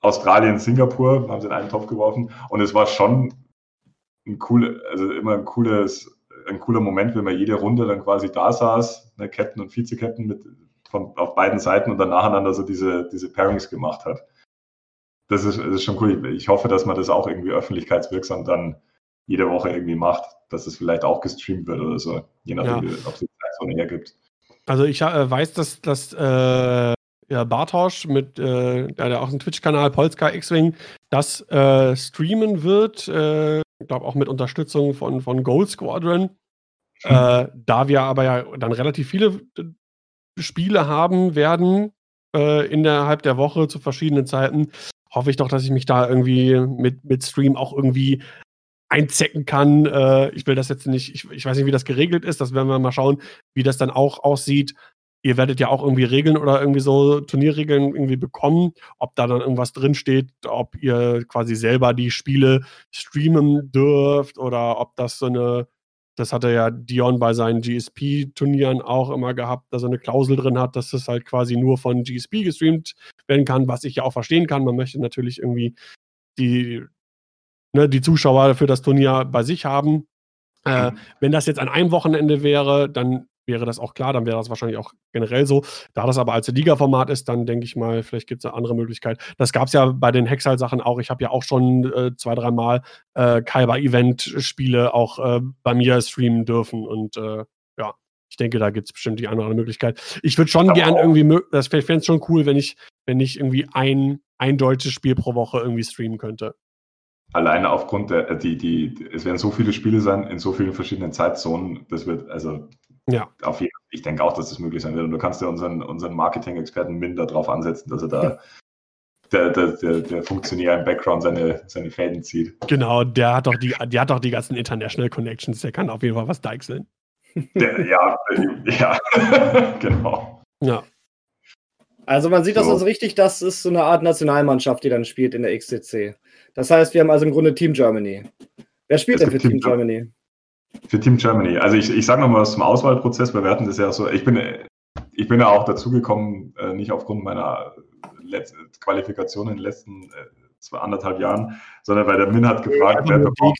Australien, Singapur haben sie in einen Topf geworfen. Und es war schon ein cool, also immer ein cooles, ein cooler Moment, wenn man jede Runde dann quasi da saß, ne, Captain und Vize-Captain mit von, auf beiden Seiten und dann nacheinander so diese, diese Pairings gemacht hat. Das ist, das ist schon cool. Ich hoffe, dass man das auch irgendwie öffentlichkeitswirksam dann jede Woche irgendwie macht, dass es vielleicht auch gestreamt wird oder so, je nachdem, ja. ob es Zeitzone hergibt. Also ich äh, weiß, dass, dass äh, ja, Bartosch mit, äh, der auch einen Twitch-Kanal Polska X-Wing, das äh, streamen wird, äh, ich glaube auch mit Unterstützung von, von Gold Squadron. Hm. da wir aber ja dann relativ viele Spiele haben werden innerhalb der Woche zu verschiedenen Zeiten, hoffe ich doch, dass ich mich da irgendwie mit, mit Stream auch irgendwie einzecken kann. Äh, ich will das jetzt nicht, ich, ich weiß nicht, wie das geregelt ist. Das werden wir mal schauen, wie das dann auch aussieht. Ihr werdet ja auch irgendwie Regeln oder irgendwie so Turnierregeln irgendwie bekommen, ob da dann irgendwas drinsteht, ob ihr quasi selber die Spiele streamen dürft oder ob das so eine, das hatte ja Dion bei seinen GSP-Turnieren auch immer gehabt, dass er eine Klausel drin hat, dass das halt quasi nur von GSP gestreamt werden kann, was ich ja auch verstehen kann. Man möchte natürlich irgendwie die, ne, die Zuschauer für das Turnier bei sich haben. Äh, mhm. Wenn das jetzt an einem Wochenende wäre, dann wäre das auch klar, dann wäre das wahrscheinlich auch generell so. Da das aber als Liga-Format ist, dann denke ich mal, vielleicht gibt es eine andere Möglichkeit. Das gab es ja bei den Hexal-Sachen auch. Ich habe ja auch schon äh, zwei, dreimal äh, Kaiba-Event-Spiele auch äh, bei mir streamen dürfen und äh, ja, ich denke, da gibt es bestimmt die eine oder andere Möglichkeit. Ich würde schon gern irgendwie, das fände es schon cool, wenn ich, wenn ich irgendwie ein, ein deutsches Spiel pro Woche irgendwie streamen könnte. Alleine aufgrund der, äh, die, die, es werden so viele Spiele sein in so vielen verschiedenen Zeitzonen, das wird, also ja. auf jeden ich denke auch, dass das möglich sein wird. Und du kannst ja unseren, unseren Marketing-Experten Minder darauf ansetzen, dass er da der, der, der, der Funktionär im Background seine, seine Fäden zieht. Genau, der hat doch die, der hat doch die ganzen International Connections, der kann auf jeden Fall was deichseln. Der, ja, ja, <laughs> genau. Ja. Also man sieht das so. also richtig, das ist so eine Art Nationalmannschaft, die dann spielt in der XCC. Das heißt, wir haben also im Grunde Team Germany. Wer spielt es denn für Team, Team Germany? Für Team Germany. Also ich, ich sage nochmal was zum Auswahlprozess, weil wir hatten das ja so, ich bin, ich bin ja auch dazugekommen, äh, nicht aufgrund meiner Letz Qualifikation in den letzten äh, zwei, anderthalb Jahren, sondern weil der Min hat gefragt, ja, wer bekommt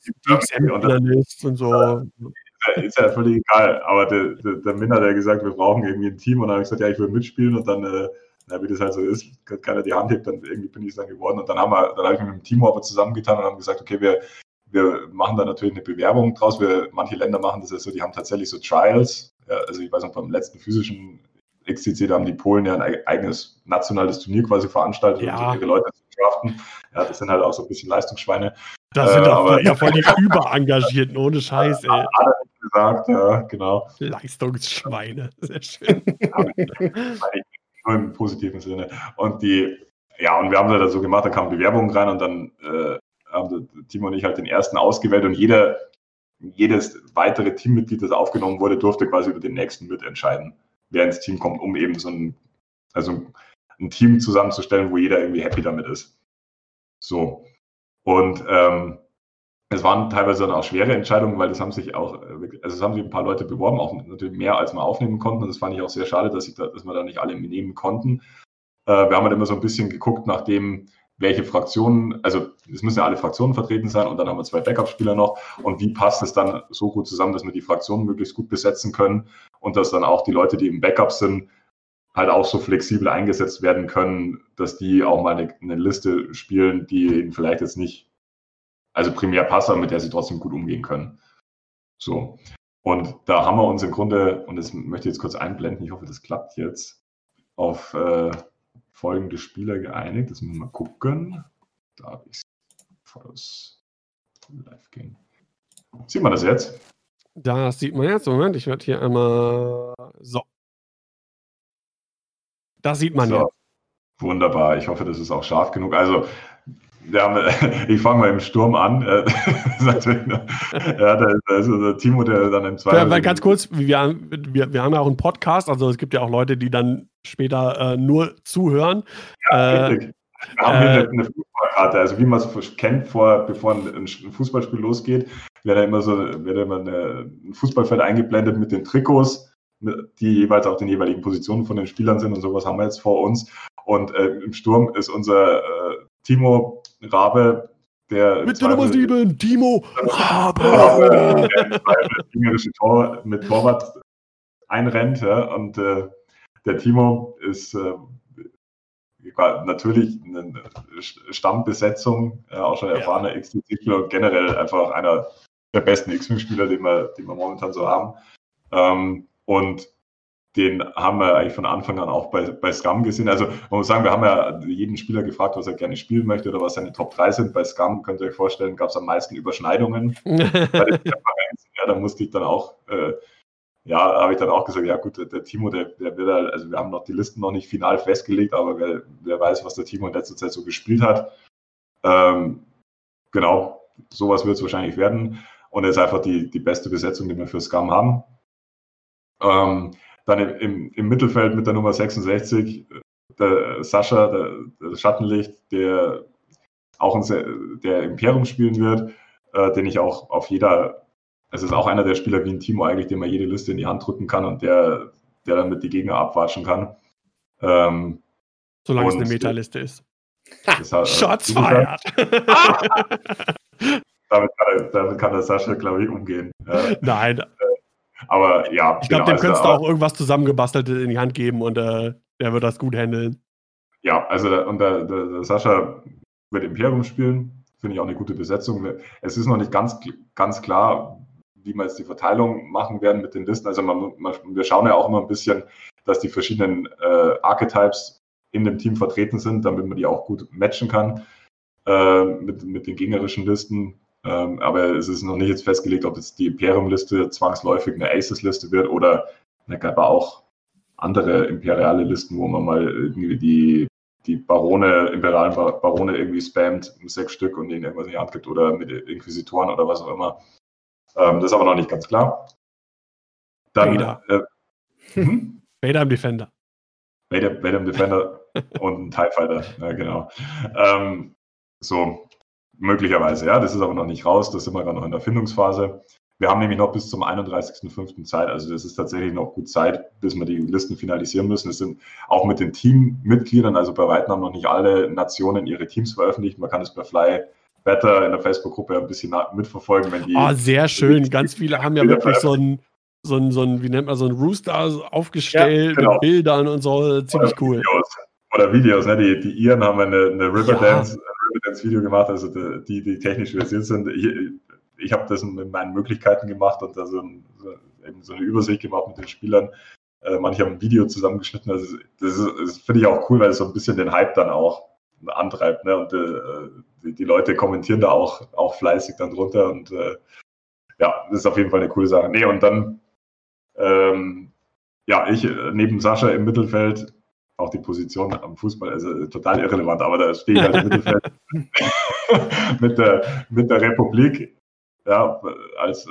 und so ist ja völlig egal. Aber der, der, der Min hat ja gesagt, wir brauchen irgendwie ein Team. Und dann habe ich gesagt, ja, ich will mitspielen. Und dann, äh, na, wie das halt so ist, keiner die Hand hebt, dann irgendwie bin ich es dann geworden. Und dann haben wir, dann habe ich mich mit dem Team aber zusammengetan und haben gesagt, okay, wir, wir machen da natürlich eine Bewerbung draus. Wir, manche Länder machen das ja so, die haben tatsächlich so Trials. Ja, also ich weiß noch, beim letzten physischen XCC, da haben die Polen ja ein eigenes nationales Turnier quasi veranstaltet, ja. um ihre Leute zu draften. Ja, das sind halt auch so ein bisschen Leistungsschweine. Das sind äh, aber, ja voll die Überengagierten, ohne Scheiß, ey. Hat er gesagt, ja, genau. Leistungsschweine, sehr schön. Nur im positiven Sinne. Und die, ja, und wir haben das so gemacht, da kamen Bewerbungen rein und dann äh, haben Timo und ich halt den ersten ausgewählt und jeder, jedes weitere Teammitglied, das aufgenommen wurde, durfte quasi über den nächsten mitentscheiden, wer ins Team kommt, um eben so ein, also ein Team zusammenzustellen, wo jeder irgendwie happy damit ist. So. Und ähm, es waren teilweise dann auch schwere Entscheidungen, weil das haben sich auch, äh, also es haben sich ein paar Leute beworben, auch natürlich mehr als wir aufnehmen konnten. Und das fand ich auch sehr schade, dass, ich da, dass wir da nicht alle nehmen konnten. Äh, wir haben halt immer so ein bisschen geguckt, nachdem welche Fraktionen, also es müssen ja alle Fraktionen vertreten sein und dann haben wir zwei Backup-Spieler noch und wie passt es dann so gut zusammen, dass wir die Fraktionen möglichst gut besetzen können und dass dann auch die Leute, die im Backup sind, halt auch so flexibel eingesetzt werden können, dass die auch mal eine, eine Liste spielen, die ihnen vielleicht jetzt nicht, also primär passt, aber mit der sie trotzdem gut umgehen können. So. Und da haben wir uns im Grunde, und das möchte ich jetzt kurz einblenden, ich hoffe, das klappt jetzt, auf äh, folgende Spieler geeinigt. Das müssen wir mal gucken. Da habe ich es live gehen. Sieht man das jetzt? Das sieht man jetzt. Moment, ich werde hier einmal. So. Das sieht man so. jetzt. Wunderbar. Ich hoffe, das ist auch scharf genug. Also, ja, ich fange mal im Sturm an. <laughs> ja, da ist der Timo, der dann im zweiten. Ja, ganz kurz, wir, wir, wir haben ja auch einen Podcast, also es gibt ja auch Leute, die dann später äh, nur zuhören. Ja, äh, Wir haben hier äh, eine, Fußballkarte, also wie man es kennt, vor, bevor ein, Fußballspiel losgeht, wird da immer so wird immer eine, ein Fußballfeld eingeblendet mit den Trikots, die jeweils auch den jeweiligen Positionen von den Spielern sind und sowas haben wir jetzt vor uns. Und äh, im Sturm ist unser äh, Timo Rabe, der. Mit der Nummer 7, Timo Rabe! <laughs> Der Tor mit Torwart einrennt ja, und äh, der Timo ist äh, natürlich eine Stammbesetzung, ja, auch schon erfahrener ja. XTC-Spieler und generell einfach einer der besten X-Wing-Spieler, den wir, den wir momentan so haben. Ähm, und den haben wir eigentlich von Anfang an auch bei, bei Scum gesehen. Also man muss sagen, wir haben ja jeden Spieler gefragt, was er gerne spielen möchte oder was seine Top 3 sind. Bei Scum, könnt ihr euch vorstellen, gab es am meisten Überschneidungen. <laughs> ja, da musste ich dann auch äh, ja, habe ich dann auch gesagt, ja gut, der, der Timo, der, der wird halt, also wir haben noch die Listen noch nicht final festgelegt, aber wer, wer weiß, was der Timo in letzter Zeit so gespielt hat. Ähm, genau, sowas wird es wahrscheinlich werden. Und er ist einfach die, die beste Besetzung, die wir für Scum haben. Ähm, dann im, im, Mittelfeld mit der Nummer 66, der Sascha, der, der Schattenlicht, der auch ein, der Imperium spielen wird, äh, den ich auch auf jeder es ist auch einer der Spieler wie ein Timo eigentlich, dem man jede Liste in die Hand drücken kann und der, der dann mit die Gegner abwatschen kann. Ähm, Solange es eine Metaliste ist. Ha, <laughs> Shots fired! <laughs> damit, kann er, damit kann der Sascha, glaube ich, umgehen. Nein. Aber ja. Ich glaube, genau, dem also, könntest du auch irgendwas zusammengebasteltes in die Hand geben und äh, der wird das gut handeln. Ja, also und der, der, der Sascha wird Imperium spielen. Finde ich auch eine gute Besetzung. Es ist noch nicht ganz, ganz klar, wie wir jetzt die Verteilung machen werden mit den Listen. Also man, man, wir schauen ja auch immer ein bisschen, dass die verschiedenen äh, Archetypes in dem Team vertreten sind, damit man die auch gut matchen kann äh, mit, mit den gegnerischen Listen. Ähm, aber es ist noch nicht jetzt festgelegt, ob jetzt die Imperium-Liste zwangsläufig eine Aces-Liste wird oder es gab auch andere imperiale Listen, wo man mal irgendwie die, die Barone, imperialen Barone irgendwie spammt, sechs Stück und ihnen irgendwas in die Hand gibt oder mit Inquisitoren oder was auch immer. Ähm, das ist aber noch nicht ganz klar. Dann, Vader. Äh, hm? Vader im Defender. Vader, Vader im Defender <laughs> und ein TIE Fighter, ja, genau. Ähm, so, möglicherweise, ja, das ist aber noch nicht raus, das sind wir gerade noch in der Findungsphase. Wir haben nämlich noch bis zum 31.05. Zeit, also das ist tatsächlich noch gut Zeit, bis wir die Listen finalisieren müssen. Es sind auch mit den Teammitgliedern, also bei weitem haben noch nicht alle Nationen ihre Teams veröffentlicht. Man kann es bei Fly Better in der Facebook-Gruppe ein bisschen mitverfolgen, wenn die. Oh, sehr schön. Ganz viele haben ja wirklich so ein, so ein, so ein, wie nennt man so ein Rooster aufgestellt ja, genau. mit Bildern und so. Ziemlich oder cool. Videos. Oder Videos, ne? Die, die Iren haben eine, eine Riverdance, ja. Riverdance-Video gemacht, also die, die technisch versiert sind. Ich, ich habe das mit meinen Möglichkeiten gemacht und da so, ein, so eine Übersicht gemacht mit den Spielern. Äh, manche haben ein Video zusammengeschnitten. Also das, das finde ich auch cool, weil es so ein bisschen den Hype dann auch antreibt. Ne? Und äh, die, die, Leute kommentieren da auch, auch fleißig dann drunter. Und äh, ja, das ist auf jeden Fall eine coole Sache. Nee, und dann, ähm, ja, ich neben Sascha im Mittelfeld, auch die Position am Fußball, also total irrelevant, aber da stehe ich halt im Mittelfeld <laughs> mit, der, mit der Republik, ja, als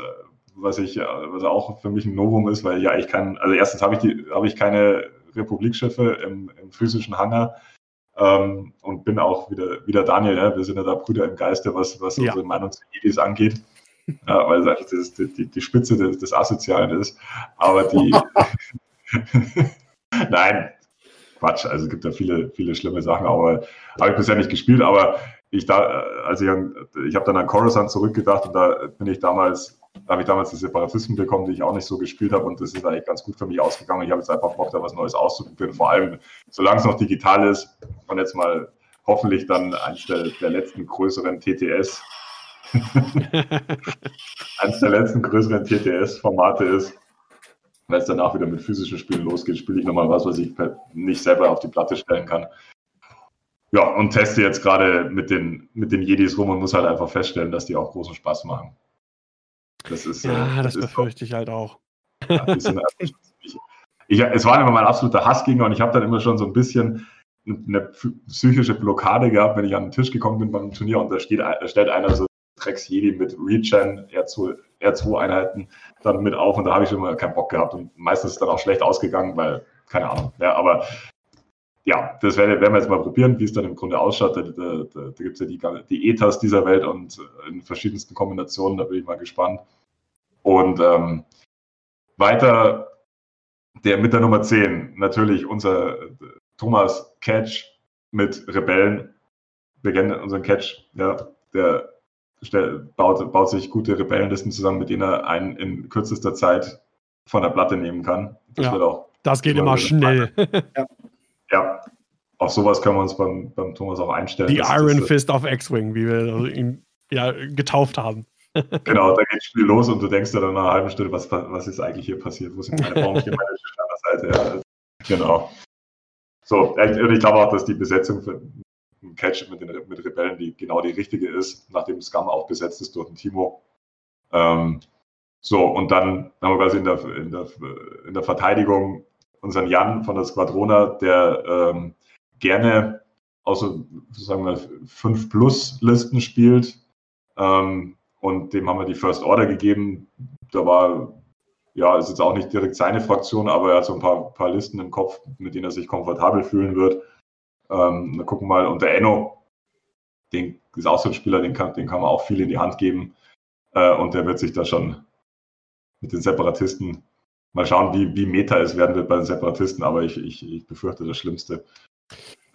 was ich, was auch für mich ein Novum ist, weil ja ich kann, also erstens habe ich die, habe ich keine Republikschiffe im, im physischen Hangar. Ähm, und bin auch wieder, wieder Daniel, ja, wir sind ja da Brüder im Geiste, was, was ja. unsere Meinung zu Edis angeht. Ja, weil es eigentlich das, die, die Spitze des, des Asozialen ist. Aber die. <laughs> <laughs> Nein, Quatsch. Also es gibt ja viele, viele schlimme Sachen, aber habe ich bisher nicht gespielt. Aber ich da, also ich, ich habe dann an Coruscant zurückgedacht und da bin ich damals da habe ich damals die Separatisten bekommen, die ich auch nicht so gespielt habe und das ist eigentlich ganz gut für mich ausgegangen. Ich habe jetzt einfach Bock, da was Neues auszuprobieren, vor allem solange es noch digital ist und jetzt mal hoffentlich dann eines der, der letzten größeren TTS, <laughs> eines der letzten größeren TTS-Formate ist. Wenn es danach wieder mit physischen Spielen losgeht, spiele ich nochmal was, was ich nicht selber auf die Platte stellen kann. Ja, und teste jetzt gerade mit den, mit den Jedis rum und muss halt einfach feststellen, dass die auch großen Spaß machen. Das ist, ja, äh, das, das befürchte ich halt auch. ich, ich, es war immer mein absoluter Hassgegner und ich habe dann immer schon so ein bisschen eine psychische Blockade gehabt, wenn ich an den Tisch gekommen bin beim Turnier und da, steht, da stellt einer so Drecks Jedi mit Regen, R2, R2-Einheiten dann mit auf und da habe ich schon mal keinen Bock gehabt und meistens ist dann auch schlecht ausgegangen, weil, keine Ahnung, ja, aber ja, das werden, wir jetzt mal probieren, wie es dann im Grunde ausschaut. Da, da, da, gibt es ja die, die Ethas dieser Welt und in verschiedensten Kombinationen, da bin ich mal gespannt. Und ähm, weiter der mit der Nummer 10, natürlich unser Thomas Catch mit Rebellen. Wir kennen unseren Catch, ja, der baut, baut sich gute Rebellenlisten zusammen, mit denen er einen in kürzester Zeit von der Platte nehmen kann. Das, ja, auch das geht immer schnell. <laughs> ja. Ja, auf sowas können wir uns beim, beim Thomas auch einstellen. Die Iron das, Fist of X-Wing, wie wir ihn ja getauft haben. <laughs> genau, da geht das Spiel los und du denkst dir dann nach einer halben Stunde, was, was ist eigentlich hier passiert? Wo sind meine Baumchen, meine Seite? Ja, genau. So, und ich glaube auch, dass die Besetzung einen Catch mit, den, mit Rebellen die genau die richtige ist, nachdem Scum auch besetzt ist durch den Timo. Ähm, so, und dann haben wir quasi in der, in der, in der Verteidigung unseren Jan von der Squadrona, der ähm, gerne außer sagen wir 5 Plus Listen spielt. Ähm, und dem haben wir die First Order gegeben. Da war, ja, ist jetzt auch nicht direkt seine Fraktion, aber er hat so ein paar, paar Listen im Kopf, mit denen er sich komfortabel fühlen wird. Ähm, wir gucken mal. Und der Enno, den ist auch so ein Spieler, den kann, den kann man auch viel in die Hand geben. Äh, und der wird sich da schon mit den Separatisten Mal schauen, wie, wie Meta es werden wird bei den Separatisten, aber ich, ich, ich befürchte das Schlimmste.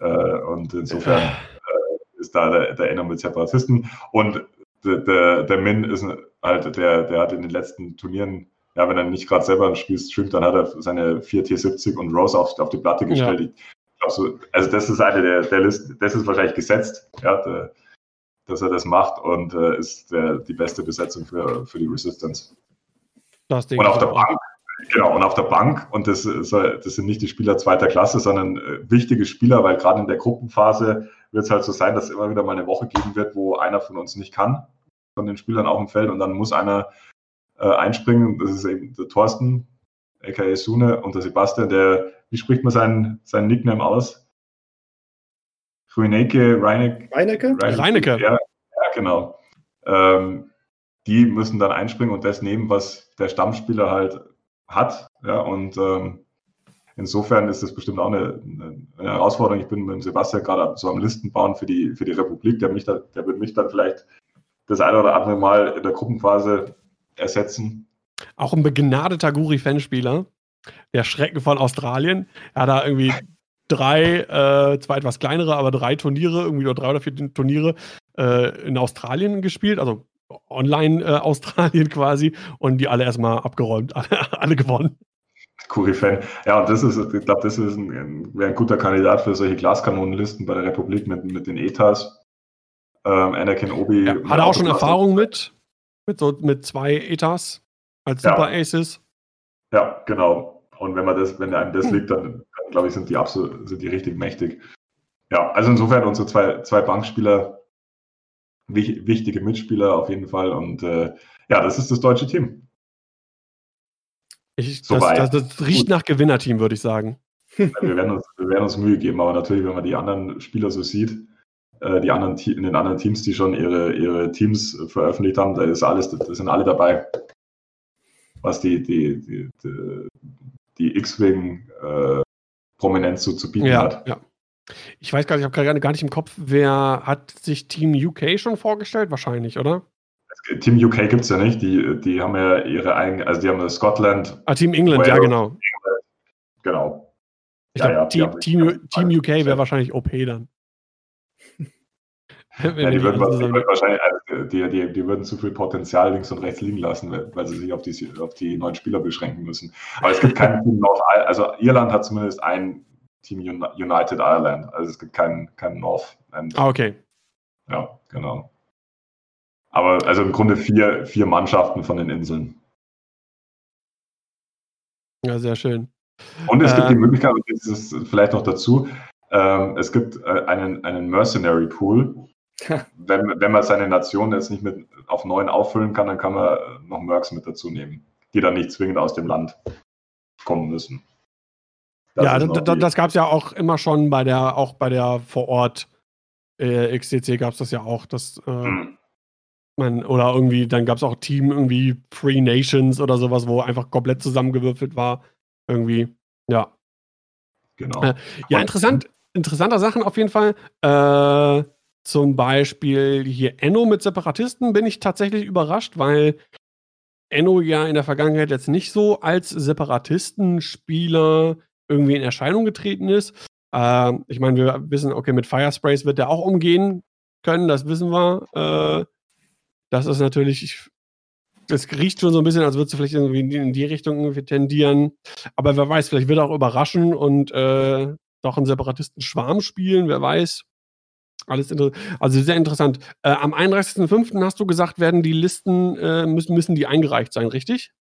Äh, und insofern äh, ist da der, der Enno mit Separatisten. Und der, der, der Min ist halt, der, der hat in den letzten Turnieren, ja, wenn er nicht gerade selber ein Spiel streamt, dann hat er seine 4 T70 und Rose auf, auf die Platte gestellt. Ja. Ich so, also das ist eine der, der Listen, das ist wahrscheinlich gesetzt, ja, der, dass er das macht und äh, ist der, die beste Besetzung für, für die Resistance. Das und auf der Bank, genau, und auf der Bank, und das, das sind nicht die Spieler zweiter Klasse, sondern äh, wichtige Spieler, weil gerade in der Gruppenphase wird es halt so sein, dass es immer wieder mal eine Woche geben wird, wo einer von uns nicht kann, von den Spielern auf dem Feld, und dann muss einer äh, einspringen. Das ist eben der Thorsten, aka Sune, und der Sebastian, der, wie spricht man seinen, seinen Nickname aus? Ruineke, Reinecke? Reinecke? Reinecke. Ja, ja, genau. Ähm, die müssen dann einspringen und das nehmen, was der Stammspieler halt hat. Ja, und ähm, insofern ist das bestimmt auch eine, eine, Herausforderung. Ich bin mit Sebastian gerade so am Listen bauen für die, für die Republik. Der, mich da, der wird mich dann vielleicht das eine oder andere Mal in der Gruppenphase ersetzen. Auch ein begnadeter Guri-Fanspieler. Der Schrecken von Australien. Er hat da irgendwie drei, äh, zwar etwas kleinere, aber drei Turniere, irgendwie nur drei oder vier Turniere äh, in Australien gespielt, also online äh, <laughs> Australien quasi, und die alle erstmal abgeräumt, <laughs> alle, alle gewonnen. Kuri-Fan. Ja, und das ist, ich glaube, das ist ein, wäre ein guter Kandidat für solche Glaskanonenlisten bei der Republik mit, mit den ETAs. Ähm, Anakin Obi. Ja, hat er auch schon Erfahrung mit? Mit, so, mit zwei ETAs als Super ja. Aces? Ja, genau. Und wenn man das, wenn einem das hm. liegt, dann, dann glaube ich, sind die absolut, sind die richtig mächtig. Ja, also insofern unsere zwei, zwei Bankspieler, wichtige Mitspieler auf jeden Fall. Und äh, ja, das ist das deutsche Team. Ich, das, das, das, riecht Gut. nach Gewinnerteam, würde ich sagen. Wir werden, uns, wir werden uns Mühe geben, aber natürlich, wenn man die anderen Spieler so sieht, äh, die anderen in den anderen Teams, die schon ihre, ihre Teams veröffentlicht haben, da ist alles, da sind alle dabei. Was die, die, die, die, die X-Wing äh, Prominenz so zu bieten ja, hat. Ja. Ich weiß gar nicht, ich habe gerade gar nicht im Kopf, wer hat sich Team UK schon vorgestellt? Wahrscheinlich, oder? Team UK gibt es ja nicht. Die, die haben ja ihre eigene, also die haben Scotland. Ah, Team England, Wales, ja, genau. England. Genau. Ich ja, glaube, ja, Team, Team, Team UK wäre wahrscheinlich OP dann. Ja, die, würden, die, würden wahrscheinlich, also die, die, die, würden zu viel Potenzial links und rechts liegen lassen, weil sie sich auf die, auf die neuen Spieler beschränken müssen. Aber es gibt kein Team North also Irland hat zumindest ein Team United Ireland, also es gibt keinen kein North. Ah, okay. Ja, genau. Aber also im Grunde vier, vier Mannschaften von den Inseln. Ja, sehr schön. Und es äh, gibt die ähm. Möglichkeit, das ist vielleicht noch dazu, ähm, es gibt äh, einen, einen Mercenary Pool. <laughs> wenn, wenn man seine Nation jetzt nicht mit auf neun auffüllen kann, dann kann man noch Mercs mit dazu nehmen, die dann nicht zwingend aus dem Land kommen müssen. Das ja, das gab es ja auch immer schon bei der, auch bei der vor Ort äh, XTC gab es das ja auch, dass äh, hm. man, oder irgendwie, dann gab es auch Team irgendwie Free Nations oder sowas, wo einfach komplett zusammengewürfelt war. Irgendwie, ja. Genau. Äh, ja, interessant, interessanter Sachen auf jeden Fall. Äh, zum Beispiel hier Enno mit Separatisten bin ich tatsächlich überrascht, weil Enno ja in der Vergangenheit jetzt nicht so als Separatistenspieler irgendwie in Erscheinung getreten ist. Äh, ich meine, wir wissen, okay, mit Firesprays wird er auch umgehen können, das wissen wir. Äh, das ist natürlich, es riecht schon so ein bisschen, als würde es vielleicht irgendwie in die Richtung irgendwie tendieren. Aber wer weiß, vielleicht wird er auch überraschen und äh, doch einen Separatisten-Schwarm spielen, wer weiß. Alles also sehr interessant. Äh, am 31.05. hast du gesagt, werden die Listen, äh, müssen, müssen die eingereicht sein, richtig?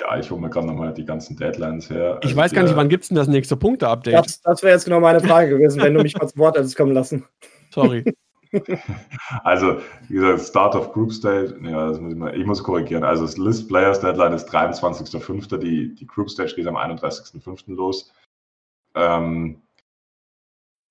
Ja, ich hole mir gerade nochmal die ganzen Deadlines her. Ich also weiß gar nicht, wann gibt es denn das nächste Punkte-Update? Das, das wäre jetzt genau meine Frage gewesen, wenn du mich mal zu Wort hättest kommen lassen. Sorry. <laughs> also, wie gesagt, Start of Group Stage, ja, das muss ich, mal, ich muss korrigieren. Also, das List Players Deadline ist 23.05. Die, die Group Stage geht am 31.05. los. Ähm,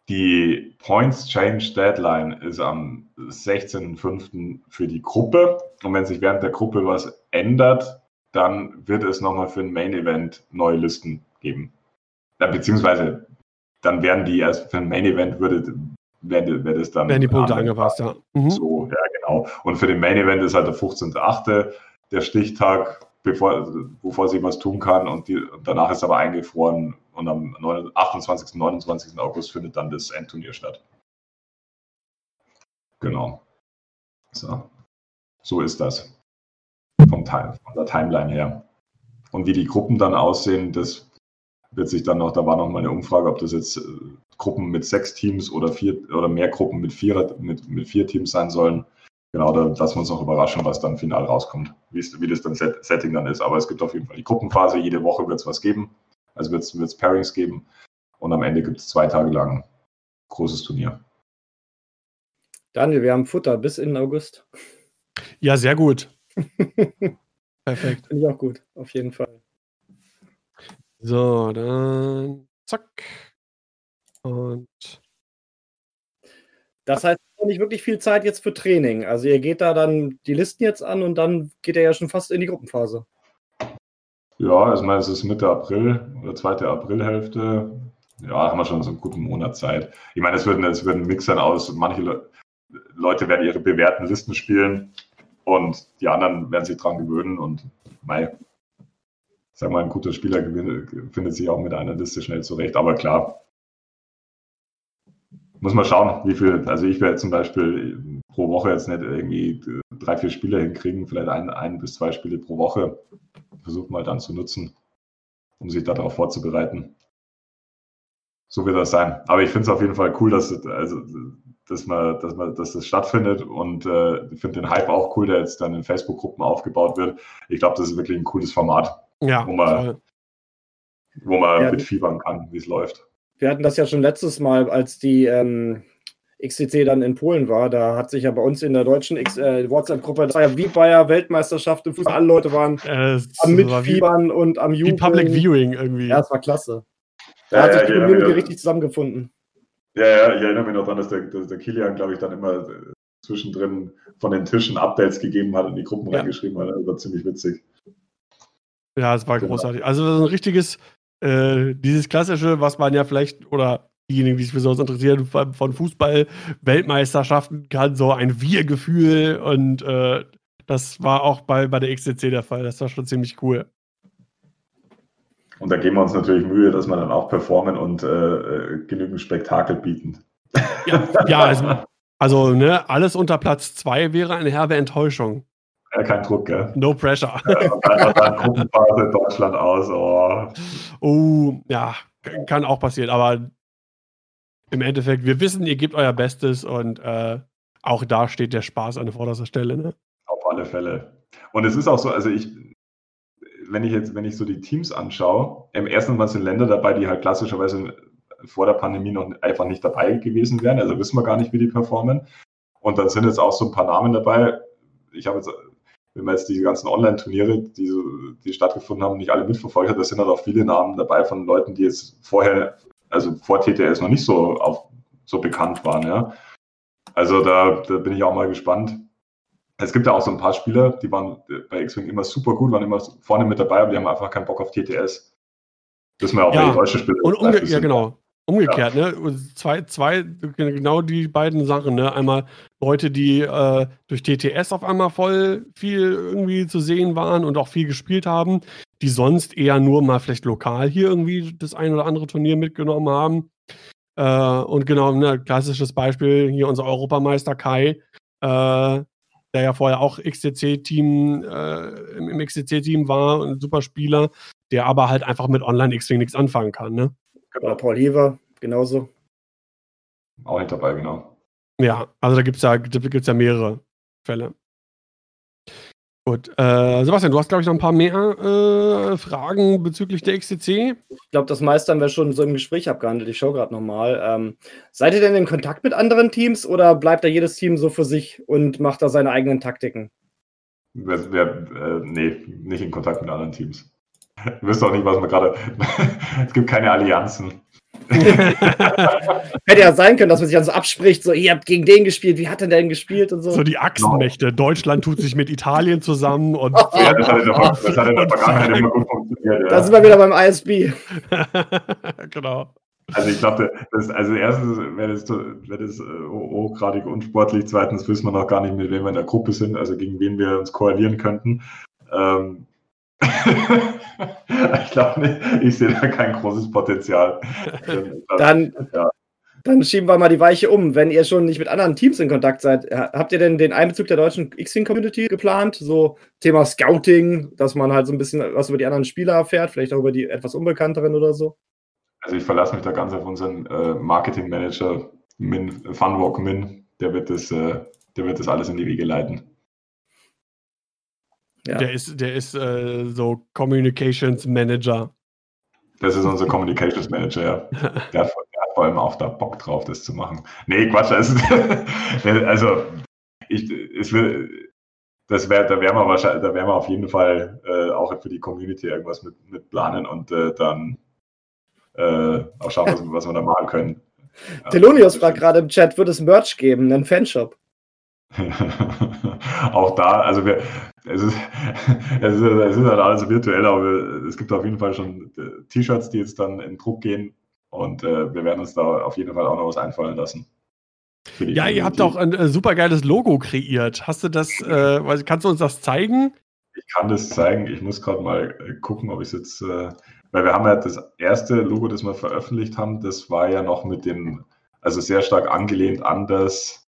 die Points Change Deadline ist am 16.05. für die Gruppe. Und wenn sich während der Gruppe was ändert, dann wird es nochmal für ein Main Event neue Listen geben. Ja, beziehungsweise dann werden die erst für ein Main Event würde, wird, wird es dann. Werden die Punkte angepasst, ja. Mhm. So, ja, genau. Und für den Main Event ist halt der 15.8. der Stichtag, bevor, bevor sie was tun kann. Und, die, danach ist aber eingefroren. Und am 28. 29. August findet dann das Endturnier statt. Genau. So, so ist das vom Time, von der Timeline her. Und wie die Gruppen dann aussehen, das wird sich dann noch, da war noch mal eine Umfrage, ob das jetzt äh, Gruppen mit sechs Teams oder vier oder mehr Gruppen mit vier, mit, mit vier Teams sein sollen. genau, da lassen wir uns noch überraschen, was dann final rauskommt, wie das dann Set Setting dann ist. Aber es gibt auf jeden Fall die Gruppenphase, jede Woche wird es was geben. Also wird es Pairings geben. Und am Ende gibt es zwei Tage lang großes Turnier. Daniel, wir haben Futter bis in August. Ja, sehr gut. <laughs> Perfekt. Finde ich auch gut, auf jeden Fall. So, dann zack. Und das heißt, nicht wirklich viel Zeit jetzt für Training. Also ihr geht da dann die Listen jetzt an und dann geht er ja schon fast in die Gruppenphase. Ja, ich meine, es ist Mitte April oder zweite Aprilhälfte. Ja, haben wir schon so einen guten Monat Zeit. Ich meine, es wird, es wird ein Mix sein aus, manche Le Leute werden ihre bewährten Listen spielen und die anderen werden sich dran gewöhnen und mei, sag mal, ein guter Spieler findet sich auch mit einer Liste schnell zurecht. Aber klar, muss man schauen, wie viel, also ich werde zum Beispiel pro Woche jetzt nicht irgendwie drei, vier Spiele hinkriegen, vielleicht ein, ein bis zwei Spiele pro Woche. Versuche mal dann zu nutzen, um sich darauf vorzubereiten. So wird das sein. Aber ich finde es auf jeden Fall cool, dass, also, dass, man, dass, man, dass das stattfindet und äh, ich finde den Hype auch cool, der jetzt dann in Facebook-Gruppen aufgebaut wird. Ich glaube, das ist wirklich ein cooles Format, ja, wo man, wo man ja. mitfiebern kann, wie es läuft. Wir hatten das ja schon letztes Mal, als die ähm, XCC dann in Polen war. Da hat sich ja bei uns in der deutschen äh, WhatsApp-Gruppe, das war ja wie bei der Weltmeisterschaft im Fußball, alle Leute waren äh, am Mitfiebern und am Jubeln. Wie Public Viewing irgendwie. Ja, es war klasse. Da ja, hat sich ja, die Community richtig zusammengefunden. Ja, ja, ich erinnere mich noch daran, dass der, dass der Kilian, glaube ich, dann immer äh, zwischendrin von den Tischen Updates gegeben hat und die Gruppen ja. reingeschrieben hat. Das war ziemlich witzig. Ja, es war genau. großartig. Also ein richtiges äh, dieses klassische, was man ja vielleicht, oder diejenigen, die sich sowas interessieren, von Fußball-Weltmeisterschaften kann, so ein Wir-Gefühl und äh, das war auch bei, bei der XCC der Fall. Das war schon ziemlich cool. Und da geben wir uns natürlich Mühe, dass wir dann auch performen und äh, äh genügend Spektakel bieten. Ja, ja also, also ne, alles unter Platz 2 wäre eine herbe Enttäuschung. Ja, kein Druck, gell? No pressure. Ja, Gruppenphase Deutschland aus. Oh. oh, ja, kann auch passieren, aber im Endeffekt, wir wissen, ihr gebt euer Bestes und äh, auch da steht der Spaß an vorderster Stelle. Ne? Auf alle Fälle. Und es ist auch so, also ich, wenn ich jetzt, wenn ich so die Teams anschaue, im ersten Mal sind Länder dabei, die halt klassischerweise vor der Pandemie noch einfach nicht dabei gewesen wären. Also wissen wir gar nicht, wie die performen. Und dann sind jetzt auch so ein paar Namen dabei. Ich habe jetzt wenn man jetzt die ganzen Online-Turniere, die, die stattgefunden haben, nicht alle mitverfolgt hat, da sind halt auch viele Namen dabei von Leuten, die jetzt vorher, also vor TTS noch nicht so, auf, so bekannt waren. Ja. Also da, da bin ich auch mal gespannt. Es gibt ja auch so ein paar Spieler, die waren bei X-Wing immer super gut, waren immer vorne mit dabei, aber die haben einfach keinen Bock auf TTS. Das ist mir auch ja, bei deutschen Spieler. Und umge ja, genau. Umgekehrt, ja. ne? Zwei, zwei, genau die beiden Sachen, ne? Einmal Leute, die äh, durch TTS auf einmal voll viel irgendwie zu sehen waren und auch viel gespielt haben, die sonst eher nur mal vielleicht lokal hier irgendwie das ein oder andere Turnier mitgenommen haben. Äh, und genau, ne, klassisches Beispiel hier unser Europameister Kai, äh, der ja vorher auch XTC-Team, äh, im, im XTC-Team war, ein super Spieler, der aber halt einfach mit Online-X-Wing nichts anfangen kann, ne? Oder Paul Hever, genauso. Auch nicht dabei, genau. Ja, also da gibt es ja, gibt's ja mehrere Fälle. Gut, äh, Sebastian, du hast, glaube ich, noch ein paar mehr äh, Fragen bezüglich der XCC. Ich glaube, das meiste haben wir schon so im Gespräch abgehandelt. Ich schaue gerade nochmal. Ähm, seid ihr denn in Kontakt mit anderen Teams oder bleibt da jedes Team so für sich und macht da seine eigenen Taktiken? Wir, wir, äh, nee, nicht in Kontakt mit anderen Teams. <laughs> Ihr wisst auch nicht, was man gerade. <laughs> es gibt keine Allianzen. <laughs> Hätte ja sein können, dass man sich dann so abspricht, so, ihr habt gegen den gespielt, wie hat er denn gespielt und so. So die Achsenmächte. No. Deutschland tut sich mit Italien zusammen und. <laughs> ja, das hat in der, das hat in der Vergangenheit immer gut funktioniert. Ja. Da sind wir wieder beim ISB. <laughs> genau. Also ich glaube, also erstens wäre das, wär das hochgradig unsportlich, zweitens wissen wir noch gar nicht, mit wem wir in der Gruppe sind, also gegen wen wir uns koalieren könnten. Ähm, <laughs> ich glaube nicht, ich sehe da kein großes Potenzial. <laughs> Dann, ja. dann schieben wir mal die Weiche um. Wenn ihr schon nicht mit anderen Teams in Kontakt seid, habt ihr denn den Einbezug der deutschen X-Wing-Community geplant? So Thema Scouting, dass man halt so ein bisschen was über die anderen Spieler erfährt, vielleicht auch über die etwas unbekannteren oder so? Also ich verlasse mich da ganz auf unseren äh, Marketing-Manager, Min, Funwalk Min, der wird das, äh, der wird das alles in die Wege leiten. Ja. Der ist, der ist äh, so Communications Manager. Das ist unser Communications Manager, ja. <laughs> Der hat, der hat, vor allem auch da Bock drauf, das zu machen. Nee, Quatsch. Also, <laughs> also ich, es will, das wär, da werden wir wahrscheinlich, da werden wir auf jeden Fall äh, auch für die Community irgendwas mit, mit planen und äh, dann äh, auch schauen, was, was wir da machen können. <laughs> Telonius fragt gerade im Chat, wird es Merch geben, einen Fanshop? auch da, also wir, es ist, <laughs> es ist, es ist halt alles virtuell, aber es gibt auf jeden Fall schon äh, T-Shirts, die jetzt dann in Druck gehen und äh, wir werden uns da auf jeden Fall auch noch was einfallen lassen. Ja, ihr habt auch ein äh, super geiles Logo kreiert. Hast du das, äh, kannst du uns das zeigen? Ich kann das zeigen. Ich muss gerade mal äh, gucken, ob ich es jetzt, äh, weil wir haben ja das erste Logo, das wir veröffentlicht haben, das war ja noch mit dem, also sehr stark angelehnt an das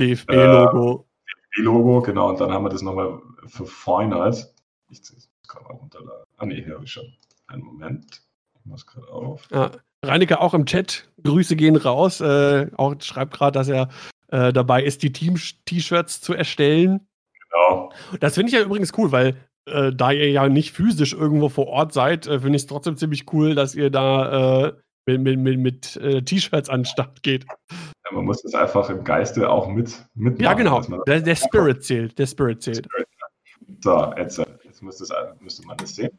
DFB-Logo. DFB-Logo, genau. Und dann haben wir das nochmal verfeinert. Ich ziehe es gerade mal runterladen. Ah, nee, hier habe ich schon. Einen Moment. Ich muss gerade auf. Ja, Reinecke auch im Chat. Grüße gehen raus. Äh, auch schreibt gerade, dass er äh, dabei ist, die Team-T-Shirts zu erstellen. Genau. Das finde ich ja übrigens cool, weil äh, da ihr ja nicht physisch irgendwo vor Ort seid, äh, finde ich es trotzdem ziemlich cool, dass ihr da äh, mit, mit, mit, mit äh, T-Shirts an den Start geht. Ja, man muss das einfach im Geiste auch mit mitmachen. Ja, genau. Der, der Spirit zählt. Der Spirit zählt. So, jetzt, jetzt müsste, müsste man das sehen.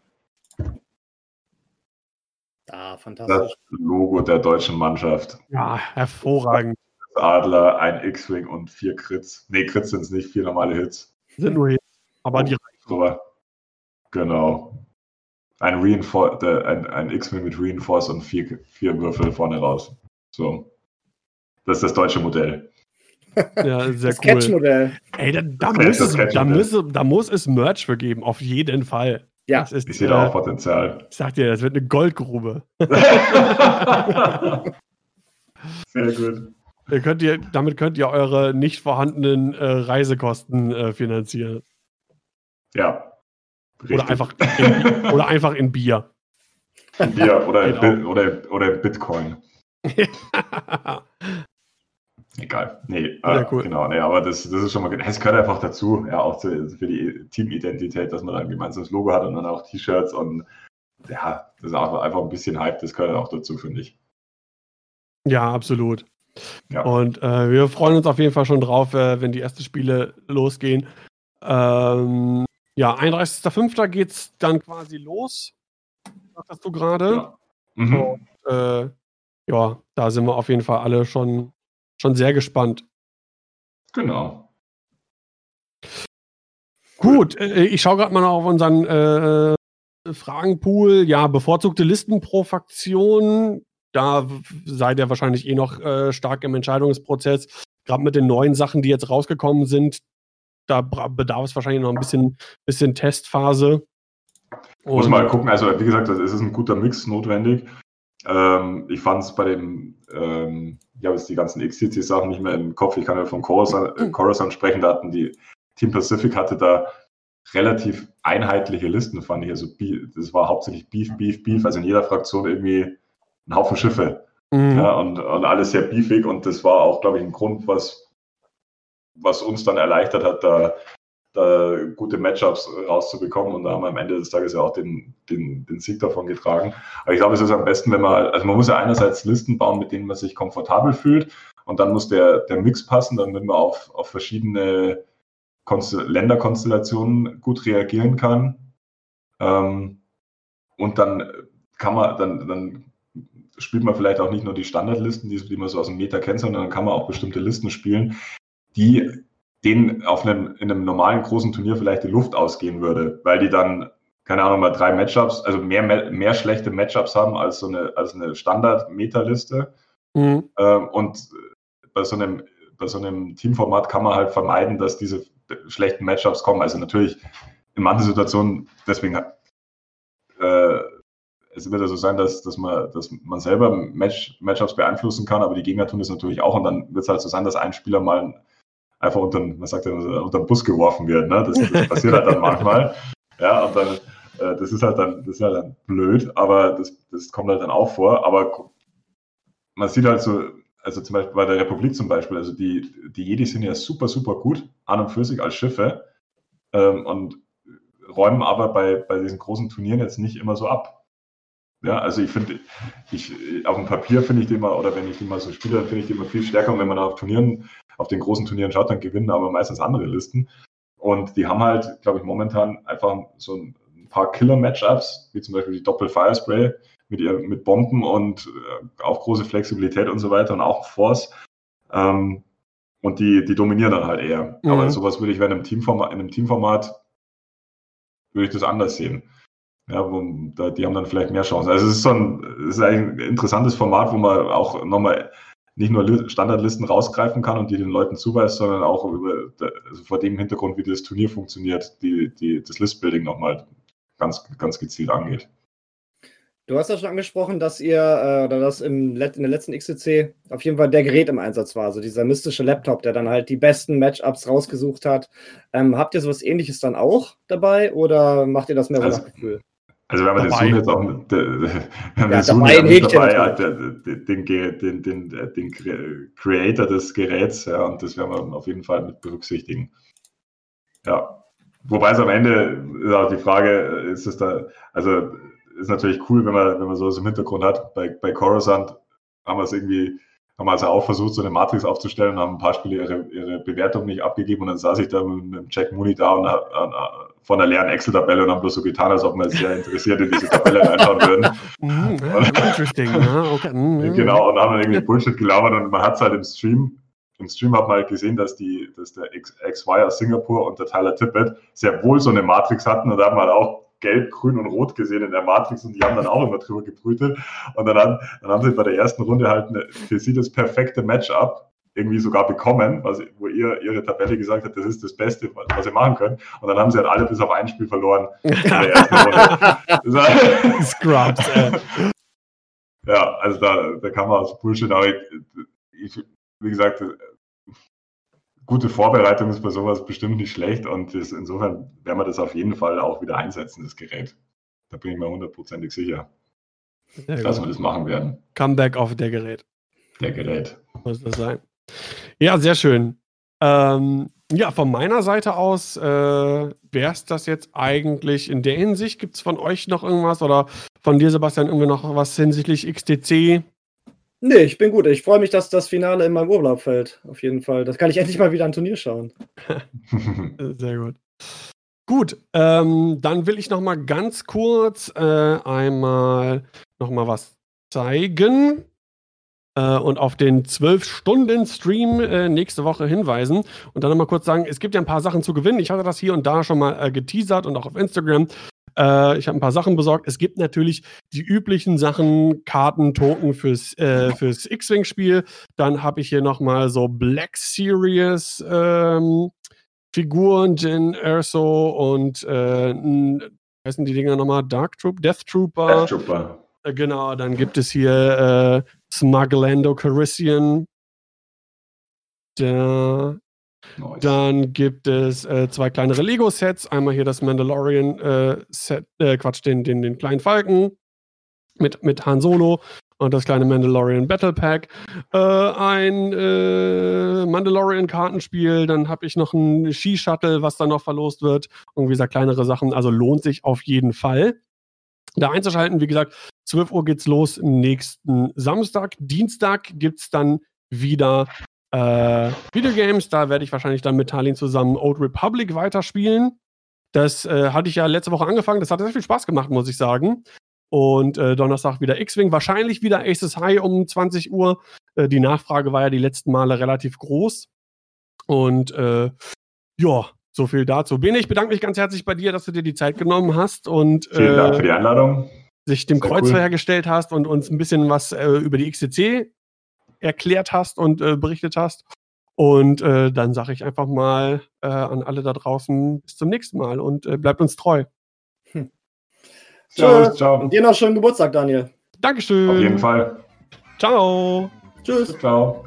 Ah, fantastisch. Das Logo der deutschen Mannschaft. Ja, hervorragend. Adler, ein X-Wing und vier Crits. Nee, Crits sind es nicht, vier normale Hits. Sind nur Hits. Aber die reichen. Genau. Ein, Reinfor ein, ein X-Wing mit Reinforce und vier, vier Würfel vorne raus. So. Das ist das deutsche Modell. Ja, sehr das cool. Sketch-Modell. Ey, da, da, muss es, da, muss, da muss es Merch für geben, auf jeden Fall. Ja, ist, ich sehe da auch Potenzial. Ich sag dir, das wird eine Goldgrube. <laughs> Sehr gut. Könnt ihr, damit könnt ihr eure nicht vorhandenen äh, Reisekosten äh, finanzieren. Ja. Oder einfach, in, <laughs> oder einfach in Bier. In Bier oder, in, oder, oder Bitcoin. <laughs> Egal. Nee, äh, cool. genau, nee, aber das, das ist schon mal, es gehört einfach dazu, ja, auch zu, für die Teamidentität, dass man dann ein gemeinsames Logo hat und dann auch T-Shirts und ja, das ist auch einfach ein bisschen Hype, das gehört auch dazu, finde ich. Ja, absolut. Ja. Und äh, wir freuen uns auf jeden Fall schon drauf, äh, wenn die ersten Spiele losgehen. Ähm, ja, 31.05. geht es dann quasi los, sagst du gerade. Ja. Mhm. Und, äh, ja, da sind wir auf jeden Fall alle schon schon sehr gespannt. Genau. Gut, äh, ich schaue gerade mal noch auf unseren äh, Fragenpool. Ja, bevorzugte Listen pro Fraktion. Da seid ihr wahrscheinlich eh noch äh, stark im Entscheidungsprozess. Gerade mit den neuen Sachen, die jetzt rausgekommen sind, da bedarf es wahrscheinlich noch ein bisschen, bisschen Testphase. Und Muss mal gucken, also wie gesagt, es ist ein guter Mix notwendig. Ähm, ich fand es bei dem ähm, ich habe jetzt die ganzen XTC-Sachen nicht mehr im Kopf. Ich kann ja von Coruscant, äh, Coruscant sprechen. Da hatten die Team Pacific hatte da relativ einheitliche Listen, fand ich. Also das war hauptsächlich Beef, Beef, Beef. Also in jeder Fraktion irgendwie ein Haufen Schiffe. Mhm. Ja, und, und alles sehr beefig. Und das war auch, glaube ich, ein Grund, was, was uns dann erleichtert hat, da da gute Matchups rauszubekommen. Und da haben wir am Ende des Tages ja auch den, den, den Sieg davon getragen. Aber ich glaube, es ist am besten, wenn man, also man muss ja einerseits Listen bauen, mit denen man sich komfortabel fühlt. Und dann muss der, der Mix passen, damit man auf, auf verschiedene Konstel Länderkonstellationen gut reagieren kann. Ähm, und dann kann man, dann, dann spielt man vielleicht auch nicht nur die Standardlisten, die, die man so aus dem Meta kennt, sondern dann kann man auch bestimmte Listen spielen, die denen auf einem, in einem normalen großen Turnier vielleicht die Luft ausgehen würde, weil die dann, keine Ahnung, mal drei Matchups, also mehr, mehr schlechte Matchups haben als so eine, als eine Standard-Meta-Liste. Mhm. Ähm, und bei so einem, bei so einem Teamformat kann man halt vermeiden, dass diese schlechten Matchups kommen. Also natürlich in manchen Situationen, deswegen äh, es wird ja so sein, dass, dass, man, dass man selber Match, Matchups beeinflussen kann, aber die Gegner tun das natürlich auch und dann wird es halt so sein, dass ein Spieler mal einfach unter, man sagt ja, unter den Bus geworfen wird. Ne? Das, das passiert halt dann manchmal. Ja, und dann, äh, das ist halt dann, das ist halt dann blöd, aber das, das kommt halt dann auch vor. Aber man sieht halt so, also zum Beispiel bei der Republik zum Beispiel, also die, die Jedi sind ja super, super gut an und für sich als Schiffe ähm, und räumen aber bei, bei diesen großen Turnieren jetzt nicht immer so ab. Ja, also ich finde, ich, auf dem Papier finde ich die immer, oder wenn ich die mal so spiele, dann finde ich die immer viel stärker. Und wenn man auf Turnieren, auf den großen Turnieren schaut, dann gewinnen aber meistens andere Listen. Und die haben halt, glaube ich, momentan einfach so ein paar Killer-Matchups, wie zum Beispiel die Doppel-Firespray mit, ihr, mit Bomben und äh, auch große Flexibilität und so weiter und auch Force. Ähm, und die, die dominieren dann halt eher. Mhm. Aber sowas würde ich, wenn im Teamformat, in einem Teamformat, würde ich das anders sehen. Ja, wo, da, die haben dann vielleicht mehr Chancen. Also es ist so ein, es ist ein interessantes Format, wo man auch nochmal nicht nur Standardlisten rausgreifen kann und die den Leuten zuweist, sondern auch über, also vor dem Hintergrund, wie das Turnier funktioniert, die, die, das Listbuilding nochmal ganz, ganz gezielt angeht. Du hast ja schon angesprochen, dass ihr, äh, oder dass im, in der letzten XCC auf jeden Fall der Gerät im Einsatz war, also dieser mystische Laptop, der dann halt die besten Matchups rausgesucht hat. Ähm, habt ihr sowas ähnliches dann auch dabei oder macht ihr das mehr also, nach Gefühl? Also wenn man dabei. den Zoom jetzt auch mit, <laughs> wenn ja, Zoom dabei, dabei hat, den, den, den, den, Creator des Geräts, ja, und das werden wir auf jeden Fall mit berücksichtigen. Ja. Wobei es am Ende ist auch die Frage, ist es da, also ist natürlich cool, wenn man, wenn man sowas im Hintergrund hat. Bei, bei Coruscant haben wir es irgendwie, haben wir also auch versucht, so eine Matrix aufzustellen, haben ein paar Spiele ihre, ihre Bewertung nicht abgegeben und dann saß ich da mit, mit Jack Mooney da und von einer leeren Excel-Tabelle und haben bloß so getan, als ob wir sehr interessiert in diese Tabelle reinschauen würden. <laughs> Mm, interesting. okay. mm, genau, und haben dann irgendwie Bullshit gelabert und man hat es halt im Stream im Stream hat man halt gesehen, dass, die, dass der XY aus Singapur und der Tyler Tippett sehr wohl so eine Matrix hatten und da haben wir halt auch gelb, grün und rot gesehen in der Matrix und die haben dann auch immer drüber gebrütet. Und dann, haben, dann haben sie bei der ersten Runde halt eine, für sie das perfekte Matchup irgendwie sogar bekommen, was, wo ihr ihre Tabelle gesagt hat, das ist das Beste, was, was ihr machen könnt. Und dann haben sie halt alle bis auf ein Spiel verloren in der <laughs> ersten Runde. <laughs> Scrubs. Äh. Ja, also da, da kann man aus Bullshit, aber ich, ich, wie gesagt, gute Vorbereitung ist bei sowas bestimmt nicht schlecht und das, insofern werden wir das auf jeden Fall auch wieder einsetzen, das Gerät. Da bin ich mir hundertprozentig sicher, Sehr dass gut. wir das machen werden. Comeback auf der Gerät. Der Gerät. Muss das sein. Ja, sehr schön. Ähm, ja, von meiner Seite aus äh, wäre es das jetzt eigentlich in der Hinsicht. Gibt es von euch noch irgendwas oder von dir, Sebastian, irgendwie noch was hinsichtlich XTC? Nee, ich bin gut. Ich freue mich, dass das Finale in meinem Urlaub fällt. Auf jeden Fall. Das kann ich endlich mal wieder ein Turnier schauen. <laughs> Sehr gut. Gut, ähm, dann will ich noch mal ganz kurz äh, einmal noch mal was zeigen äh, und auf den 12-Stunden-Stream äh, nächste Woche hinweisen und dann noch mal kurz sagen, es gibt ja ein paar Sachen zu gewinnen. Ich hatte das hier und da schon mal äh, geteasert und auch auf Instagram. Äh, ich habe ein paar Sachen besorgt. Es gibt natürlich die üblichen Sachen, Karten, Token fürs, äh, fürs X-Wing-Spiel. Dann habe ich hier nochmal so Black Series ähm, Figuren, Jin Erso und äh, heißen die Dinger nochmal? Dark Troop, Death Trooper. Death Trooper. Äh, genau, dann gibt es hier äh, Smugglando Carissian. Da Nice. Dann gibt es äh, zwei kleinere Lego-Sets. Einmal hier das Mandalorian-Set, äh, äh, Quatsch, den, den, den kleinen Falken mit, mit Han Solo und das kleine Mandalorian Battle Pack. Äh, ein äh, Mandalorian-Kartenspiel. Dann habe ich noch ein Ski-Shuttle, was dann noch verlost wird. Und wie gesagt, kleinere Sachen. Also lohnt sich auf jeden Fall. Da einzuschalten, wie gesagt, 12 Uhr geht's los nächsten Samstag. Dienstag gibt es dann wieder äh, Videogames, da werde ich wahrscheinlich dann mit Talin zusammen Old Republic weiterspielen. Das äh, hatte ich ja letzte Woche angefangen. Das hat sehr viel Spaß gemacht, muss ich sagen. Und äh, Donnerstag wieder X-Wing, wahrscheinlich wieder Aces High um 20 Uhr. Äh, die Nachfrage war ja die letzten Male relativ groß. Und äh, ja, so viel dazu. Bene, ich bedanke mich ganz herzlich bei dir, dass du dir die Zeit genommen hast und Vielen Dank für die Einladung. sich dem Kreuz cool. hergestellt hast und uns ein bisschen was äh, über die XCC erklärt hast und äh, berichtet hast. Und äh, dann sage ich einfach mal äh, an alle da draußen bis zum nächsten Mal und äh, bleibt uns treu. Hm. Ciao, ciao. Und dir noch schönen Geburtstag, Daniel. Dankeschön. Auf jeden Fall. Ciao. Tschüss. Ciao.